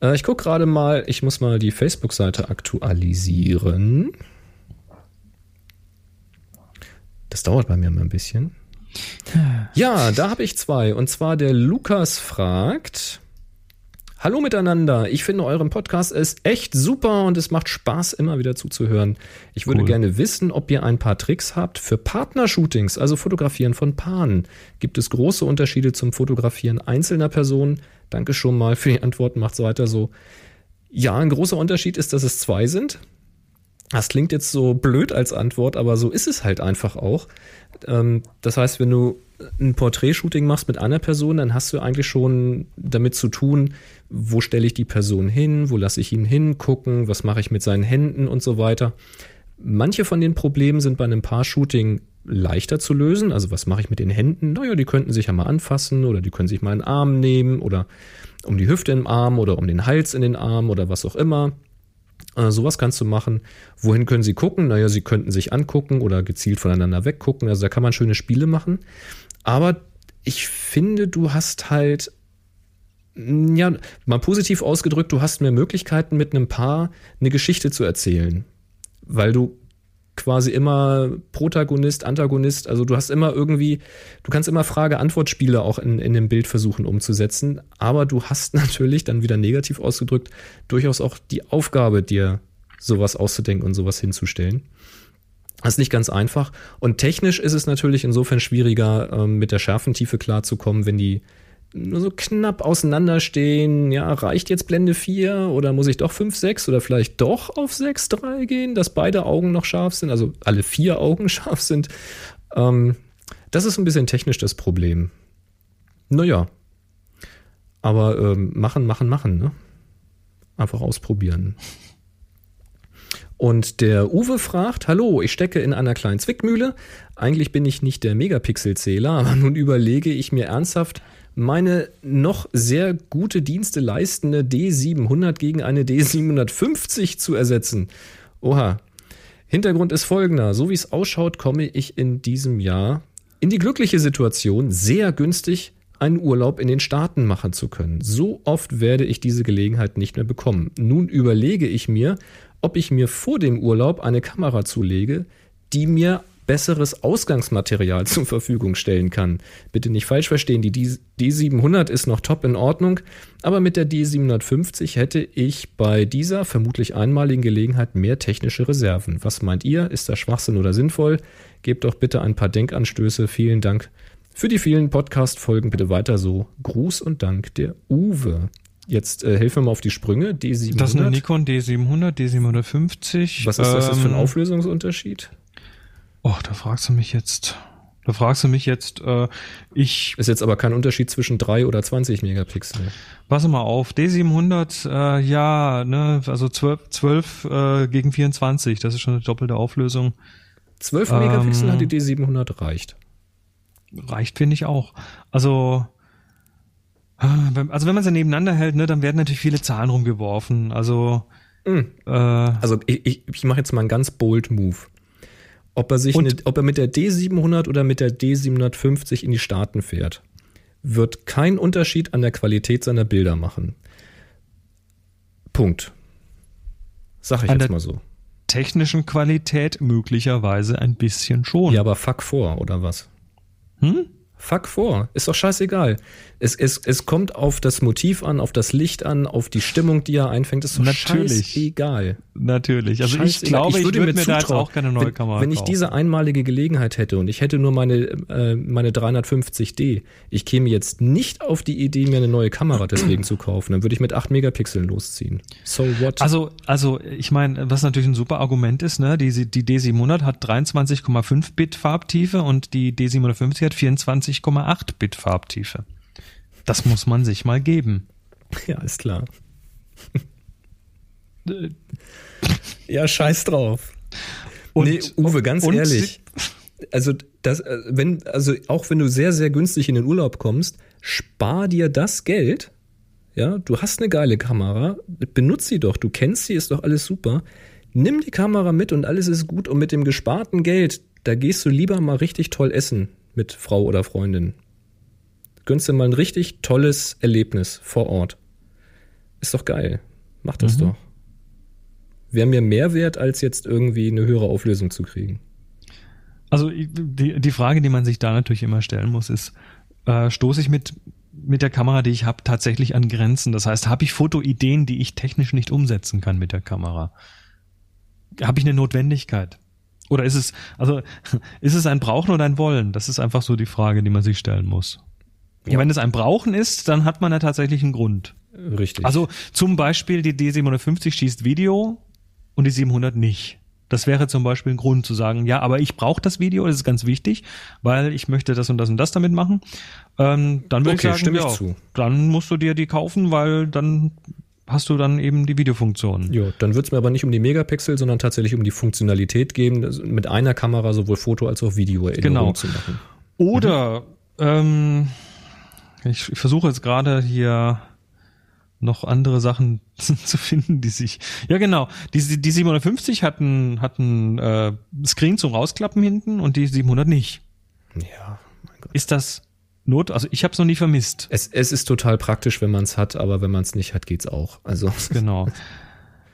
Äh, ich gucke gerade mal, ich muss mal die Facebook-Seite aktualisieren. Das dauert bei mir mal ein bisschen. *sighs* Ja, da habe ich zwei. Und zwar der Lukas fragt, Hallo miteinander. Ich finde euren Podcast ist echt super und es macht Spaß, immer wieder zuzuhören. Ich würde cool. gerne wissen, ob ihr ein paar Tricks habt für Partnershootings, also Fotografieren von Paaren. Gibt es große Unterschiede zum Fotografieren einzelner Personen? Danke schon mal für die Antworten. Macht's weiter so. Ja, ein großer Unterschied ist, dass es zwei sind. Das klingt jetzt so blöd als Antwort, aber so ist es halt einfach auch. Ähm, das heißt, wenn du ein Porträtshooting machst mit einer Person, dann hast du eigentlich schon damit zu tun, wo stelle ich die Person hin, wo lasse ich ihn hingucken, was mache ich mit seinen Händen und so weiter. Manche von den Problemen sind bei einem Paar-Shooting leichter zu lösen. Also was mache ich mit den Händen? Naja, die könnten sich ja mal anfassen oder die können sich mal einen Arm nehmen oder um die Hüfte im Arm oder um den Hals in den Arm oder was auch immer. Äh, sowas kannst du machen. Wohin können sie gucken? Naja, sie könnten sich angucken oder gezielt voneinander weggucken. Also da kann man schöne Spiele machen. Aber ich finde, du hast halt, ja, mal positiv ausgedrückt, du hast mehr Möglichkeiten mit einem Paar eine Geschichte zu erzählen. Weil du quasi immer Protagonist, Antagonist, also du hast immer irgendwie, du kannst immer Frage-Antwort-Spiele auch in, in dem Bild versuchen umzusetzen, aber du hast *laughs* natürlich dann wieder negativ ausgedrückt durchaus auch die Aufgabe, dir sowas auszudenken und sowas hinzustellen. Das ist nicht ganz einfach. Und technisch ist es natürlich insofern schwieriger, ähm, mit der Schärfentiefe klarzukommen, wenn die nur so knapp auseinanderstehen. Ja, reicht jetzt Blende 4 oder muss ich doch 5, 6 oder vielleicht doch auf 6, 3 gehen, dass beide Augen noch scharf sind, also alle vier Augen *laughs* scharf sind. Ähm, das ist ein bisschen technisch das Problem. Naja. Aber ähm, machen, machen, machen, ne? Einfach ausprobieren. Und der Uwe fragt, hallo, ich stecke in einer kleinen Zwickmühle. Eigentlich bin ich nicht der Megapixelzähler, aber nun überlege ich mir ernsthaft, meine noch sehr gute Dienste leistende D700 gegen eine D750 zu ersetzen. Oha. Hintergrund ist folgender. So wie es ausschaut, komme ich in diesem Jahr in die glückliche Situation, sehr günstig einen Urlaub in den Staaten machen zu können. So oft werde ich diese Gelegenheit nicht mehr bekommen. Nun überlege ich mir, ob ich mir vor dem Urlaub eine Kamera zulege, die mir besseres Ausgangsmaterial *laughs* zur Verfügung stellen kann. Bitte nicht falsch verstehen, die D700 ist noch top in Ordnung, aber mit der D750 hätte ich bei dieser vermutlich einmaligen Gelegenheit mehr technische Reserven. Was meint ihr? Ist das Schwachsinn oder sinnvoll? Gebt doch bitte ein paar Denkanstöße. Vielen Dank für die vielen Podcast-Folgen. Bitte weiter so. Gruß und Dank der Uwe. Jetzt äh, helfen wir mal auf die Sprünge. D700. Das ist eine Nikon D700, D750. Was ist das jetzt für ein ähm, Auflösungsunterschied? Oh, da fragst du mich jetzt. Da fragst du mich jetzt, äh, ich, Ist jetzt aber kein Unterschied zwischen 3 oder 20 Megapixel. passe mal auf, D700, äh, ja, ne, also 12, 12 äh, gegen 24, das ist schon eine doppelte Auflösung. 12 Ähm. Megapixel hat die D700 reicht. Reicht, finde ich auch. Also, äh, wenn- also wenn man sie nebeneinander hält, ne, dann werden natürlich viele Zahlen rumgeworfen. Also, Mhm. äh, Also ich, ich, ich mache jetzt mal einen ganz bold Move. Ob er, sich eine, ob er mit der D700 oder mit der D750 in die Staaten fährt, wird kein Unterschied an der Qualität seiner Bilder machen. Punkt. Sag ich An jetzt mal so. technischen Qualität möglicherweise ein bisschen schon. Ja, aber fuck vor, oder was? Hm? Fuck vor. Ist doch scheißegal. Es, es, es kommt auf das Motiv an, auf das Licht an, auf die Stimmung, die er einfängt. Ist doch Natürlich. scheißegal. Natürlich. Also ich Scheißegal. glaube, ich würde mir, da jetzt auch keine neue wenn, Kamera Wenn ich kaufen. diese einmalige Gelegenheit hätte und ich hätte nur meine, äh, meine 350D, ich käme jetzt nicht auf die Idee, mir eine neue Kamera deswegen zu kaufen. Dann würde ich mit 8 Megapixeln losziehen. So what? Also, also ich meine, was natürlich ein super Argument ist, ne, die, die D700 hat 23,5 Bit Farbtiefe und die D750 hat 24,8 Bit Farbtiefe. Das muss man sich mal geben. ja, ist klar. Äh, ja, scheiß drauf. Und, nee, Uwe, ganz und ehrlich. Also, das, äh, wenn, also auch wenn du sehr, sehr günstig in den Urlaub kommst, spar dir das Geld. Ja, du hast eine geile Kamera, benutz sie doch, du kennst sie, ist doch alles super. Nimm die Kamera mit und alles ist gut und mit dem gesparten Geld, da gehst du lieber mal richtig toll essen mit Frau oder Freundin. Gönnst dir mal ein richtig tolles Erlebnis vor Ort. Ist doch geil. Mach das Mhm. doch. Wäre mir mehr wert, als jetzt irgendwie eine höhere Auflösung zu kriegen. Also die, die Frage, die man sich da natürlich immer stellen muss, ist, äh, stoße ich mit, mit der Kamera, die ich habe, tatsächlich an Grenzen? Das heißt, habe ich Fotoideen, die ich technisch nicht umsetzen kann mit der Kamera? Habe ich eine Notwendigkeit? Oder ist es, also *laughs* ist es ein Brauchen oder ein Wollen? Das ist einfach so die Frage, die man sich stellen muss. Ja. Wenn es ein Brauchen ist, dann hat man ja tatsächlich einen Grund. Richtig. Also zum Beispiel die D750 schießt Video und die 700 nicht. Das wäre zum Beispiel ein Grund zu sagen, ja, aber ich brauche das Video, das ist ganz wichtig, weil ich möchte das und das und das damit machen. Ähm, dann würde Okay, ich sagen, ich ja, zu. dann musst du dir die kaufen, weil dann hast du dann eben die Videofunktion. Ja, dann wird es mir aber nicht um die Megapixel, sondern tatsächlich um die Funktionalität geben, mit einer Kamera sowohl Foto als auch Video Genau. zu machen. Oder ähm, ich, ich versuche jetzt gerade hier noch andere Sachen *laughs* zu finden, die sich. Ja, genau. Die, die 750 hatten hatten äh, Screen zum Rausklappen hinten und die 700 nicht. Ja, mein Gott. Ist das Not? Also ich habe es noch nie vermisst. Es, es ist total praktisch, wenn man es hat, aber wenn man es nicht hat, geht's auch. Also *laughs* Genau.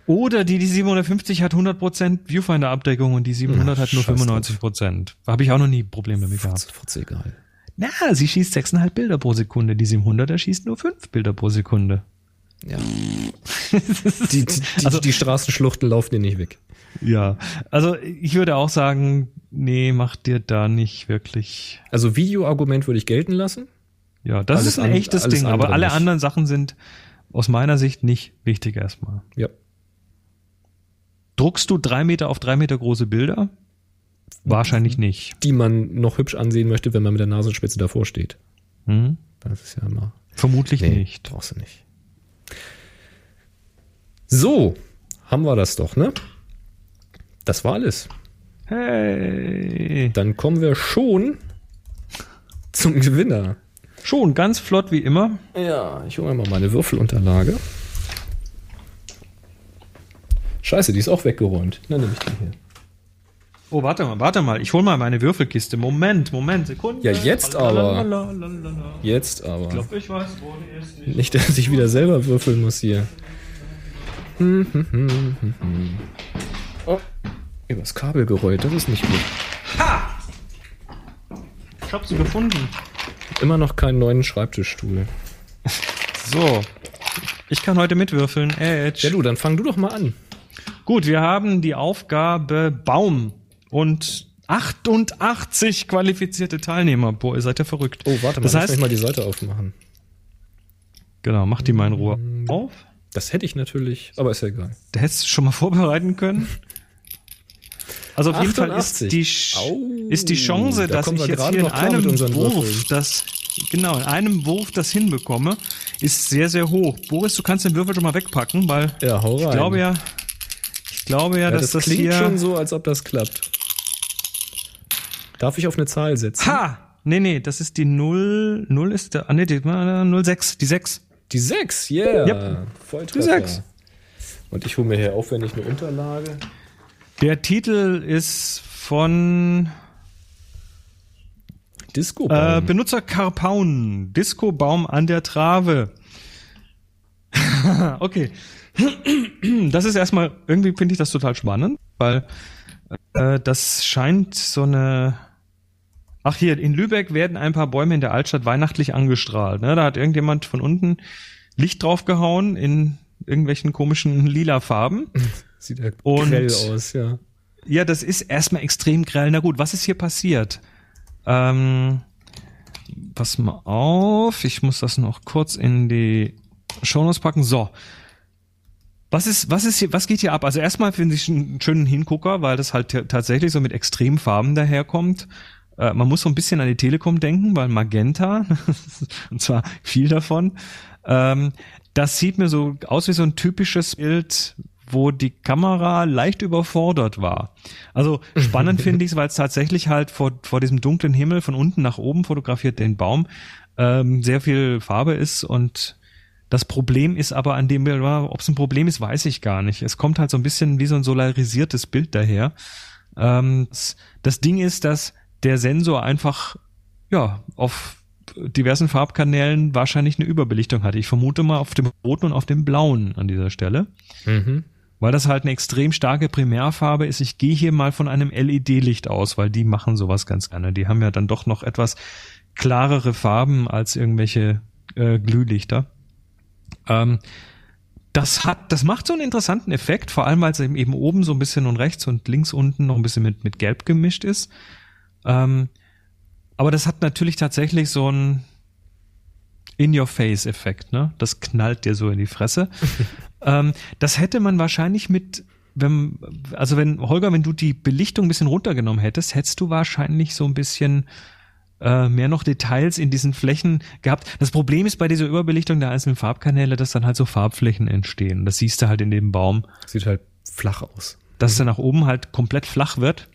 Oder die, die 750 hat 100% Viewfinder-Abdeckung und die 700 Na, hat nur scheiß drauf. 95%. Habe ich auch noch nie Probleme damit Furz, gehabt. Furz egal. Na, sie schießt 6,5 Bilder pro Sekunde. Die 700er schießt nur 5 Bilder pro Sekunde. Ja. *laughs* Die, die, die, Also- die Straßenschluchten laufen dir nicht weg. Ja, also ich würde auch sagen, nee, mach dir da nicht wirklich. Also Videoargument würde ich gelten lassen. Ja, das Alles ist ein an- echtes Ding, aber alle nicht. anderen Sachen sind aus meiner Sicht nicht wichtig erstmal. Ja. Druckst du drei Meter auf drei Meter große Bilder? Wahrscheinlich nicht. Die man noch hübsch ansehen möchte, wenn man mit der Nasenspitze davor steht. Hm? Das ist ja immer. Vermutlich Nee, nicht. brauchst du nicht. So, haben wir das doch, ne? Das war alles. Hey. Dann kommen wir schon zum Gewinner. Schon ganz flott wie immer. Ja, ich hole mir mal meine Würfelunterlage. Scheiße, die ist auch weggeräumt. Dann nehme ich die hier. Oh, warte mal, warte mal. Ich hol mal meine Würfelkiste. Moment, Moment, Sekunde. Ja, jetzt aber. Jetzt aber. Ich glaube, ich weiß, wo die ist. Nicht, dass ich wieder selber würfeln muss hier. Hm, hm, hm. Oh, übers Kabel gerollt, das ist nicht gut. Ha! ich habe sie gefunden. Immer noch keinen neuen Schreibtischstuhl. So. Ich kann heute mitwürfeln. Edge. Ja, du, dann fang du doch mal an. Gut, wir haben die Aufgabe Baum und 88 qualifizierte Teilnehmer. Boah, ihr seid ja verrückt. Oh, warte mal, Das lass heißt- mich mal die Seite aufmachen. Genau, mach die mal in Ruhe Mm. auf. Das hätte ich natürlich, aber ist ja egal. Da hättest du schon mal vorbereiten können. Also auf jeden Fall 88. ist die, Au, ist die Chance, da dass ich jetzt hier in einem Wurf das, genau, in einem Wurf das hinbekomme, ist sehr, sehr hoch. Boris, du kannst den Würfel schon mal wegpacken, weil Ja, ich glaube ja, ich glaube ja, ja, dass das, das, klingt hier, schon so, als ob das klappt. Darf ich auf eine Zahl setzen? ha! Nee, nee, das ist die 0, 0 ist der, ah, nee, die äh, 06, die 6. Die 6, yeah. Yep. Volltreffer. Die sechs. Und ich hole mir hier aufwendig eine Unterlage. Der Titel ist von Disco. Äh, Benutzer Karpaun, Disco-Baum an der Trave. *laughs* okay. *clears throat* Das ist erstmal, irgendwie finde ich das total spannend, weil äh, das scheint so eine. Ach hier, in Lübeck werden ein paar Bäume in der Altstadt weihnachtlich angestrahlt. Ne? Da hat irgendjemand von unten Licht draufgehauen in irgendwelchen komischen lila Farben. *laughs* Sieht ja Und- grell aus, ja. Ja, das ist erstmal extrem grell. Na gut, was ist hier passiert? Ähm, pass mal auf, ich muss das noch kurz in die Shownotes packen. So. Was ist, was ist hier, was geht hier ab? Also erstmal finde ich einen schönen Hingucker, weil das halt tatsächlich so mit Extremfarben daherkommt. Äh, man muss so ein bisschen an die Telekom denken, weil Magenta, *laughs* und zwar viel davon, ähm, das sieht mir so aus wie so ein typisches Bild, wo die Kamera leicht überfordert war. Also spannend *laughs* finde ich es, weil es tatsächlich halt vor, vor diesem dunklen Himmel von unten nach oben fotografiert den Baum ähm, sehr viel Farbe ist und das Problem ist aber an dem Bild, ob es ein Problem ist, weiß ich gar nicht. Es kommt halt so ein bisschen wie so ein solarisiertes Bild daher. Ähm, das, das Ding ist, dass der Sensor einfach ja auf diversen Farbkanälen wahrscheinlich eine Überbelichtung hatte. Ich vermute mal auf dem roten und auf dem blauen an dieser Stelle, Mhm. weil das halt eine extrem starke Primärfarbe ist. Ich gehe hier mal von einem LED-Licht aus, weil die machen sowas ganz gerne. Die haben ja dann doch noch etwas klarere Farben als irgendwelche äh, Glühlichter. Ähm, das hat, das macht so einen interessanten Effekt, vor allem weil es eben, eben oben so ein bisschen und rechts und links unten noch ein bisschen mit, mit Gelb gemischt ist. Ähm, aber das hat natürlich tatsächlich so einen In-Your-Face-Effekt, ne? Das knallt dir so in die Fresse. *laughs* ähm, das hätte man wahrscheinlich mit, wenn, also wenn, Holger, wenn du die Belichtung ein bisschen runtergenommen hättest, hättest du wahrscheinlich so ein bisschen äh, mehr noch Details in diesen Flächen gehabt. Das Problem ist bei dieser Überbelichtung der einzelnen Farbkanäle, dass dann halt so Farbflächen entstehen. Das siehst du halt in dem Baum, Sieht halt flach aus. dass er nach oben halt komplett flach wird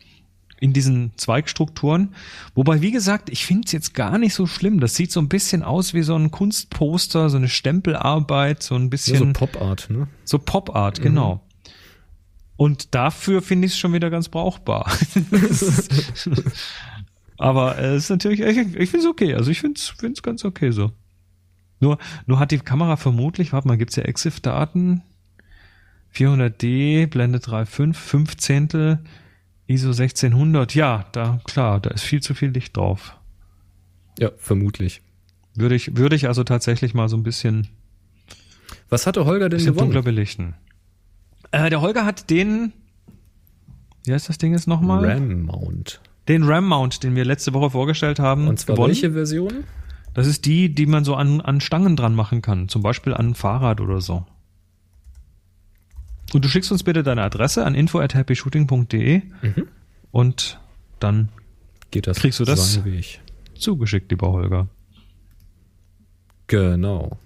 in diesen Zweigstrukturen. Wobei, wie gesagt, ich finde es jetzt gar nicht so schlimm. Das sieht so ein bisschen aus wie so ein Kunstposter, so eine Stempelarbeit, so ein Ja, bisschen so Pop-Art, ne? so Pop-Art, genau. Und dafür finde ich es schon wieder ganz brauchbar. *laughs* Aber es ist natürlich, ich, ich finde es okay. Also ich finde es ganz okay so. Nur, nur hat die Kamera vermutlich, warte mal, gibt's ja EXIF-Daten? 400D, Blende 3.5, 5 Zehntel, ISO 1600. Ja, da, klar, da ist viel zu viel Licht drauf. Ja, vermutlich. Würde ich, würde ich also tatsächlich mal so ein bisschen Was hatte Holger denn gewonnen? dunkler belichten. Äh, der Holger hat den, wie heißt das Ding jetzt nochmal? RAM Mount. Den RAM-Mount, den wir letzte Woche vorgestellt haben. Und zwar gewonnen. welche Version? Das ist die, die man so an, an Stangen dran machen kann. Zum Beispiel an ein Fahrrad oder so. Und du schickst uns bitte deine Adresse an info@happyshooting.de Mhm. und dann Geht das Kriegst du das? zugeschickt, lieber Holger. Genau.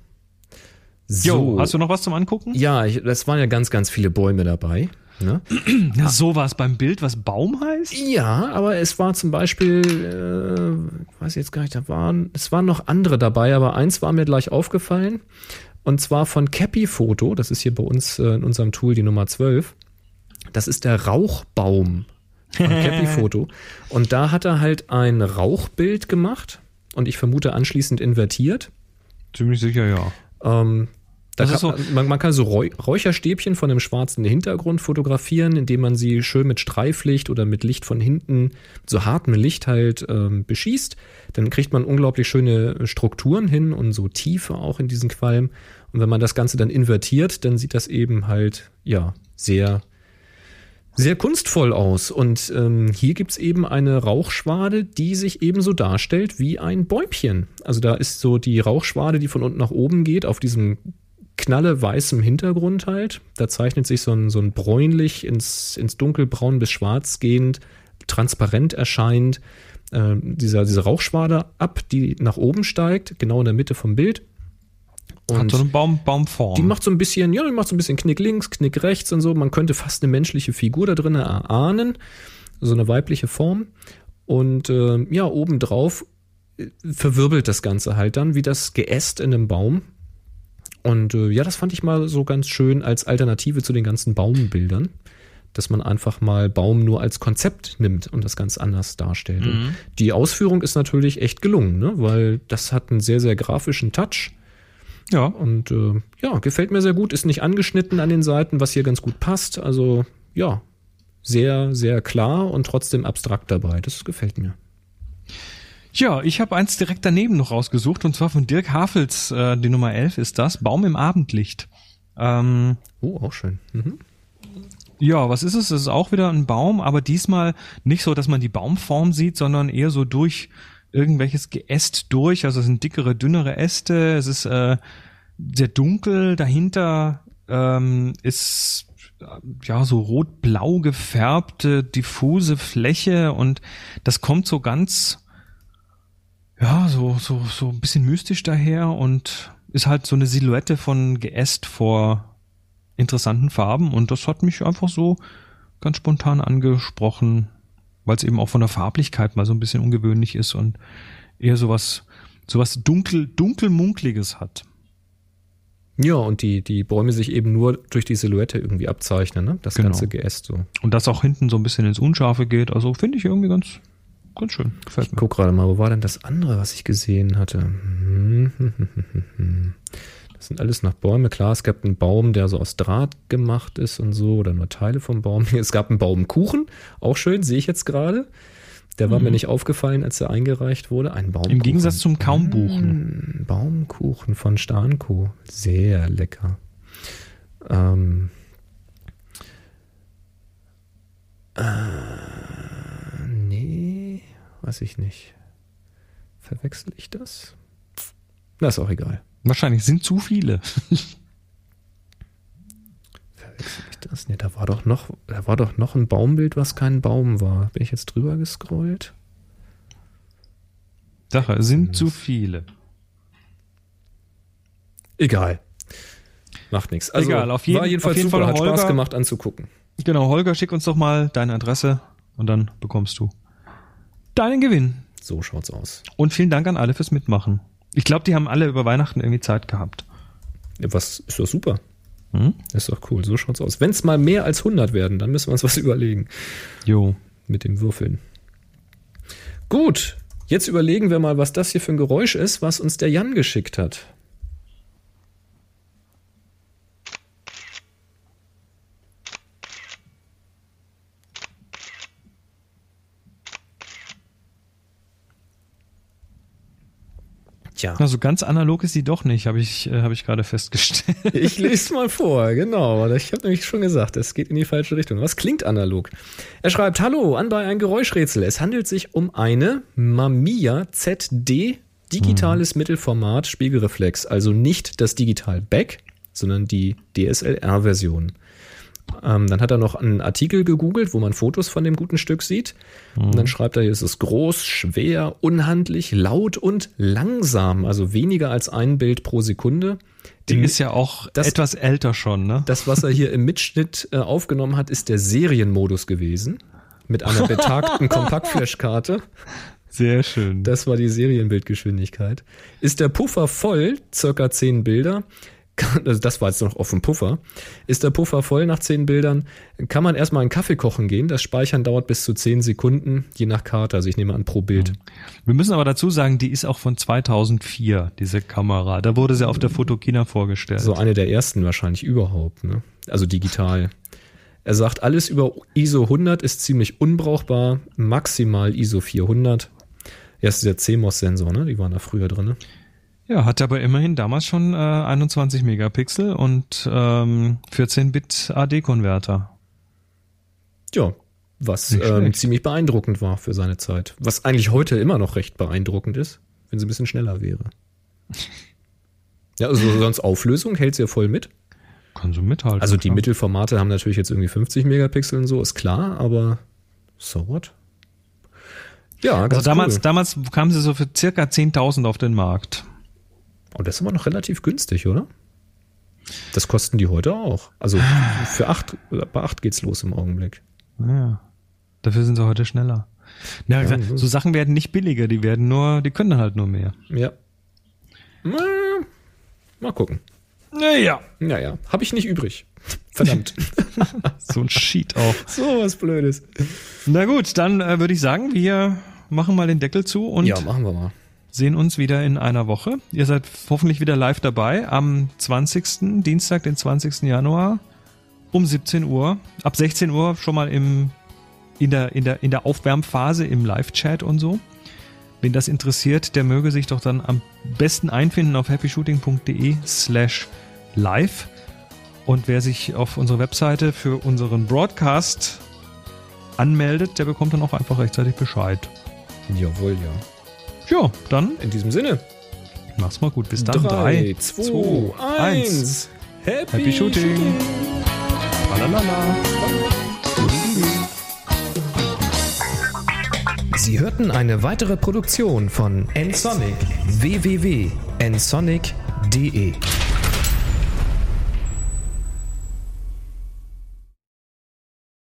Jo, hast du noch was zum Angucken? Ja, ich, das waren ja ganz, ganz viele Bäume dabei. Ne? Ja, so war es beim Bild, was Baum heißt? Ja, aber es war zum Beispiel, äh, weiß ich jetzt gar nicht, da waren, es waren noch andere dabei, aber eins war mir gleich aufgefallen. Und zwar von Cappy Photo, das ist hier bei uns äh, in unserem Tool die Nummer 12. Das ist der Rauchbaum von *laughs* Cappy Photo. Und da hat er halt ein Rauchbild gemacht und ich vermute anschließend invertiert. Ziemlich sicher, ja. Ähm, Da kann, so- man, man kann so Räu Räucherstäbchen von einem schwarzen Hintergrund fotografieren, indem man sie schön mit Streiflicht oder mit Licht von hinten, so hartem Licht halt ähm, beschießt. Dann kriegt man unglaublich schöne Strukturen hin und so Tiefe auch in diesen Qualm. Und wenn man das Ganze dann invertiert, dann sieht das eben halt, ja, sehr, sehr kunstvoll aus. Und ähm, hier gibt's eben eine Rauchschwade, die sich ebenso darstellt wie ein Bäumchen. Also da ist so die Rauchschwade, die von unten nach oben geht, auf diesem knalle weißem Hintergrund halt. Da zeichnet sich so ein, so ein bräunlich ins, ins dunkelbraun bis schwarz gehend, transparent erscheint, äh, dieser, diese Rauchschwade ab, die nach oben steigt, genau in der Mitte vom Bild. Hat so eine Baum, Baumform. Die macht so ein bisschen, ja, die macht so ein bisschen Knick links, Knick rechts und so. Man könnte fast eine menschliche Figur da drin erahnen, so eine weibliche Form. Und äh, ja, obendrauf äh, verwirbelt das Ganze halt dann wie das Geäst in einem Baum. Und äh, ja, das fand ich mal so ganz schön als Alternative zu den ganzen Baumbildern, dass man einfach mal Baum nur als Konzept nimmt und das ganz anders darstellt. Und die Ausführung ist natürlich echt gelungen, ne? weil das hat einen sehr, sehr grafischen Touch. ja. Und äh, ja, gefällt mir sehr gut, ist nicht angeschnitten an den Seiten, was hier ganz gut passt. Also ja, sehr, sehr klar und trotzdem abstrakt dabei. Das gefällt mir. Ja, ich habe eins direkt daneben noch rausgesucht und zwar von Dirk Hafels, äh, die Nummer 11 ist das, Baum im Abendlicht. Ähm, Oh, auch schön. Mhm. ja, was ist es? Es ist auch wieder ein Baum, aber diesmal nicht so, dass man die Baumform sieht, sondern eher so durch irgendwelches Geäst durch. Also es sind dickere, dünnere Äste, es ist äh, sehr dunkel, dahinter ähm, ist äh, ja so rot-blau gefärbte, diffuse Fläche und das kommt so ganz ja, so, so, so ein bisschen mystisch daher und ist halt so eine Silhouette von Geäst vor interessanten Farben und das hat mich einfach so ganz spontan angesprochen, weil es eben auch von der Farblichkeit mal so ein bisschen ungewöhnlich ist und eher sowas, sowas dunkel, dunkelmunkliges hat. Ja, und die, die Bäume sich eben nur durch die Silhouette irgendwie abzeichnen, ne? Das Genau. ganze Geäst so. Und das auch hinten so ein bisschen ins Unscharfe geht, also finde ich irgendwie ganz, ganz schön. Gefällt mir. Guck gerade mal, wo war denn das andere, was ich gesehen hatte? Das sind alles noch Bäume. Klar, es gab einen Baum, der so aus Draht gemacht ist und so, oder nur Teile vom Baum. *laughs* Es gab einen Baumkuchen, auch schön, sehe ich jetzt gerade. Der war mir nicht aufgefallen, als er eingereicht wurde. Ein Baumkuchen. Im Gegensatz zum Kaumbuchen. Baumkuchen von Starnko. Sehr lecker. Ähm, äh, nee, weiß ich nicht. Verwechsel ich das? Na, ist auch egal. Wahrscheinlich sind zu viele. Verwechsel ich das? Nee, da war doch noch, da war doch noch ein Baumbild, was kein Baum war. Bin ich jetzt drüber gescrollt? Sache, sind zu viele. Egal. Macht nichts. Also, Egal, auf jeden- war jedenfalls auf jeden super, Fall hat Spaß Holger. gemacht anzugucken. Genau, Holger, schick uns doch mal deine Adresse und dann bekommst du deinen Gewinn. So schaut's aus. Und vielen Dank an alle fürs Mitmachen. Ich glaube, die haben alle über Weihnachten irgendwie Zeit gehabt. Ja, Was ist doch super. Hm? Ist doch cool, so schaut's aus. Wenn es mal mehr als 100 werden, dann müssen wir uns was *laughs* überlegen Jo. mit dem Würfeln. Gut, jetzt überlegen wir mal, was das hier für ein Geräusch ist, was uns der Jan geschickt hat. Tja, Also ganz analog ist sie doch nicht, habe ich, äh, hab ich gerade festgestellt. ich lese *laughs* mal vor, genau. Ich habe nämlich schon gesagt, es geht in die falsche Richtung. Was klingt analog? Er schreibt, hallo, an bei ein Geräuschrätsel. Es handelt sich um eine Mamiya ZD digitales Mittelformat Spiegelreflex. Also nicht das Digital Back, sondern die DSLR-Version. Ähm, dann hat er noch einen Artikel gegoogelt, wo man Fotos von dem guten Stück sieht. Und dann schreibt er, hier ist es groß, schwer, unhandlich, laut und langsam. Also weniger als ein Bild pro Sekunde. Die Im- ist ja auch das- etwas älter schon, ne? das, was er hier im Mitschnitt äh, aufgenommen hat, ist der Serienmodus gewesen. Mit einer betagten *laughs* Kompaktflashkarte. Sehr schön. Das war die Serienbildgeschwindigkeit. Ist der Puffer voll, circa 10 Bilder, *laughs* also das war jetzt noch auf dem Puffer, ist der Puffer voll nach 10 Bildern, kann man erstmal einen Kaffee kochen gehen. Das Speichern dauert bis zu 10 Sekunden, je nach Karte. Also ich nehme an pro Bild. Wir müssen aber dazu sagen, die ist auch von 2004, diese Kamera. Da wurde sie auf der Fotokina vorgestellt. So eine der ersten wahrscheinlich überhaupt, ne? Also digital. Er sagt, alles über ISO 100 ist ziemlich unbrauchbar, maximal ISO 400. Ja, ist der CMOS-Sensor, ne? Die waren da früher drin. Ne? Ja, hat aber immerhin damals schon äh, 21 Megapixel und ähm, 14-Bit AD-Konverter. Ja, was ähm, ziemlich beeindruckend war für seine Zeit. Was eigentlich heute immer noch recht beeindruckend ist, wenn sie ein bisschen schneller wäre. *laughs* Ja, also sonst Auflösung hält sie ja voll mit. Kann so mithalten. Also die klar. Mittelformate haben natürlich jetzt irgendwie 50 Megapixel und so, ist klar, aber so what? Ja, ganz also damals, cool. damals kamen sie so für circa 10.000 auf den Markt. Und das ist aber noch relativ günstig, oder? Das kosten die heute auch. Also für acht, bei acht geht's los im Augenblick. Ja. Dafür sind sie heute schneller. Na, ja, so Sachen werden nicht billiger, die werden nur, die können halt nur mehr. Ja. Mal, mal gucken. Naja. Naja, habe ich nicht übrig. Verdammt. *laughs* so ein Sheet auch. *laughs* So was Blödes. Na gut, dann äh, würde ich sagen, wir machen mal den Deckel zu und ja, machen wir mal. Sehen uns wieder in einer Woche. Ihr seid hoffentlich wieder live dabei am 20. Dienstag, den 20. Januar um 17 Uhr. Ab 16 Uhr schon mal im, in, der, in, der, in der Aufwärmphase im Live-Chat und so. Wen das interessiert, der möge sich doch dann am besten einfinden auf happyshooting.de slash live. Und wer sich auf unserer Webseite für unseren Broadcast anmeldet, der bekommt dann auch einfach rechtzeitig Bescheid. Jawohl, ja. Ja, dann. In diesem Sinne. Mach's mal gut. Bis dann. 3, 2, 1. Happy, Happy Shooting. Shooting. Sie hörten eine weitere Produktion von nsonic www.nsonic.de